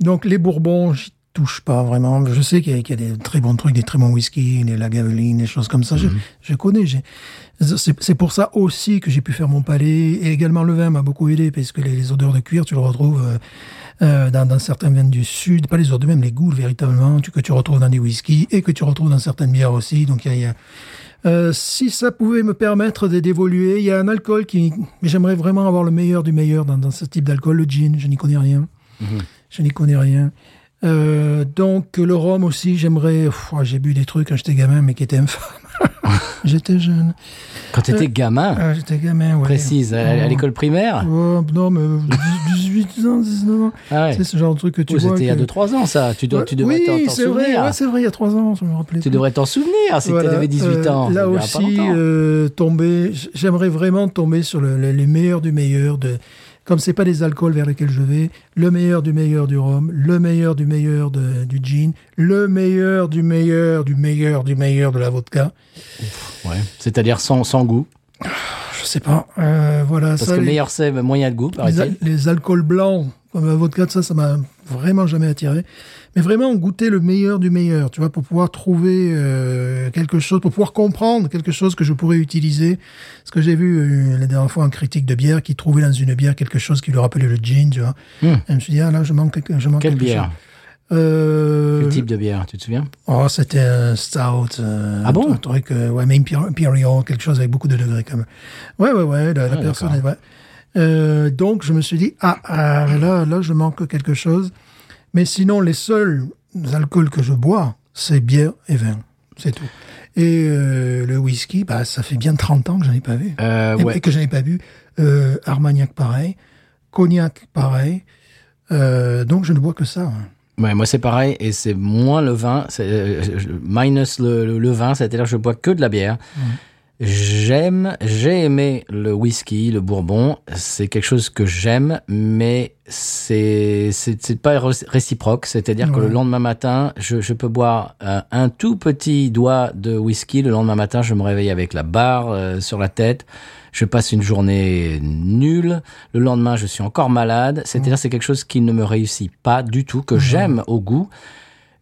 [SPEAKER 2] Donc les bourbons, j'y touche pas vraiment. Je sais qu'il y, a- qu'il y a des très bons trucs, des très bons whisky, des lagavulin, des choses comme ça. Je, je connais. C'est pour ça aussi que j'ai pu faire mon palais. Et également le vin m'a beaucoup aidé, parce que les, les odeurs de cuir, tu le retrouves euh, euh, dans, dans certains vins du sud. Pas les odeurs de même, les goûts véritablement, tu- que tu retrouves dans des whiskies et que tu retrouves dans certaines bières aussi. Donc il y a- y a euh, si ça pouvait me permettre d'évoluer, il y a un alcool qui. mais J'aimerais vraiment avoir le meilleur du meilleur dans, dans ce type d'alcool, le gin. Je n'y connais rien. Je n'y connais rien. Euh, donc le rhum aussi, j'aimerais. J'ai bu des trucs quand j'étais gamin, mais qui étaient infâmes. j'étais jeune.
[SPEAKER 1] Quand t'étais gamin,
[SPEAKER 2] Ah, j'étais gamin, ouais.
[SPEAKER 1] précise, à, à l'école primaire
[SPEAKER 2] non, mais 18 ans, 19 ans.
[SPEAKER 1] Ah ouais.
[SPEAKER 2] C'est ce genre de truc que tu
[SPEAKER 1] Oh,
[SPEAKER 2] vois.
[SPEAKER 1] C'était il y a
[SPEAKER 2] que-
[SPEAKER 1] 2-3 ans, ça. Tu, dois,
[SPEAKER 2] Ouais,
[SPEAKER 1] tu devrais
[SPEAKER 2] oui,
[SPEAKER 1] t'en t'en
[SPEAKER 2] c'est vrai,
[SPEAKER 1] souvenir.
[SPEAKER 2] ouais, c'est vrai, il y a 3 ans, je me rappelais.
[SPEAKER 1] tu
[SPEAKER 2] plus.
[SPEAKER 1] devrais t'en souvenir si
[SPEAKER 2] Voilà,
[SPEAKER 1] tu avais 18
[SPEAKER 2] euh,
[SPEAKER 1] ans.
[SPEAKER 2] là aussi, euh, tomber, j'aimerais vraiment tomber sur le, le- les meilleurs du meilleur. De, comme c'est pas des alcools vers lesquels je vais, le meilleur du meilleur du rhum, le meilleur du meilleur de- du gin, le meilleur du meilleur du meilleur du meilleur de la vodka.
[SPEAKER 1] Ouais. C'est-à-dire sans, sans goût.
[SPEAKER 2] Je sais pas. euh, voilà.
[SPEAKER 1] Parce
[SPEAKER 2] ça,
[SPEAKER 1] que
[SPEAKER 2] les,
[SPEAKER 1] meilleur c'est, moyen de goût,
[SPEAKER 2] les, les alcools blancs, comme la vodka, ça, ça m'a vraiment jamais attiré. Mais vraiment goûter le meilleur du meilleur, tu vois, pour pouvoir trouver euh, quelque chose, pour pouvoir comprendre quelque chose que je pourrais utiliser. Parce que j'ai vu euh, la dernière fois un critique de bière qui trouvait dans une bière quelque chose qui lui rappelait le gin, tu vois.
[SPEAKER 1] Hmm.
[SPEAKER 2] Et je me suis dit, ah là, je manque, quelque- je manque
[SPEAKER 1] Quelle
[SPEAKER 2] quelque
[SPEAKER 1] bière
[SPEAKER 2] chose. Euh,
[SPEAKER 1] Quel type de bière, tu te souviens?
[SPEAKER 2] Oh, c'était un stout. euh,
[SPEAKER 1] Ah bon?
[SPEAKER 2] Un truc, euh, ouais, mais Imper- Imperial, quelque chose avec beaucoup de degrés, quand même. Ouais, ouais, ouais, la, la
[SPEAKER 1] Ah,
[SPEAKER 2] personne,
[SPEAKER 1] d'accord.
[SPEAKER 2] ouais. Euh, donc, je me suis dit, ah, ah, là, là, je manque quelque chose. Mais sinon, les seuls alcools que je bois, c'est bière et vin. C'est tout. Et euh, le whisky, bah, ça fait bien 30 ans que j'en ai pas vu.
[SPEAKER 1] Euh,
[SPEAKER 2] Et-
[SPEAKER 1] ouais.
[SPEAKER 2] Que j'en ai pas bu. Euh, Armagnac, pareil. Cognac, pareil. Donc, je ne bois que ça. hein.
[SPEAKER 1] Ouais, moi c'est pareil et c'est moins le vin, c'est, minus le, le, le vin, c'est-à-dire que je bois que de la bière. J'aime, j'ai aimé le whisky, le bourbon, c'est quelque chose que j'aime, mais c'est c'est pas ré- réciproque, c'est-à-dire que le lendemain matin, je, je peux boire un, un tout petit doigt de whisky, le lendemain matin, je me réveille avec la barre euh, sur la tête. Je passe une journée nulle. Le lendemain, je suis encore malade. C'est-à-dire, c'est quelque chose qui ne me réussit pas du tout, que j'aime au goût.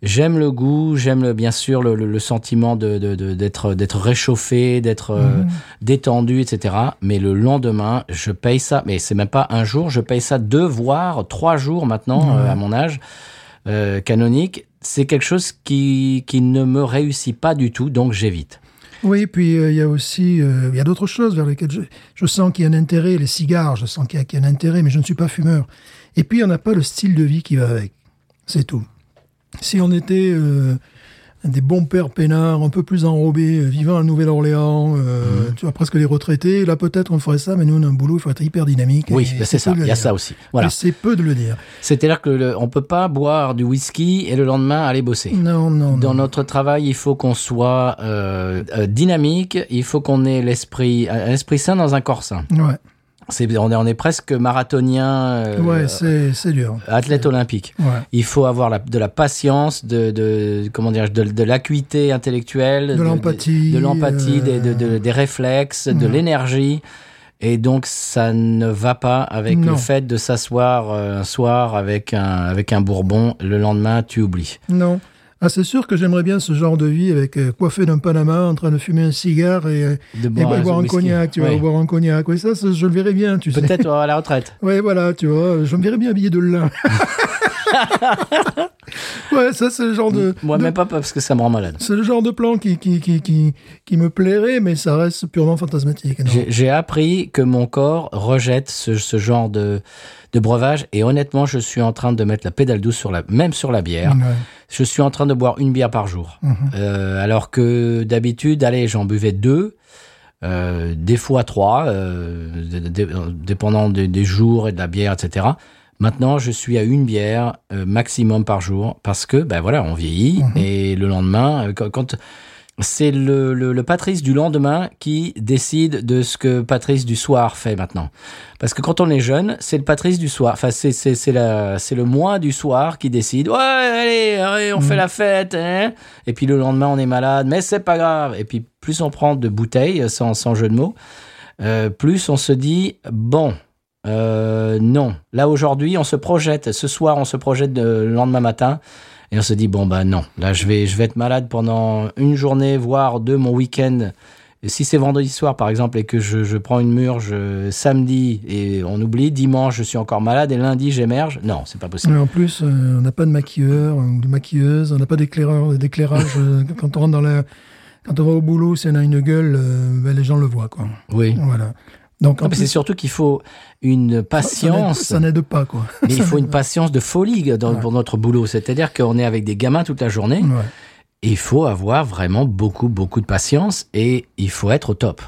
[SPEAKER 1] J'aime le goût, j'aime le- bien sûr le, le- le sentiment de de- de- d'être d'être réchauffé, d'être euh, détendu, etc. Mais le lendemain, je paye ça. Mais c'est même pas un jour, je paye ça deux voire trois jours maintenant euh, à mon âge euh, canonique. C'est quelque chose qui qui ne me réussit pas du tout, donc j'évite.
[SPEAKER 2] Oui, puis euh, il y a aussi euh, il y a d'autres choses vers lesquelles je, je sens qu'il y a un intérêt. Les cigares, je sens qu'il y, a- qu'il y a un intérêt, mais je ne suis pas fumeur. Et puis, on n'a pas le style de vie qui va avec. C'est tout. Si on était euh, des bons pères peinards, un peu plus enrobés, euh, vivant à Nouvelle-Orléans, euh,
[SPEAKER 1] Mhm.
[SPEAKER 2] tu vois, presque des retraités, là peut-être on ferait ça, mais nous on a un boulot, il faut être hyper dynamique.
[SPEAKER 1] Oui, ben, c'est ça. Il y a
[SPEAKER 2] dire.
[SPEAKER 1] ça aussi. Voilà.
[SPEAKER 2] C'est peu de le dire.
[SPEAKER 1] C'est-à-dire que le, on peut pas boire du whisky et le lendemain aller bosser.
[SPEAKER 2] Non, non,
[SPEAKER 1] Dans
[SPEAKER 2] non.
[SPEAKER 1] notre travail, il faut qu'on soit euh, dynamique, il faut qu'on ait l'esprit, un esprit sain dans un corps sain.
[SPEAKER 2] Ouais,
[SPEAKER 1] On, est, on est presque marathonien, euh,
[SPEAKER 2] ouais c'est c'est dur.
[SPEAKER 1] athlète olympique.
[SPEAKER 2] Ouais.
[SPEAKER 1] Il faut avoir la, de la patience, de, de comment dire, de, de l'acuité intellectuelle,
[SPEAKER 2] De l'empathie,
[SPEAKER 1] de, l'empathie, des, de-
[SPEAKER 2] euh,
[SPEAKER 1] des réflexes, de l'énergie. Et donc ça ne va pas avec
[SPEAKER 2] Non.
[SPEAKER 1] le fait de s'asseoir euh, un soir avec un avec un bourbon. Le lendemain, tu oublies.
[SPEAKER 2] Non. Ah, c'est sûr que j'aimerais bien ce genre de vie avec euh, coiffé d'un Panama, en train de fumer un cigare et, euh,
[SPEAKER 1] De
[SPEAKER 2] et boire,
[SPEAKER 1] un
[SPEAKER 2] boire un
[SPEAKER 1] whisky.
[SPEAKER 2] cognac, tu vois,
[SPEAKER 1] Ouais.
[SPEAKER 2] boire un cognac. Oui, ça, je le verrais bien, tu sais.
[SPEAKER 1] Peut-être à la retraite.
[SPEAKER 2] Ouais, voilà, tu vois, je me verrais bien habillé de lin. ouais, ça, c'est le genre de...
[SPEAKER 1] Moi,
[SPEAKER 2] de-
[SPEAKER 1] même pas parce que ça me rend malade.
[SPEAKER 2] C'est le genre de plan qui, qui, qui, qui, qui me plairait, mais ça reste purement fantasmatique.
[SPEAKER 1] j'ai appris que mon corps rejette ce, ce genre de, de breuvage et honnêtement, je suis en train de mettre la pédale douce sur la, même sur la bière.
[SPEAKER 2] Ouais.
[SPEAKER 1] Je suis en train de boire une bière par jour.
[SPEAKER 2] Mhm.
[SPEAKER 1] Euh, alors que d'habitude, allez, j'en buvais deux, euh, des fois trois, euh, dépendant des, des jours et de la bière, etc. Maintenant, je suis à une bière maximum par jour parce que, ben voilà, on vieillit
[SPEAKER 2] Mhm.
[SPEAKER 1] et le lendemain, quand, quand- c'est le, le, le Patrice du lendemain qui décide de ce que Patrice du soir fait maintenant. Parce que quand on est jeune, c'est le Patrice du soir. Enfin, c'est c'est c'est la c'est le moi du soir qui décide. Ouais, allez, allez, on fait la fête. Hein et puis le lendemain, on est malade, mais c'est pas grave. Et puis plus on prend de bouteilles, sans sans jeu de mots, euh, plus on se dit bon. Euh, non, là aujourd'hui on se projette, ce soir on se projette de- le lendemain matin et on se dit bon bah non, là je vais je vais être malade pendant une journée voire deux mon week-end. Et Si c'est vendredi soir par exemple et que je, je prends une murge samedi et on oublie dimanche je suis encore malade et lundi j'émerge, non c'est pas possible.
[SPEAKER 2] Mais en plus, euh, on n'a pas de maquilleur ou de maquilleuse, on n'a pas d'éclaireur, d'éclairage. euh, quand on rentre dans la, quand on va au boulot, si on a une gueule, euh, ben, les gens le voient, quoi.
[SPEAKER 1] Oui.
[SPEAKER 2] Voilà. Donc,
[SPEAKER 1] c'est sûr qu'il faut une patience.
[SPEAKER 2] Ça n'aide pas, quoi.
[SPEAKER 1] Mais il faut une patience de folie dans,
[SPEAKER 2] Ouais.
[SPEAKER 1] pour notre boulot. C'est-à-dire qu'on est avec des gamins toute la journée.
[SPEAKER 2] Ouais.
[SPEAKER 1] Et il faut avoir vraiment beaucoup, beaucoup de patience et il faut être au top.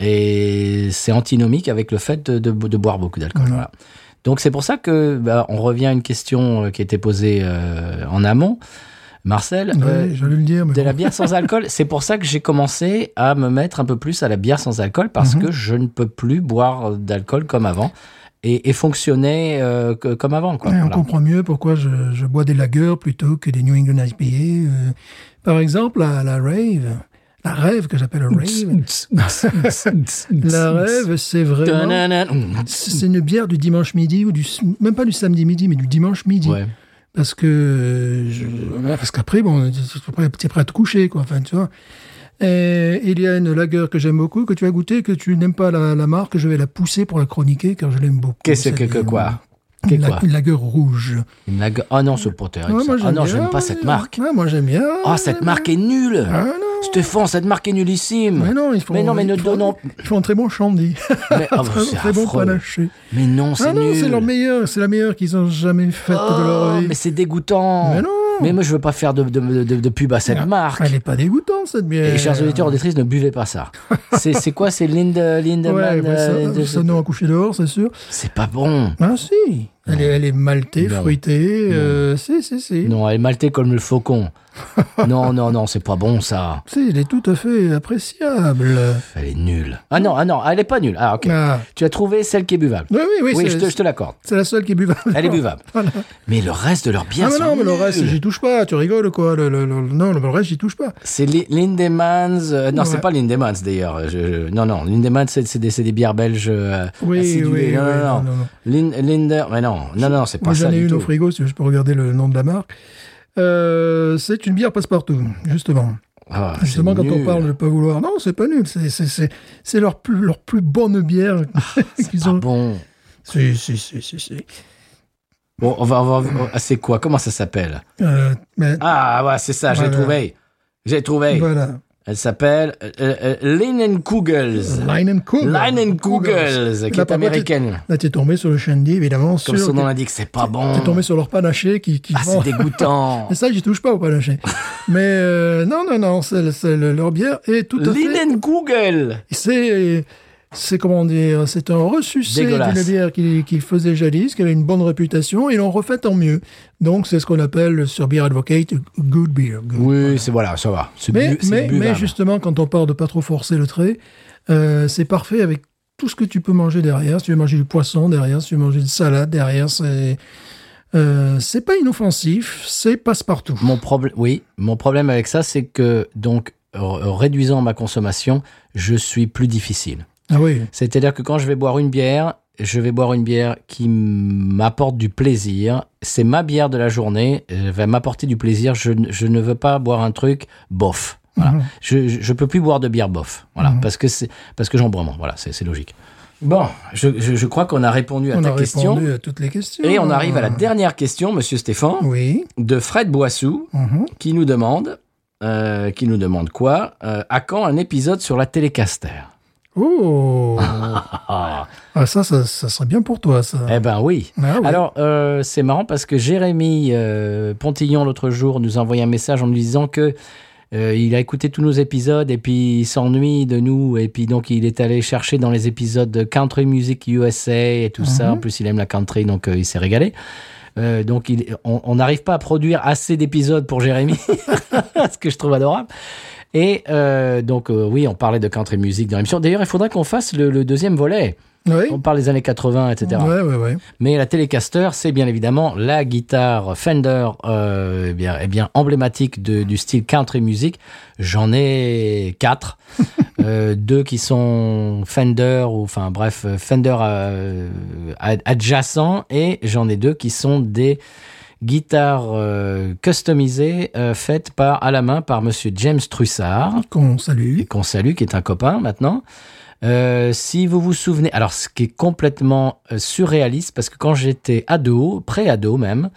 [SPEAKER 1] Et c'est antinomique avec le fait de, de- de boire beaucoup d'alcool. Voilà. Donc c'est pour ça que bah, on revient à une question euh, qui était posée euh, en amont. Marcel, euh,
[SPEAKER 2] j'allais le dire, mais
[SPEAKER 1] de
[SPEAKER 2] bon.
[SPEAKER 1] la bière sans alcool, c'est pour ça que j'ai commencé à me mettre un peu plus à la bière sans alcool parce
[SPEAKER 2] Mhm.
[SPEAKER 1] que je ne peux plus boire d'alcool comme avant et, et fonctionner euh, que- comme avant. Quoi.
[SPEAKER 2] Ouais, on comprend mieux pourquoi je, je bois des lagers plutôt que des New England IPA. euh. par exemple, la, la rave, la rêve que j'appelle la rave, la rêve, c'est vraiment, c'est c'est une bière du dimanche midi ou du, même pas du samedi midi, mais du dimanche midi.
[SPEAKER 1] Ouais.
[SPEAKER 2] Parce que, euh, je- voilà, parce qu'après, bon, tu es prêt, t'es prêt à te coucher, quoi. Enfin, tu vois. Et il y a une lager que j'aime beaucoup, que tu as goûté, que tu n'aimes pas la, la marque, je vais la pousser pour la chroniquer, car je l'aime beaucoup.
[SPEAKER 1] Qu'est-ce que, quoi?
[SPEAKER 2] Une, la- une lager rouge.
[SPEAKER 1] Une lague- Oh non, pas terrible.
[SPEAKER 2] Ouais,
[SPEAKER 1] Ah non, j'aime pas cette marque.
[SPEAKER 2] Ouais, moi, j'aime bien.
[SPEAKER 1] Oh, cette marque est nulle.
[SPEAKER 2] Ah non.
[SPEAKER 1] Stéphane, cette marque est nullissime.
[SPEAKER 2] Mais non, ils font,
[SPEAKER 1] Mais non, mais ne donnons-
[SPEAKER 2] Ils font un très bon shandy.
[SPEAKER 1] Mais, oh, bah,
[SPEAKER 2] très, bon panaché.
[SPEAKER 1] Mais non, c'est
[SPEAKER 2] Ah non, c'est leur meilleure, c'est la meilleure qu'ils ont jamais faite de leur
[SPEAKER 1] Oh,
[SPEAKER 2] vie.
[SPEAKER 1] mais c'est dégoûtant.
[SPEAKER 2] Mais non,
[SPEAKER 1] Mais moi, je veux pas faire de, de, de, de pub à cette marque.
[SPEAKER 2] Elle est pas dégoûtante, cette bière.
[SPEAKER 1] Et chers auditeurs auditrices, ne buvez pas ça. c'est quoi C'est Linde, Lindemann
[SPEAKER 2] Ouais, ouais, ça,
[SPEAKER 1] euh, de-
[SPEAKER 2] ça nous a couché dehors, c'est sûr.
[SPEAKER 1] C'est pas bon.
[SPEAKER 2] Ah si, elle est, elle est maltée,
[SPEAKER 1] Non.
[SPEAKER 2] fruitée. Euh, si, si, si.
[SPEAKER 1] Non, elle est maltée comme le faucon. non, non, non, c'est pas bon ça.
[SPEAKER 2] Si, elle est tout à fait appréciable.
[SPEAKER 1] Elle est nulle. Ah non, ah non, elle est pas nulle. Ah ok.
[SPEAKER 2] Ah.
[SPEAKER 1] Tu as trouvé celle qui est buvable.
[SPEAKER 2] Oui, oui, oui.
[SPEAKER 1] Oui, je te, je te l'accorde.
[SPEAKER 2] C'est la seule qui est buvable.
[SPEAKER 1] Elle est buvable.
[SPEAKER 2] Voilà.
[SPEAKER 1] Mais le reste de leur bière
[SPEAKER 2] Ah mais non, mais le reste, j'y touche pas. Tu rigoles quoi? Le, le- le- Non, le reste, j'y touche pas.
[SPEAKER 1] C'est Li- Lindemans. euh, non, c'est pas Lindemans d'ailleurs. Je- non, non, Lindemans, c'est des, des bières belges euh,
[SPEAKER 2] Oui, oui, oui,
[SPEAKER 1] non, non,
[SPEAKER 2] non, non, non.
[SPEAKER 1] Lin- Linder, mais non, non, non, c'est pas
[SPEAKER 2] Moi,
[SPEAKER 1] ça
[SPEAKER 2] j'en ai
[SPEAKER 1] du
[SPEAKER 2] une
[SPEAKER 1] tout.
[SPEAKER 2] au frigo, si je peux regarder le nom de la marque. Euh, c'est une bière passe-partout, justement.
[SPEAKER 1] Ah,
[SPEAKER 2] Justement, quand on parle de pas vouloir. Non, c'est pas nul. C'est, leur plus, leur plus bonne bière qu'ils
[SPEAKER 1] Ah
[SPEAKER 2] ont.
[SPEAKER 1] bon.
[SPEAKER 2] Si, si, si, si, si.
[SPEAKER 1] Bon, on va, on va ah, c'est quoi? Comment ça s'appelle?
[SPEAKER 2] Euh, mais
[SPEAKER 1] Ah, ouais, c'est ça, j'ai trouvé. J'ai trouvé.
[SPEAKER 2] voilà.
[SPEAKER 1] Elle s'appelle euh, euh, Leinenkugels.
[SPEAKER 2] Leinenkugel.
[SPEAKER 1] Leinenkugels, qui
[SPEAKER 2] Là,
[SPEAKER 1] est
[SPEAKER 2] par contre,
[SPEAKER 1] américaine.
[SPEAKER 2] Là, t'es tombé sur le shandy, évidemment.
[SPEAKER 1] Comme son nom l'indique, c'est pas bon.
[SPEAKER 2] T'es tombé sur leur panaché qui, qui
[SPEAKER 1] Ah, c'est dégoûtant.
[SPEAKER 2] Et ça, j'y touche pas au panaché. Mais euh, non, non, non, c'est, c'est le- leur bière est tout à fait.
[SPEAKER 1] Leinenkugel.
[SPEAKER 2] C'est, c'est comment dire, c'est un ressucé d'une bière qu'ils faisaient jadis, qui avait une bonne réputation, et l'ont refait en mieux. Donc, c'est ce qu'on appelle sur Beer Advocate good beer. good.
[SPEAKER 1] Oui, c'est voilà, ça va.
[SPEAKER 2] Mais,
[SPEAKER 1] bu-
[SPEAKER 2] mais, justement, quand on parle de pas trop forcer le trait, euh, c'est parfait avec tout ce que tu peux manger derrière. Si tu veux manger du poisson derrière, si tu veux manger de salade derrière, c'est euh, c'est pas inoffensif, c'est passe-partout.
[SPEAKER 1] Mon problème, oui, mon problème avec ça, c'est que donc réduisant ma consommation, je suis plus difficile.
[SPEAKER 2] Ah oui,
[SPEAKER 1] C'est-à-dire que quand je vais boire une bière, je vais boire une bière qui m'apporte du plaisir. C'est ma bière de la journée, elle va m'apporter du plaisir. Je, ne- je ne veux pas boire un truc bof. Voilà.
[SPEAKER 2] Mhm.
[SPEAKER 1] Je, je, peux plus boire de bière bof. Voilà,
[SPEAKER 2] Mhm.
[SPEAKER 1] parce que c'est parce que j'en bois moins. Voilà, c'est logique. Bon, je, crois qu'on a répondu à
[SPEAKER 2] on
[SPEAKER 1] ta
[SPEAKER 2] a
[SPEAKER 1] question.
[SPEAKER 2] répondu à toutes les questions.
[SPEAKER 1] Et on arrive à la dernière question, Monsieur Stéphane,
[SPEAKER 2] Oui.
[SPEAKER 1] de Fred Boissou,
[SPEAKER 2] mhm.
[SPEAKER 1] qui nous demande, euh, qui nous demande quoi Euh, À quand un épisode sur la télécaster?
[SPEAKER 2] Oh
[SPEAKER 1] Ah,
[SPEAKER 2] ça, ça, ça serait bien pour toi, ça.
[SPEAKER 1] Eh ben oui.
[SPEAKER 2] Ah oui.
[SPEAKER 1] Alors, euh, c'est marrant parce que Jérémy euh, Pontillon, l'autre jour, nous a envoyé un message en nous disant que euh, il a écouté tous nos épisodes et puis il s'ennuie de nous. Et puis donc, il est allé chercher dans les épisodes de Country Music USA et tout ça. En plus, il aime la country, donc il s'est régalé. Euh, donc, il- on n'arrive pas à produire assez d'épisodes pour Jérémy, ce que je trouve adorable. Et euh, donc, euh, oui, on parlait de country music dans l'émission. D'ailleurs, il faudrait qu'on fasse le, le deuxième volet.
[SPEAKER 2] oui.
[SPEAKER 1] On parle des années 80, etc.
[SPEAKER 2] Ouais, ouais, ouais.
[SPEAKER 1] Mais la Telecaster, c'est bien évidemment la guitare Fender, euh, eh bien, eh bien emblématique de- du style country music. J'en ai quatre, Euh, deux qui sont Fender ou enfin bref Fender euh, ad- adjacents et j'en ai deux qui sont des guitares euh, customisées euh, faites par à la main par Monsieur James Trussard
[SPEAKER 2] Qu'on salue.
[SPEAKER 1] et qu'on salue, qui est un copain maintenant. Euh, si vous vous souvenez, alors ce qui est complètement surréaliste, parce que quand j'étais ado, pré-ado même,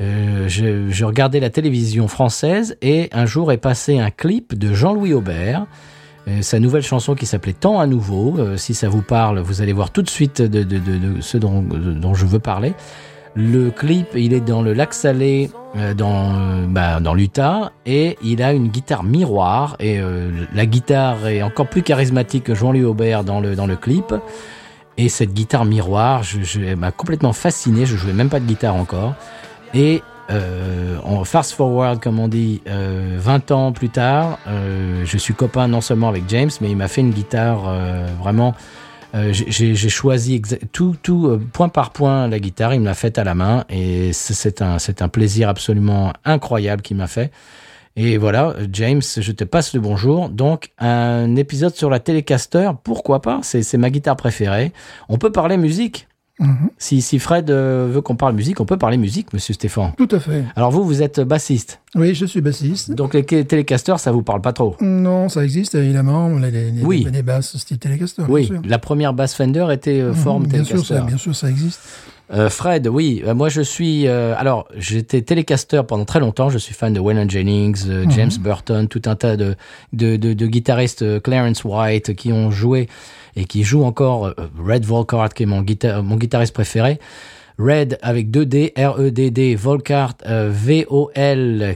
[SPEAKER 1] je, je regardais la télévision française et un jour est passé un clip de Jean-Louis Aubert, sa nouvelle chanson qui s'appelait Tant à nouveau. Euh, si ça vous parle, vous allez voir tout de suite de, de, de, de ce dont je veux parler. Le clip, il est dans le lac Salé, euh, dans, euh, bah, dans l'Utah, et il a une guitare miroir, et euh, la guitare est encore plus charismatique que Jean-Louis Aubert dans le, dans le clip. Et cette guitare miroir, je, je- m'a complètement fasciné, je jouais même pas de guitare encore. Et euh, en fast forward, comme on dit, euh, 20 ans plus tard, euh, je suis copain non seulement avec James, mais il m'a fait une guitare vraiment. Euh, j'ai choisi tout, tout euh, point par point la guitare, il me l'a faite à la main et c'est- un, un plaisir absolument incroyable qu'il m'a fait. Et voilà, James, je te passe le bonjour. Donc, un épisode sur la Telecaster, pourquoi pas c'est ma guitare préférée. On peut parler musique.
[SPEAKER 2] Mhm.
[SPEAKER 1] Si, si Fred euh, veut qu'on parle musique, on peut parler musique, monsieur Stéphane.
[SPEAKER 2] Tout à fait.
[SPEAKER 1] Alors vous, vous êtes bassiste.
[SPEAKER 2] Oui, je suis bassiste.
[SPEAKER 1] Donc les Telecasters, ça vous parle pas trop?
[SPEAKER 2] Non, ça existe évidemment, les, les,
[SPEAKER 1] Oui.
[SPEAKER 2] les basses style Telecaster.
[SPEAKER 1] Oui,
[SPEAKER 2] bien sûr.
[SPEAKER 1] la première basse Fender était euh, forme
[SPEAKER 2] Mhm, bien sûr, ça, bien sûr, ça existe.
[SPEAKER 1] Euh, Fred, oui, euh, moi je suis. euh, alors, j'étais Telecaster pendant très longtemps. Je suis fan de Waylon Jennings, James Burton, tout un tas de de, de, de guitaristes, Clarence White, qui ont joué et qui jouent encore. euh, Red Volkart, qui est mon guitariste préféré. Red avec 2 D, R-E-D-D, Volkart, euh, V-O-L-K-A-E-R-T,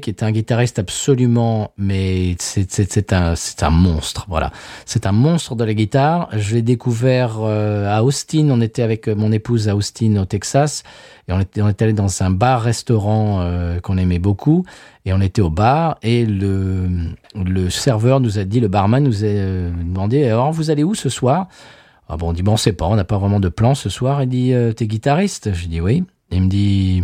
[SPEAKER 1] qui est un guitariste absolument, mais c'est, un, un monstre, voilà. C'est un monstre de la guitare. Je l'ai découvert euh, à Austin. On était avec mon épouse à Austin, au Texas, et on était, on allé dans un bar-restaurant euh, qu'on aimait beaucoup, et on était au bar, et le, le serveur nous a dit, le barman nous a euh, demandé, alors vous allez où ce soir? Ah bon, on dit, bon, on sait pas, on n'a pas vraiment de plan ce soir. Il dit, euh, t'es guitariste Je dis, oui. Il me dit,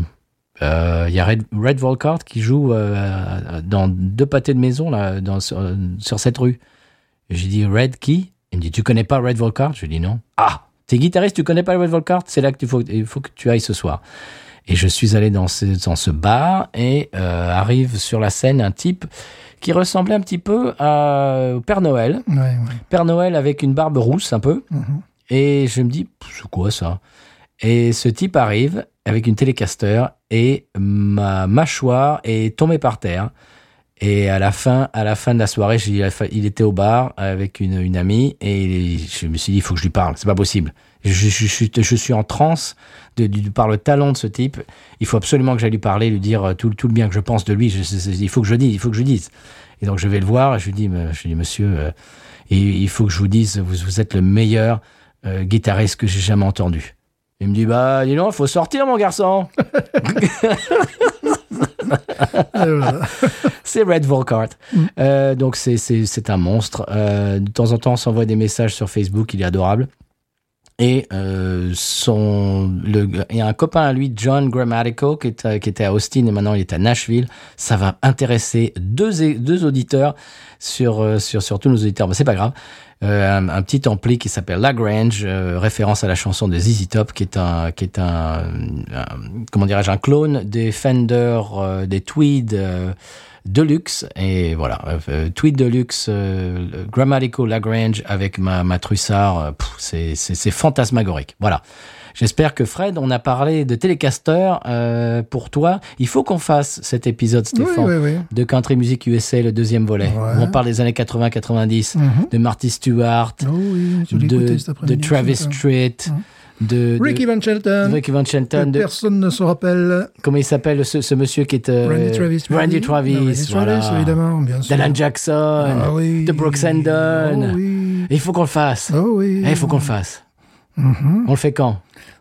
[SPEAKER 1] euh, il y a Red, Red qui joue euh, dans deux pâtés de maison là, dans, sur, cette rue. J'ai dit, Red qui? Il me dit, tu connais pas Red Volkart Je dis, non. Ah, t'es guitariste, tu connais pas Red Volkart C'est là qu'il faut, il faut que tu ailles ce soir. Et je suis allé dans ce, dans ce bar et euh, arrive sur la scène un type qui ressemblait un petit peu à, au Père Noël.
[SPEAKER 2] Ouais, ouais.
[SPEAKER 1] Père Noël avec une barbe rousse un peu.
[SPEAKER 2] Mhm.
[SPEAKER 1] Et je me dis, c'est quoi ça? Et ce type arrive avec une télécaster et ma mâchoire est tombée par terre. Et à la fin, à la fin de la soirée, il était au bar avec une, une amie et je me suis dit, il faut que je lui parle. C'est pas possible. Je, je, je suis, je suis en transe de, par le talent de ce type. Il faut absolument que j'aille lui parler, lui dire tout, tout le bien que je pense de lui. Il faut que je dise, il faut que je dise. Et donc je vais le voir et je lui dis, me- je lui dis, monsieur, euh, il, il faut que je vous dise, vous, vous êtes le meilleur euh, guitariste que j'ai jamais entendu. Il me dit, bah, dis donc, faut sortir, mon garçon. C'est Red Volkart. Euh, donc c'est un monstre. Euh, de temps en temps, on s'envoie des messages sur Facebook. Il est adorable. Et euh, son, le, a un copain à lui, John Grammatical, qui, est, qui était à Austin et maintenant il est à Nashville. Ça va intéresser deux, deux auditeurs sur, euh, sur, sur tous nos auditeurs. Mais c'est pas grave. Euh, un, un petit ampli qui s'appelle Lagrange, euh, référence à la chanson de ZZ Top, qui est un, qui est un, un- comment dirais-je, un clone des Fender, euh, des Tweed euh, Deluxe. Et voilà, euh, euh, Tweed Deluxe, euh, Grammatical Lagrange avec ma, ma Trussard, euh, c'est- fantasmagorique. Voilà. J'espère que Fred, on a parlé de Telecaster euh, pour toi. Il faut qu'on fasse cet épisode, Stéphane
[SPEAKER 2] oui, oui.
[SPEAKER 1] de Country Music USA, le deuxième volet,
[SPEAKER 2] Ouais.
[SPEAKER 1] où on parle des années 80-90,
[SPEAKER 2] Mhm.
[SPEAKER 1] de Marty Stewart,
[SPEAKER 2] Oh
[SPEAKER 1] de. Travis. Street, de, de-
[SPEAKER 2] Ricky Van Shelton.
[SPEAKER 1] de Ricky Van Shelton, de,
[SPEAKER 2] Personne ne se rappelle.
[SPEAKER 1] comment il s'appelle ce, ce monsieur qui est... euh,
[SPEAKER 2] Randy Travis.
[SPEAKER 1] Randy Travis,
[SPEAKER 2] Randy
[SPEAKER 1] voilà.
[SPEAKER 2] Travis, évidemment, bien sûr.
[SPEAKER 1] D'Alan Jackson,
[SPEAKER 2] Ah oui.
[SPEAKER 1] de Brooks Hendon.
[SPEAKER 2] Oh oui.
[SPEAKER 1] Il faut qu'on le fasse.
[SPEAKER 2] Oh oui.
[SPEAKER 1] Eh, Il faut qu'on le fasse.
[SPEAKER 2] Mhm.
[SPEAKER 1] On le fait quand?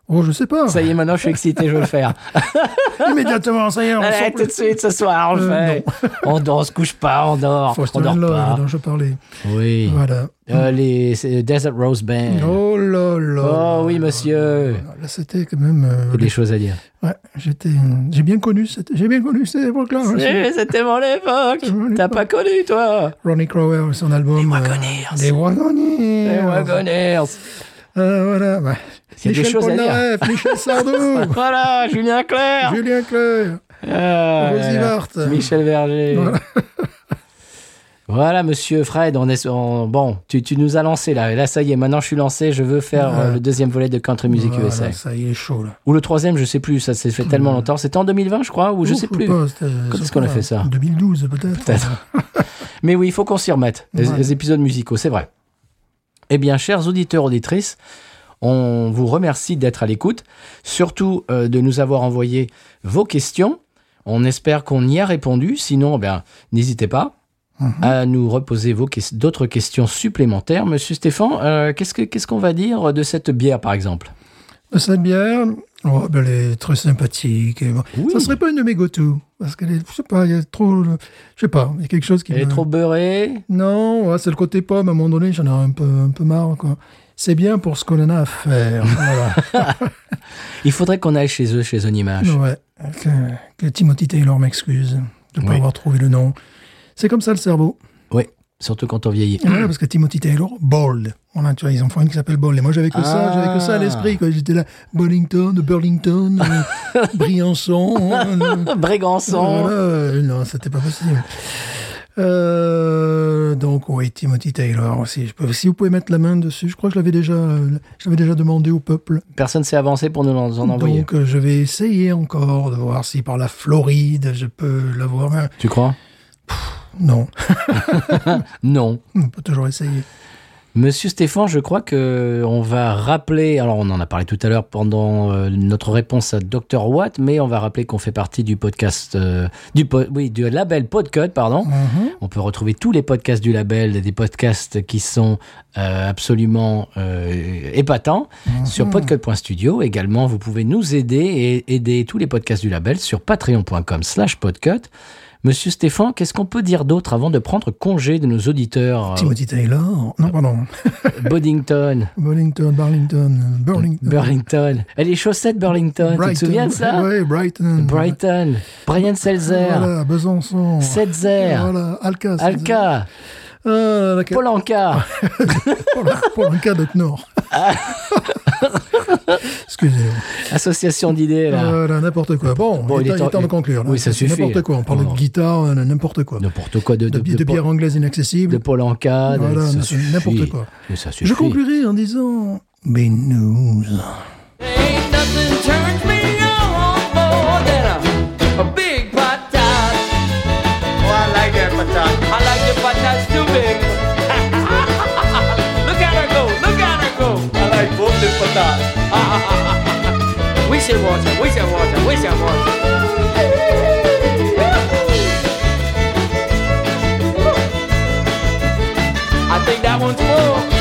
[SPEAKER 2] Oh, je sais pas.
[SPEAKER 1] Ça y est, maintenant je suis excité, je veux le faire.
[SPEAKER 2] Immédiatement, ça y est, on
[SPEAKER 1] Allez, tout de suite, ce soir, on le
[SPEAKER 2] Euh,
[SPEAKER 1] fait. On dort, on se couche pas, on dort.
[SPEAKER 2] Foster
[SPEAKER 1] on dort pas.
[SPEAKER 2] dont je parlais.
[SPEAKER 1] Oui.
[SPEAKER 2] Voilà.
[SPEAKER 1] Euh, les Desert Rose Band.
[SPEAKER 2] Oh là là.
[SPEAKER 1] Oh oui, monsieur.
[SPEAKER 2] Là, c'était quand même. euh,
[SPEAKER 1] Il y a des choses à dire.
[SPEAKER 2] Ouais, j'étais, j'ai bien connu cette, j'ai bien connu cette époque-là.
[SPEAKER 1] Eh, C'était mon époque. T'as pas connu, toi?
[SPEAKER 2] Ronnie Crowell, son album.
[SPEAKER 1] Les
[SPEAKER 2] euh,
[SPEAKER 1] Wagoners.
[SPEAKER 2] Les Wagoners.
[SPEAKER 1] Les Wagoners.
[SPEAKER 2] Euh, voilà.
[SPEAKER 1] Il y a des
[SPEAKER 2] Michel
[SPEAKER 1] choses à dire.
[SPEAKER 2] Polnareff, Michel Sardou,
[SPEAKER 1] Voilà, Julien Clerc.
[SPEAKER 2] Julien Clerc,
[SPEAKER 1] Ah,
[SPEAKER 2] Rosie
[SPEAKER 1] là.
[SPEAKER 2] Vart.
[SPEAKER 1] Michel Verger.
[SPEAKER 2] Voilà.
[SPEAKER 1] Voilà, monsieur Fred, on est on- bon. Tu, tu nous as lancé là. Et là, ça y est. Maintenant, je suis lancé. Je veux faire euh, le deuxième volet de Country Music
[SPEAKER 2] Voilà,
[SPEAKER 1] USA.
[SPEAKER 2] Ça y est, chaud là.
[SPEAKER 1] Ou le troisième, je sais plus. Ça s'est fait tellement longtemps. C'était en 2020, je crois, ou je
[SPEAKER 2] Ouf,
[SPEAKER 1] sais plus.
[SPEAKER 2] pas,
[SPEAKER 1] Quand est-ce qu'on a fait ça?
[SPEAKER 2] 2012 peut-être.
[SPEAKER 1] Peut-être. Mais oui, il faut qu'on s'y remette. Les,
[SPEAKER 2] Ouais.
[SPEAKER 1] les épisodes musicaux, c'est vrai. Eh bien, chers auditeurs, auditrices, on vous remercie d'être à l'écoute, surtout euh, de nous avoir envoyé vos questions. On espère qu'on y a répondu. Sinon, bien, n'hésitez pas
[SPEAKER 2] Mhm.
[SPEAKER 1] à nous reposer vos d'autres questions supplémentaires. Monsieur Stéphane, euh, qu'est-ce que- qu'est-ce qu'on va dire de cette bière, par exemple?
[SPEAKER 2] De Cette bière, oh, ben, elle est très sympathique. bon.
[SPEAKER 1] Oui.
[SPEAKER 2] Ça serait pas une de mes go-to. Parce qu'elle est, je sais pas, il y a trop, je sais pas, il y a quelque chose qui
[SPEAKER 1] Elle est trop beurrée
[SPEAKER 2] Non, ouais, c'est le côté pomme. À un moment donné, j'en ai un peu, un peu marre. Quoi. C'est bien pour ce qu'on en a à faire. voilà.
[SPEAKER 1] Il faudrait qu'on aille chez eux, chez Onimage.
[SPEAKER 2] ouais. Que, que Timothy Taylor m'excuse de ne pas avoir trouvé le nom. C'est comme ça le cerveau.
[SPEAKER 1] Oui, surtout quand on vieillit.
[SPEAKER 2] Et voilà, parce que Timothy Taylor, Bold. Voilà, tu vois, ils en font une qui s'appelle Bold. Et moi, j'avais que ça,
[SPEAKER 1] Ah.
[SPEAKER 2] j'avais que ça à l'esprit. J'étais là, Bollington, Burlington, euh, Briançon. euh,
[SPEAKER 1] Brégançon.
[SPEAKER 2] Voilà, euh, non, c'était pas possible. Euh, donc oui, Timothy Taylor aussi. Je peux- si vous pouvez mettre la main dessus, je crois que je l'avais déjà, déjà demandé au peuple.
[SPEAKER 1] Personne s'est avancé pour nous en en envoyer.
[SPEAKER 2] Donc euh, je vais essayer encore de voir si par la Floride je peux l'avoir.
[SPEAKER 1] Tu crois?
[SPEAKER 2] Non,
[SPEAKER 1] Non.
[SPEAKER 2] on peut toujours essayer.
[SPEAKER 1] Monsieur Stéphane, je crois que on va rappeler, alors on en a parlé tout à l'heure pendant euh, notre réponse à Dr Watt, mais on va rappeler qu'on fait partie du podcast, euh, du po- oui, du label Podcut, pardon.
[SPEAKER 2] Mhm.
[SPEAKER 1] On peut retrouver tous les podcasts du label, des podcasts qui sont euh, absolument euh, épatants sur podcut.studio. Également, vous pouvez nous aider et aider tous les podcasts du label sur patreon.com slash podcut. Monsieur Stéphane, qu'est-ce qu'on peut dire d'autre avant de prendre congé de nos auditeurs euh,
[SPEAKER 2] Timothy Taylor. Non, pardon.
[SPEAKER 1] Boddington,
[SPEAKER 2] Burlington, Burlington, Burlington.
[SPEAKER 1] Burlington. Et les chaussettes Burlington, tu te souviens de ça
[SPEAKER 2] Oui, Brighton.
[SPEAKER 1] Brighton, Brian Selzer,
[SPEAKER 2] Voilà, Besançon.
[SPEAKER 1] Setzer,
[SPEAKER 2] Voilà, Alka.
[SPEAKER 1] Alka,
[SPEAKER 2] Là,
[SPEAKER 1] Polanka.
[SPEAKER 2] de Knorr. Excusez-moi.
[SPEAKER 1] Association d'idées, là.
[SPEAKER 2] Voilà, n'importe quoi. Bon,
[SPEAKER 1] Bon,
[SPEAKER 2] il,
[SPEAKER 1] il
[SPEAKER 2] est temps, de conclure. là.
[SPEAKER 1] oui, ça suffit.
[SPEAKER 2] N'importe quoi. On parle de guitare, euh, n'importe quoi.
[SPEAKER 1] N'importe quoi de,
[SPEAKER 2] De,
[SPEAKER 1] de,
[SPEAKER 2] de,
[SPEAKER 1] de,
[SPEAKER 2] bière anglaise inaccessible.
[SPEAKER 1] de Polanka.
[SPEAKER 2] Voilà, n'importe quoi.
[SPEAKER 1] Mais ça
[SPEAKER 2] Je
[SPEAKER 1] suffit.
[SPEAKER 2] conclurai en disant... Big news.
[SPEAKER 3] Ain't nothing turns me we should watch it, we should watch it, we should watch it. I think that one's full.